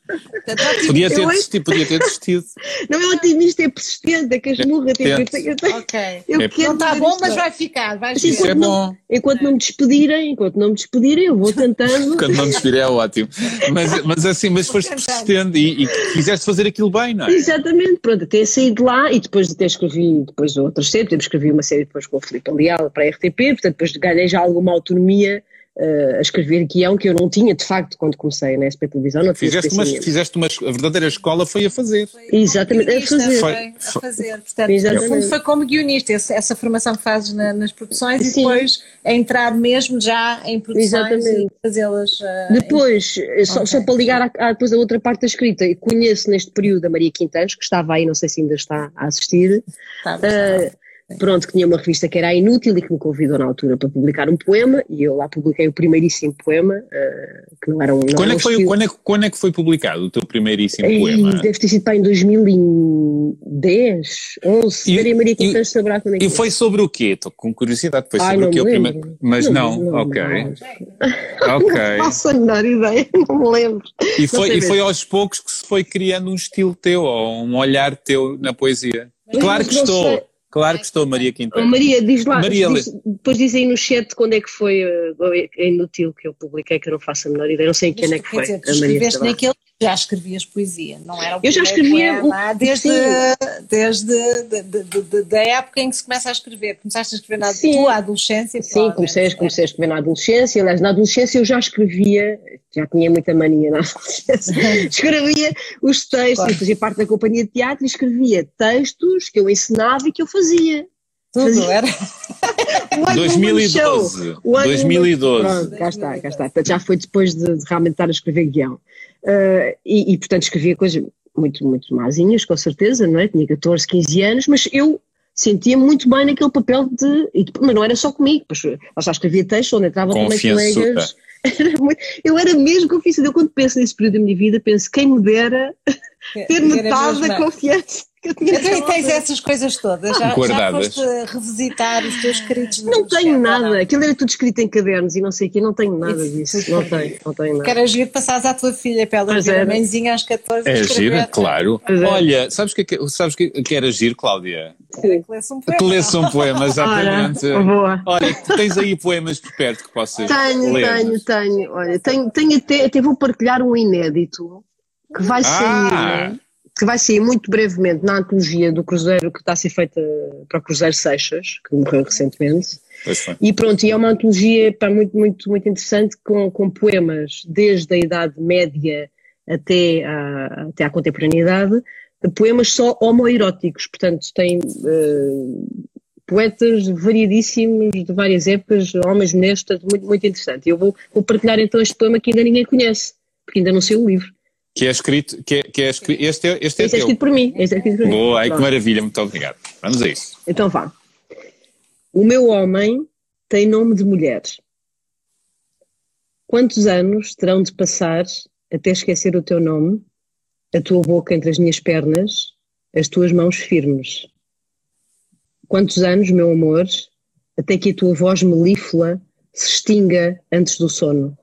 [SPEAKER 4] podia, ter desistido, podia ter desistido.
[SPEAKER 3] Não é otimista, é persistente, é que as murras tipo, eu tenho, eu tenho,
[SPEAKER 1] Ok. Eu é, quero não está bom, mas vai ficar. Vai
[SPEAKER 3] assim, isso é
[SPEAKER 1] não.
[SPEAKER 3] Enquanto não me despedirem, enquanto não me despedirem, eu vou tentando.
[SPEAKER 4] enquanto não me despedirem é ótimo. Mas, mas assim, mas foste persistente e, e quiseste fazer aquilo bem, não é?
[SPEAKER 3] Exatamente, pronto, até saí de lá e depois até escrevi depois outras séries, escrevi uma série depois com o Filipe Leal para a RTP, portanto depois ganhei já alguma autonomia uh, a escrever guião que eu não tinha, de facto, quando comecei na SP Televisão. Não
[SPEAKER 4] fizeste, uma, fizeste uma. A verdadeira escola foi a fazer.
[SPEAKER 3] Foi Exatamente, a fazer.
[SPEAKER 1] Foi, a fazer. Portanto, Exatamente. foi como guionista, essa formação que fazes na, nas produções Sim. e depois a entrar mesmo já em produções Exatamente. e fazê-las. Uh,
[SPEAKER 3] depois, em... só, okay. só, para ligar à, à, depois a outra parte da escrita, conheço neste período a Maria Quintanos, que estava aí, não sei se ainda está a assistir. Tá, uh, pronto, que tinha uma revista que era Inútil e que me convidou na altura para publicar um poema e eu lá publiquei o primeiríssimo poema, uh, que não era um... Não
[SPEAKER 4] quando, é que foi, quando, é, quando é que foi publicado o teu primeiríssimo e, poema?
[SPEAKER 3] Deve ter sido para em 2010, 11, e, Maria Maria Quintanjo saberá quando é que
[SPEAKER 4] E foi sobre o quê? Estou com curiosidade, foi sobre Ai, o quê? O primeiro... Mas não, não, não ok. Não, ok.
[SPEAKER 3] Não faço a menor ideia, não me lembro.
[SPEAKER 4] E foi, e foi aos poucos que se foi criando um estilo teu, ou um olhar teu na poesia. Claro que estou... Claro que estou, Maria Quinteiro.
[SPEAKER 3] Oh, Maria, diz lá, Maria, diz, depois dizem no chat quando é que foi uh, é inútil que eu publiquei, que eu não faço a menor ideia, não sei quem é que foi.
[SPEAKER 1] Dizer, tu escreveste naquele já escrevias poesia, não era o
[SPEAKER 3] Eu já escrevia
[SPEAKER 1] poema, desde, desde de, de, de, da época em que se começa a escrever. Começaste a escrever na sim. tua adolescência?
[SPEAKER 3] Sim, comecei, comecei a escrever na adolescência. Aliás, na adolescência eu já escrevia, já tinha muita mania na adolescência, escrevia os textos, claro. fazia parte da companhia de teatro e escrevia textos que eu ensinava e que eu fazia.
[SPEAKER 1] Tudo, fazia. era?
[SPEAKER 4] 2012. 2012.
[SPEAKER 3] Pronto, cá está, cá está. Já foi depois de, de realmente estar a escrever guião. Uh, e, e, portanto, escrevia coisas muito, muito mazinhas, com certeza, não é? Tinha 14, 15 anos, mas eu sentia muito bem naquele papel de. E, mas não era só comigo, pois, eu já escrevia textos onde entrava também colegas. Era muito, eu era mesmo confiança. Eu, quando penso nesse período da minha vida, penso quem me dera ter metade da confiança.
[SPEAKER 1] Então, e tens essas coisas todas? Já, Guardadas. já foste revisitar os teus escritos?
[SPEAKER 3] Não tenho nada. Não? Aquilo era tudo escrito em cadernos e não sei o quê, não tenho nada disso. Não tenho, não tenho nada.
[SPEAKER 1] Que era giro passares à tua filha para ela ver a mãezinha às 14
[SPEAKER 4] É giro, claro. Olha, sabes o que, sabes que, que era giro, Cláudia?
[SPEAKER 1] Sim. Que lesse um poema.
[SPEAKER 4] Que lesse um poema, exatamente.
[SPEAKER 3] Olha, boa.
[SPEAKER 4] Olha, tens aí poemas por perto que possas
[SPEAKER 3] tenho,
[SPEAKER 4] ler.
[SPEAKER 3] Tenho, tenho, Olha, tenho, tenho até, até vou partilhar um inédito que vai ah. sair que vai sair muito brevemente na antologia do Cruzeiro que está a ser feita para o Cruzeiro Seixas, que morreu recentemente. E pronto, e é uma antologia pá, muito, muito, muito interessante com, com poemas desde a Idade Média até à, até à contemporaneidade, poemas só homoeróticos, portanto tem uh, poetas variadíssimos de várias épocas, homens, mulheres, portanto muito, muito interessante. Eu vou, vou partilhar então este poema que ainda ninguém conhece, porque ainda não sei o livro.
[SPEAKER 4] Que é escrito, que é, que é escrito, este é, este é,
[SPEAKER 3] este é escrito por mim. Este é escrito por mim.
[SPEAKER 4] Boa, ai que maravilha, muito obrigado. Vamos a isso.
[SPEAKER 3] Então vá. O meu homem tem nome de mulher. Quantos anos terão de passar até esquecer o teu nome, a tua boca entre as minhas pernas, as tuas mãos firmes? Quantos anos, meu amor, até que a tua voz melíflua se extinga antes do sono?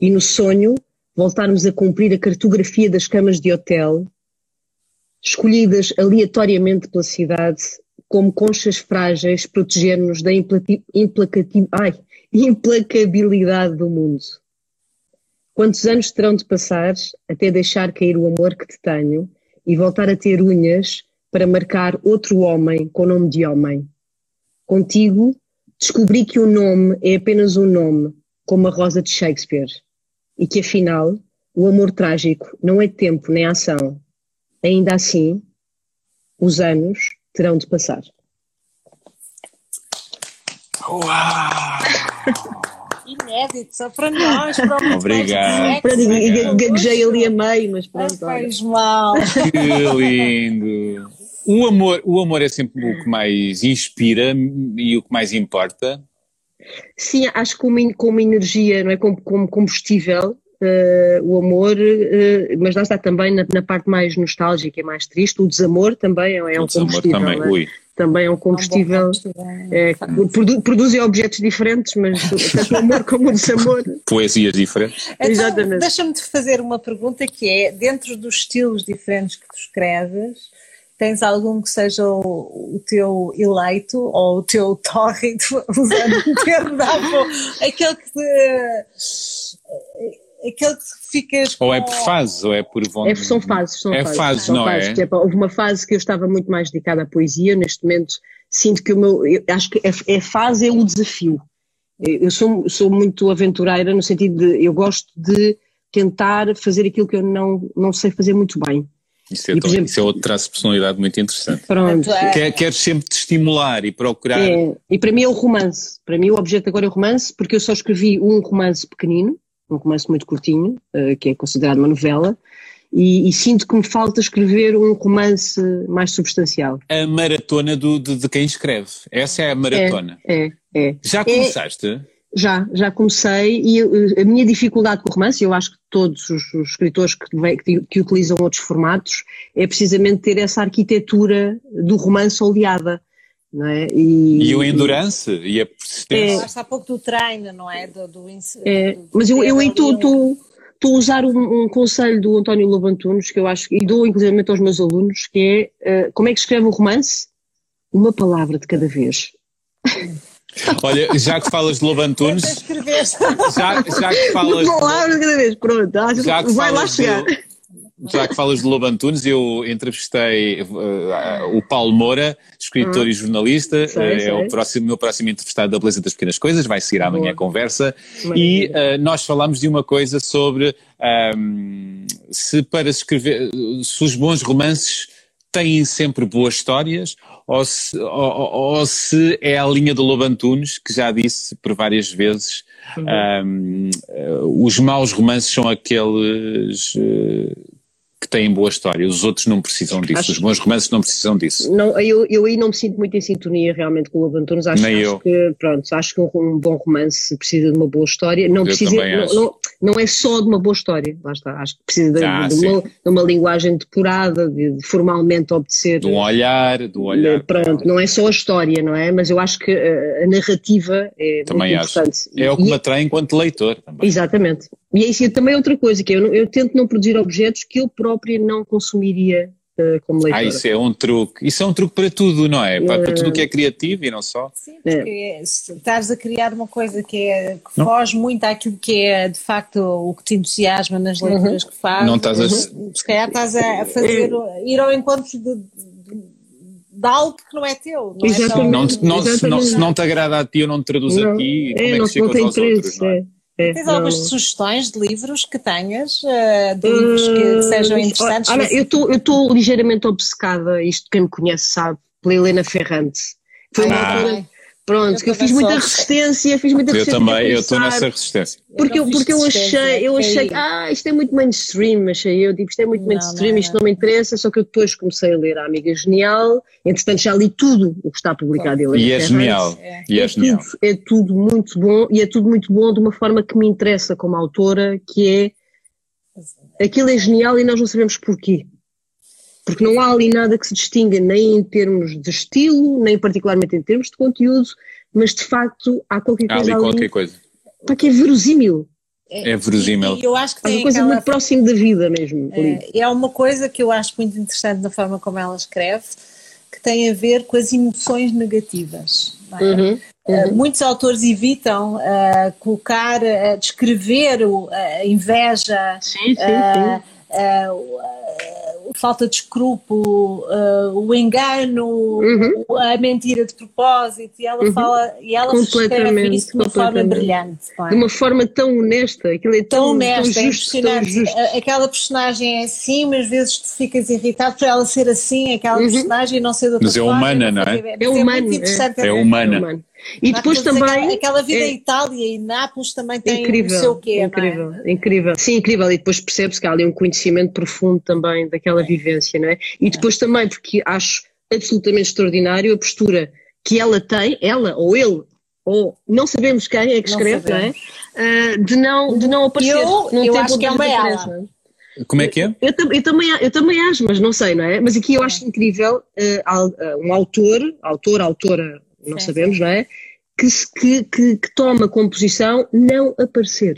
[SPEAKER 3] E no sonho voltarmos a cumprir a cartografia das camas de hotel, escolhidas aleatoriamente pela cidade, como conchas frágeis, proteger-nos da ai, implacabilidade do mundo. Quantos anos terão de passar até deixar cair o amor que te tenho e voltar a ter unhas para marcar outro homem com nome de homem? Contigo, descobri que o nome é apenas um nome, como a rosa de Shakespeare e que afinal o amor trágico não é tempo nem ação. Ainda assim, os anos terão de passar.
[SPEAKER 4] Uau!
[SPEAKER 1] Inédito, só para nós, para o
[SPEAKER 4] Obrigado.
[SPEAKER 3] Gaguejei ali a meio, mas pronto.
[SPEAKER 1] Faz mal.
[SPEAKER 4] Que lindo. O amor, o amor é sempre o que mais inspira e o que mais importa.
[SPEAKER 3] Sim, acho que como, como energia, não é? como, como combustível, uh, o amor, uh, mas lá está também na, na, parte mais nostálgica e mais triste, o desamor também é, é um combustível. Também, é? Ui. também é um combustível. É um combustível. É, produ, produzem objetos diferentes, mas tanto o amor como o desamor.
[SPEAKER 4] Poesias diferentes.
[SPEAKER 1] Então, Exatamente. Deixa-me fazer uma pergunta que é: dentro dos estilos diferentes que tu escreves, Tens algum que seja o, o teu eleito ou o teu torrent, usando o termo da avó, aquele que te, aquele que ficas
[SPEAKER 4] com... Ou é por fases, ou é por
[SPEAKER 3] vontade? É, são fases, são
[SPEAKER 4] é
[SPEAKER 3] fases.
[SPEAKER 4] fases são
[SPEAKER 3] não
[SPEAKER 4] fases.
[SPEAKER 3] é? Tipo, houve uma fase que eu estava muito mais dedicada à poesia, neste momento sinto que o meu, acho que é, é fase é o desafio. Eu sou, sou muito aventureira no sentido de, eu gosto de tentar fazer aquilo que eu não, não sei fazer muito bem.
[SPEAKER 4] Isso é, e, exemplo, isso é outro traço de personalidade muito interessante. Pronto. Quer, queres sempre te estimular e procurar.
[SPEAKER 3] É, e para mim é o romance. Para mim o objeto agora é o romance, porque eu só escrevi um romance pequenino, um romance muito curtinho, uh, que é considerado uma novela, e, e, sinto que me falta escrever um romance mais substancial.
[SPEAKER 4] A maratona do, de, de quem escreve. Essa é a maratona.
[SPEAKER 3] É, é. é.
[SPEAKER 4] Já começaste?
[SPEAKER 3] É, já, já comecei e a minha dificuldade com o romance, eu acho que todos os, os escritores que, que, que, utilizam outros formatos, é precisamente ter essa arquitetura do romance oleada. Não é?
[SPEAKER 4] e, e o endurance e a persistência.
[SPEAKER 1] É, há pouco do treino, não é? Do, do,
[SPEAKER 3] é do, mas eu, eu estou a usar um, um, conselho do António Lobantunos, que eu acho, e dou inclusive aos meus alunos, que é uh, como é que escreve um romance? Uma palavra de cada vez.
[SPEAKER 4] Olha, já que falas de Lobantunes. já, já que falas.
[SPEAKER 3] Palavra cada vez, pronto. Já que vai lá chegar.
[SPEAKER 4] já que falas de Lobantunes, eu entrevistei uh, o Paulo Moura, escritor e jornalista, sei, sei. é o próximo, meu próximo entrevistado da Beleza das Pequenas Coisas, vai seguir amanhã a conversa. Maravilha. E uh, nós falámos de uma coisa sobre um, se para escrever, se os bons romances têm sempre boas histórias ou se, ou, ou se é a linha do Lobantunes, que já disse por várias vezes, uhum. um, os maus romances são aqueles uh, que têm boa história, os outros não precisam disso, acho, os bons romances não precisam disso.
[SPEAKER 3] Não, eu, eu aí não me sinto muito em sintonia realmente com o Lobo Antunes, acho, Nem acho eu. que, pronto, acho que um, bom romance precisa de uma boa história, não, precisa, não, não, não, é só de uma boa história, lá está, acho que precisa de, ah, de, uma, de uma, linguagem depurada, de, de, formalmente obedecer.
[SPEAKER 4] De um olhar, do olhar.
[SPEAKER 3] Pronto, não é só a história, não é? Mas eu acho que a, a narrativa é também muito acho. importante.
[SPEAKER 4] É o que me atrai enquanto leitor também.
[SPEAKER 3] Exatamente. E é isso é também outra coisa, que eu, eu tento não produzir objetos que eu própria não consumiria uh, como leitora.
[SPEAKER 4] Ah, isso é um truque. Isso é um truque para tudo, não é? Para, para tudo que é criativo e não só.
[SPEAKER 1] Sim, porque é. estás a criar uma coisa que, é, que foge muito àquilo que é de facto o que te entusiasma nas leituras uhum. que fazes.
[SPEAKER 4] Não estás a...
[SPEAKER 1] Se calhar estás a fazer, ir ao encontro de, de, de algo que não é teu. Não
[SPEAKER 3] Exatamente.
[SPEAKER 4] É só... não, não, se, não, se não te agrada a ti, eu não te traduz não, a ti. É, como é que não, não tem interesse. Outros, não é? É.
[SPEAKER 1] É, Tens algumas sugestões de livros que tenhas, uh, de livros que, que sejam interessantes?
[SPEAKER 3] Olha, eu estou ligeiramente obcecada, isto quem me conhece sabe, pela Helena Ferrante. Foi uma altura Pronto, eu que eu fiz muita resistência, fiz muita resistência.
[SPEAKER 4] Eu também, eu estou nessa resistência.
[SPEAKER 3] Porque eu, porque eu achei, eu achei, ah, isto é muito mainstream, achei eu, tipo, isto é muito não, mainstream, não, isto não me interessa, só que eu depois comecei a ler a Amiga Genial, entretanto já li tudo o que está publicado
[SPEAKER 4] dele. E é genial. É,
[SPEAKER 3] e é, é genial. Tudo, é tudo muito bom, e é tudo muito bom de uma forma que me interessa como autora, que é, aquilo é genial e nós não sabemos porquê porque não há ali nada que se distinga nem em termos de estilo, nem particularmente em termos de conteúdo, mas de facto há qualquer coisa há ali, ali
[SPEAKER 4] qualquer coisa.
[SPEAKER 3] Para que é verosímil.
[SPEAKER 4] É, é verosímil.
[SPEAKER 1] E, eu acho que tem
[SPEAKER 3] uma coisa
[SPEAKER 1] aquela,
[SPEAKER 3] muito próxima da vida mesmo.
[SPEAKER 1] É, é uma coisa que eu acho muito interessante na forma como ela escreve, que tem a ver com as emoções negativas. É? Uhum, uhum. Uh, muitos autores evitam uh, colocar, uh, descrever a inveja,
[SPEAKER 3] sim, sim, sim
[SPEAKER 1] falta de escrúpulo, uh, o engano, uhum. a mentira de propósito, e ela uhum. fala, e ela escreve isso de uma forma brilhante.
[SPEAKER 3] É? De uma forma tão honesta, aquilo é tão, tão honesta, tão
[SPEAKER 1] é
[SPEAKER 3] justo, tão justo.
[SPEAKER 1] Aquela personagem é assim, mas às vezes tu ficas irritado por ela ser assim, aquela uhum. personagem e não ser de outra
[SPEAKER 4] mas é humana, não é?
[SPEAKER 3] É, é humano.
[SPEAKER 4] É, é humana.
[SPEAKER 3] E depois também.
[SPEAKER 1] Aquela, vida é, em Itália e Nápoles também tem incrível, o seu quê,
[SPEAKER 3] incrível,
[SPEAKER 1] é?
[SPEAKER 3] incrível. Sim, incrível. E depois percebe-se que há ali um conhecimento profundo também daquela vivência, não é? E depois também, porque acho absolutamente extraordinário, a postura que ela tem, ela ou ele, ou não sabemos quem é que
[SPEAKER 1] Não
[SPEAKER 3] escreve, não é?
[SPEAKER 1] sabemos.
[SPEAKER 3] Ah, de, não, de não aparecer.
[SPEAKER 1] Eu-
[SPEAKER 3] num
[SPEAKER 1] eu
[SPEAKER 3] tempo
[SPEAKER 1] acho que é uma
[SPEAKER 3] não
[SPEAKER 1] ela.
[SPEAKER 4] Como é que é?
[SPEAKER 3] Eu, tam- eu também, eu também acho, mas não sei, não é? Mas aqui eu acho incrível eh, um autor, autor, autora, não
[SPEAKER 1] Sim,
[SPEAKER 3] sabemos, não é? Que, se- que, que, que toma como posição não aparecer.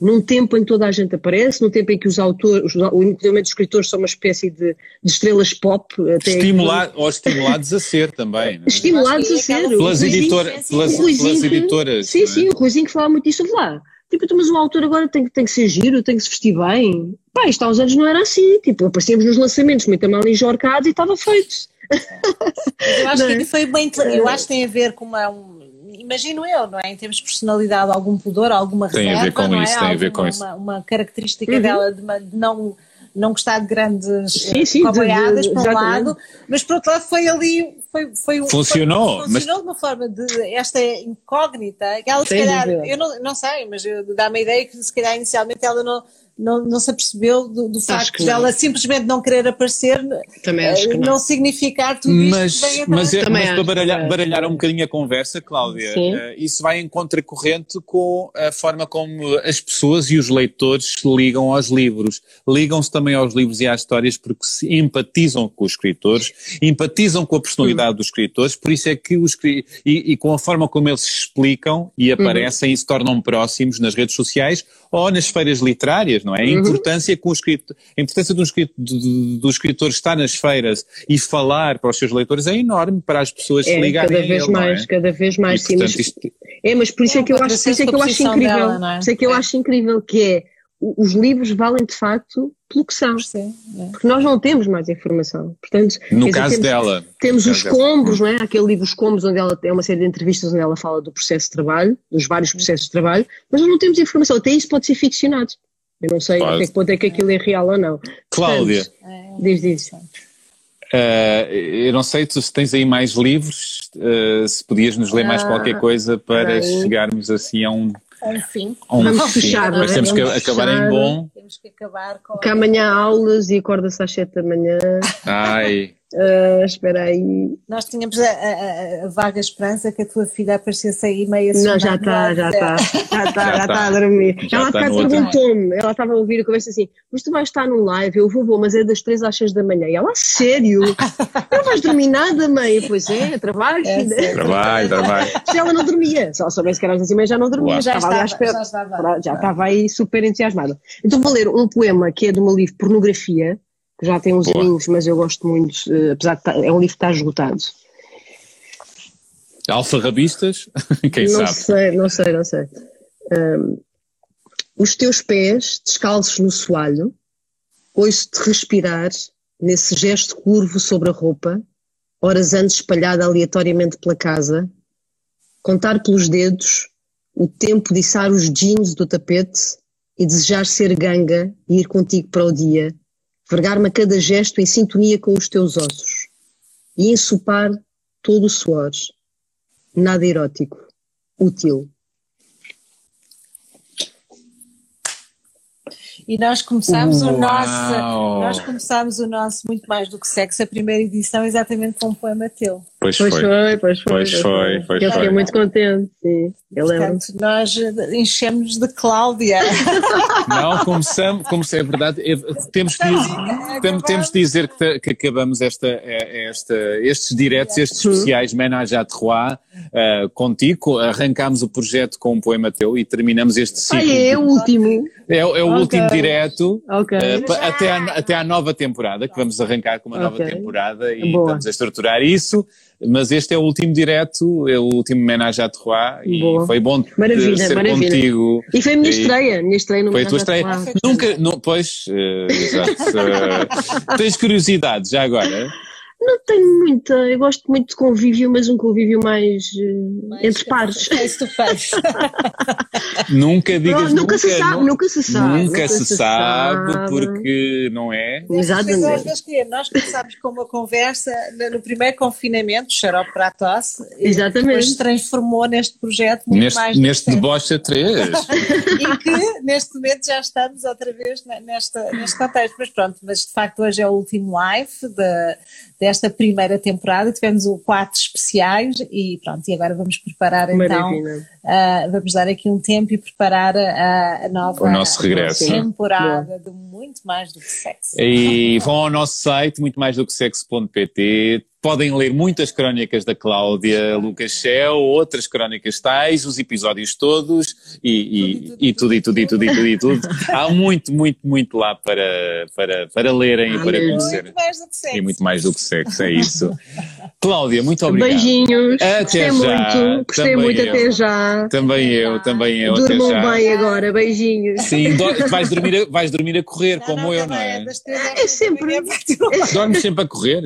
[SPEAKER 3] Num tempo em que toda a gente aparece, num tempo em que os autores, inclusive os escritores são uma espécie de, de estrelas pop. Até
[SPEAKER 4] Estimular, ou estimulados a ser também. não é?
[SPEAKER 3] Estimulados a
[SPEAKER 1] é
[SPEAKER 3] ser.
[SPEAKER 4] Pelas, editora,
[SPEAKER 1] sim, sim.
[SPEAKER 4] pelas,
[SPEAKER 3] o Ruizinho
[SPEAKER 4] pelas
[SPEAKER 3] que-
[SPEAKER 4] editoras.
[SPEAKER 3] Sim,
[SPEAKER 4] é?
[SPEAKER 3] sim, o Ruizinho que falava muito disso lá. Tipo, então, mas o autor agora tem, que- tem que ser giro, tem que se vestir bem. Pá, isto há uns anos não era assim. Tipo, aparecíamos nos lançamentos muito mal enjorcados e estava feito.
[SPEAKER 1] Eu acho
[SPEAKER 3] Não é?
[SPEAKER 1] que foi bem. Eu acho que tem a ver com uma. um- imagino eu, não é? Em termos de personalidade, algum pudor, alguma
[SPEAKER 4] Tem a ver
[SPEAKER 1] reserva,
[SPEAKER 4] com
[SPEAKER 1] não é?
[SPEAKER 4] isso, tem a ver
[SPEAKER 1] Alguma-
[SPEAKER 4] com isso.
[SPEAKER 1] Uma, uma característica
[SPEAKER 3] Uhum.
[SPEAKER 1] dela de, uma- de não. Não gostar de grandes
[SPEAKER 3] Sim, sim, de-
[SPEAKER 1] coboiadas,
[SPEAKER 3] de-
[SPEAKER 1] por um
[SPEAKER 3] exatamente.
[SPEAKER 1] lado, mas por outro lado foi ali, foi, foi um-
[SPEAKER 4] Funcionou,
[SPEAKER 1] foi-
[SPEAKER 4] mas-
[SPEAKER 1] funcionou de uma forma de esta incógnita, que ela se calhar, eu não, não sei, mas eu- dá-me a ideia que se calhar inicialmente ela não, não, não se apercebeu do, do facto
[SPEAKER 3] que
[SPEAKER 1] de ela simplesmente não querer aparecer,
[SPEAKER 3] Também
[SPEAKER 1] eh,
[SPEAKER 3] acho que não.
[SPEAKER 1] não significar tudo isto
[SPEAKER 4] Mas,
[SPEAKER 1] que vem atrás.
[SPEAKER 4] mas, é,
[SPEAKER 3] Também
[SPEAKER 4] mas para baralhar, baralhar um bocadinho a conversa, Cláudia,
[SPEAKER 3] Sim.
[SPEAKER 4] eh, isso vai em contracorrente com a forma como as pessoas e os leitores se ligam aos livros. Ligam-se também aos livros e às histórias porque se empatizam com os escritores, empatizam com a personalidade dos escritores, por isso é que os e, e com a forma como eles se explicam e aparecem e se tornam próximos nas redes sociais ou nas feiras literárias, não é? A importância, com o escritor, a importância do, escritor, do, do escritor estar nas feiras e falar para os seus leitores é enorme para as pessoas se
[SPEAKER 3] É,
[SPEAKER 4] ligarem
[SPEAKER 3] cada
[SPEAKER 4] a
[SPEAKER 3] vez
[SPEAKER 4] ele, não
[SPEAKER 3] mais,
[SPEAKER 4] é?
[SPEAKER 3] cada vez mais,
[SPEAKER 4] E,
[SPEAKER 3] sim.
[SPEAKER 4] portanto,
[SPEAKER 3] Mas,
[SPEAKER 4] isto-
[SPEAKER 3] é, mas por isso
[SPEAKER 1] É
[SPEAKER 3] é, que eu acho, por isso é que eu acho incrível.
[SPEAKER 1] dela, é?
[SPEAKER 3] Por isso é que eu
[SPEAKER 1] É.
[SPEAKER 3] acho incrível que é os livros valem de facto pelo que são.
[SPEAKER 1] Sim, é.
[SPEAKER 3] Porque nós não temos mais informação. Portanto,
[SPEAKER 4] no
[SPEAKER 3] dizer,
[SPEAKER 4] caso
[SPEAKER 3] temos,
[SPEAKER 4] dela.
[SPEAKER 3] Temos os
[SPEAKER 4] caso dela.
[SPEAKER 3] combos, não é? Aquele livro Os Combos, onde ela tem uma série de entrevistas onde ela fala do processo de trabalho, dos vários processos de trabalho, mas nós não temos informação. Até isso pode ser ficcionado. Eu não sei
[SPEAKER 4] Pode.
[SPEAKER 3] até que ponto é que aquilo é real ou não.
[SPEAKER 4] Cláudia,
[SPEAKER 3] Portanto, diz, diz.
[SPEAKER 4] eh, eu não sei tu se tens aí mais livros, eh, se podias nos ler mais
[SPEAKER 3] Ah,
[SPEAKER 4] qualquer coisa para
[SPEAKER 3] bem.
[SPEAKER 4] chegarmos assim a um,
[SPEAKER 1] Enfim,
[SPEAKER 4] um
[SPEAKER 3] Vamos
[SPEAKER 4] fim.
[SPEAKER 3] fechar,
[SPEAKER 4] Mas temos que
[SPEAKER 3] Vamos
[SPEAKER 4] acabar em
[SPEAKER 3] fechar.
[SPEAKER 4] bom.
[SPEAKER 1] temos que acabar com.
[SPEAKER 3] Que amanhã há aulas e acorda-se às 7 da manhã.
[SPEAKER 4] Ai,
[SPEAKER 3] Ah, espera aí.
[SPEAKER 1] Nós tínhamos a, a- a vaga esperança que a tua filha aparecesse aí meia
[SPEAKER 3] Não, já está, já está. Já está,
[SPEAKER 4] Já
[SPEAKER 3] já
[SPEAKER 4] tá.
[SPEAKER 3] está a dormir.
[SPEAKER 4] Já
[SPEAKER 3] ela
[SPEAKER 4] tá outro.
[SPEAKER 3] perguntou-me, ela estava a ouvir a conversa assim, mas tu vais estar no live? Eu vou, vou, mas é das 3 às 6 da manhã. E ela, "A sério? Não vais dormir nada, mãe? Pois é, trabalho.
[SPEAKER 1] É,
[SPEAKER 3] filha."
[SPEAKER 4] trabalho, trabalho.
[SPEAKER 3] Se ela não dormia, se ela soubesse que era às 10 e meia já não dormia,
[SPEAKER 4] Uau.
[SPEAKER 3] já estava
[SPEAKER 1] estava, já estava.
[SPEAKER 3] Já estava aí super entusiasmada. Então vou ler um poema que é do meu livro Pornografia, que já tem uns
[SPEAKER 4] Boa.
[SPEAKER 3] aninhos, mas eu gosto muito, eh, apesar de estar, é um livro que está esgotado.
[SPEAKER 4] Alfarrabistas, quem
[SPEAKER 3] não
[SPEAKER 4] sabe?
[SPEAKER 3] sei, não sei, não sei. Ahm, os teus pés descalços no soalho, ouço-te respirar nesse gesto curvo sobre a roupa, horas antes espalhada aleatoriamente pela casa, contar pelos dedos o tempo de içar os jeans do tapete e desejar ser ganga e ir contigo para o dia, vergar-me a cada gesto em sintonia com os teus ossos e ensopar todo o suor. Nada erótico, útil.
[SPEAKER 1] E nós começámos o
[SPEAKER 4] Uau.
[SPEAKER 1] nosso, nós começámos o nosso muito mais do que sexo, a primeira edição exatamente com um poema teu.
[SPEAKER 4] Pois
[SPEAKER 3] Pois
[SPEAKER 4] foi.
[SPEAKER 3] foi, pois foi.
[SPEAKER 4] Pois foi, pois
[SPEAKER 3] Eu fiquei
[SPEAKER 4] foi.
[SPEAKER 3] muito contente, sim. Eu lembro.
[SPEAKER 1] Portanto, nós enchemos de Cláudia.
[SPEAKER 4] Não, começamos, como é verdade, é- temos que, tem- temos de dizer que, que acabamos esta, é- esta, estes diretos, estes especiais Menage à Trois ah, contigo, arrancámos o projeto com um poema teu e terminamos este
[SPEAKER 3] Ah,
[SPEAKER 4] ciclo.
[SPEAKER 3] é, é o último.
[SPEAKER 4] É, o- é o
[SPEAKER 3] Ok.
[SPEAKER 4] último direto.
[SPEAKER 3] Ok.
[SPEAKER 4] ah, pa- até, à, até à nova temporada, que vamos arrancar com uma nova
[SPEAKER 3] Ok.
[SPEAKER 4] temporada e
[SPEAKER 3] Boa.
[SPEAKER 4] estamos a estruturar isso, mas este é o último direto, é o último Menage à Trois e
[SPEAKER 3] Boa.
[SPEAKER 4] foi bom
[SPEAKER 3] Maravilha,
[SPEAKER 4] ser
[SPEAKER 3] maravilha.
[SPEAKER 4] contigo.
[SPEAKER 3] E foi a minha estreia, minha estreia no
[SPEAKER 4] Foi a tua estreia. Nunca, não, pois, eh, exato. eh, tens curiosidade já agora?
[SPEAKER 3] Não tenho muita, eu gosto muito de convívio, mas um convívio mais, eh, entre pares.
[SPEAKER 1] Face to face.
[SPEAKER 4] Nunca digas
[SPEAKER 3] Pronto, nunca, se sabe,
[SPEAKER 4] nu-
[SPEAKER 3] nunca se sabe.
[SPEAKER 4] Nunca se sabe, porque não é?
[SPEAKER 1] Mas
[SPEAKER 3] Exatamente.
[SPEAKER 1] vezes, queria, Nós começámos com uma conversa no- primeiro confinamento, xarope para a tosse, e
[SPEAKER 3] Exatamente.
[SPEAKER 1] depois se transformou neste projeto muito mais
[SPEAKER 4] Neste,
[SPEAKER 1] do
[SPEAKER 4] neste
[SPEAKER 1] que
[SPEAKER 4] deboche a três.
[SPEAKER 1] e que neste momento já estamos outra vez ne- nesta, neste contexto. Mas pronto, mas de facto hoje é o último live de- desta primeira temporada. Tivemos o quatro especiais e pronto, e agora vamos preparar então, uh, vamos dar aqui um tempo e preparar a, a nova
[SPEAKER 4] o nosso regresso.
[SPEAKER 1] temporada de muito mais do que sexo.
[SPEAKER 4] E vão ao nosso site, muito mais do que sexo.pt, Podem ler muitas crónicas da Cláudia Lucas Shell, outras crónicas tais, os episódios todos e, e, e, tudo, e tudo, e tudo, e tudo, e tudo. Há muito, muito, muito lá para, para, para lerem e para conhecerem. E muito mais do que sexo, é isso. Cláudia, muito obrigado.
[SPEAKER 3] Beijinhos. Até gostei já. muito, gostei também muito eu. até já.
[SPEAKER 4] Também eu, também eu.
[SPEAKER 3] Durmam bem agora, beijinhos.
[SPEAKER 4] Sim, vais dormir a, vais dormir a correr, não, como não, eu, não é?
[SPEAKER 3] É, é sempre.
[SPEAKER 4] Dormes sempre a correr?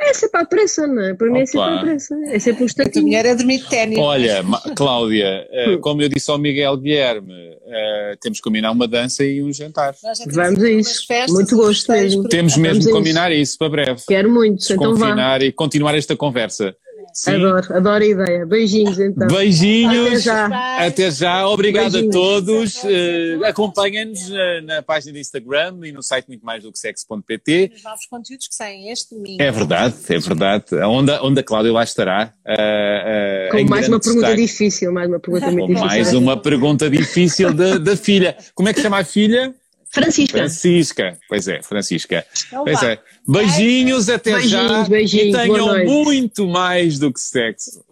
[SPEAKER 3] É sempre à pressa, não é? Para mim é sempre à pressa. É sempre um instantinho. A
[SPEAKER 1] mulher é dormir ténis.
[SPEAKER 4] Olha, Cláudia, uh, como eu disse ao Miguel Guilherme, uh, temos que combinar uma dança e um jantar.
[SPEAKER 3] Vamos a isso. Muito gosto mesmo.
[SPEAKER 4] Temos mesmo que combinar isso para breve.
[SPEAKER 3] Quero muito, então vá.
[SPEAKER 4] e continuar esta conversa.
[SPEAKER 3] Sim. Adoro, adoro a ideia. Beijinhos então.
[SPEAKER 4] Beijinhos. Até já. Até já. Obrigado Beijinhos. a todos. Uh, Acompanhem-nos uh, na página do Instagram e no site muito mais do que sexo.pt.
[SPEAKER 1] Os novos conteúdos que saem este domingo.
[SPEAKER 4] É verdade, é verdade. Onde, onde a Cláudia lá estará.
[SPEAKER 3] Uh, Com mais uma pergunta destaque. difícil, mais uma pergunta muito
[SPEAKER 4] difícil. Mais uma pergunta difícil da, da filha. Como é que chama a filha?
[SPEAKER 3] Francisca.
[SPEAKER 4] Francisca, pois é, Francisca. Então, pois é. Beijinhos, até
[SPEAKER 3] beijinhos,
[SPEAKER 4] já.
[SPEAKER 3] Beijinhos,
[SPEAKER 4] e tenham muito mais do que sexo.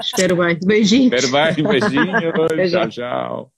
[SPEAKER 3] Espero bem. Beijinhos.
[SPEAKER 4] Espero bem, beijinhos. tchau, tchau.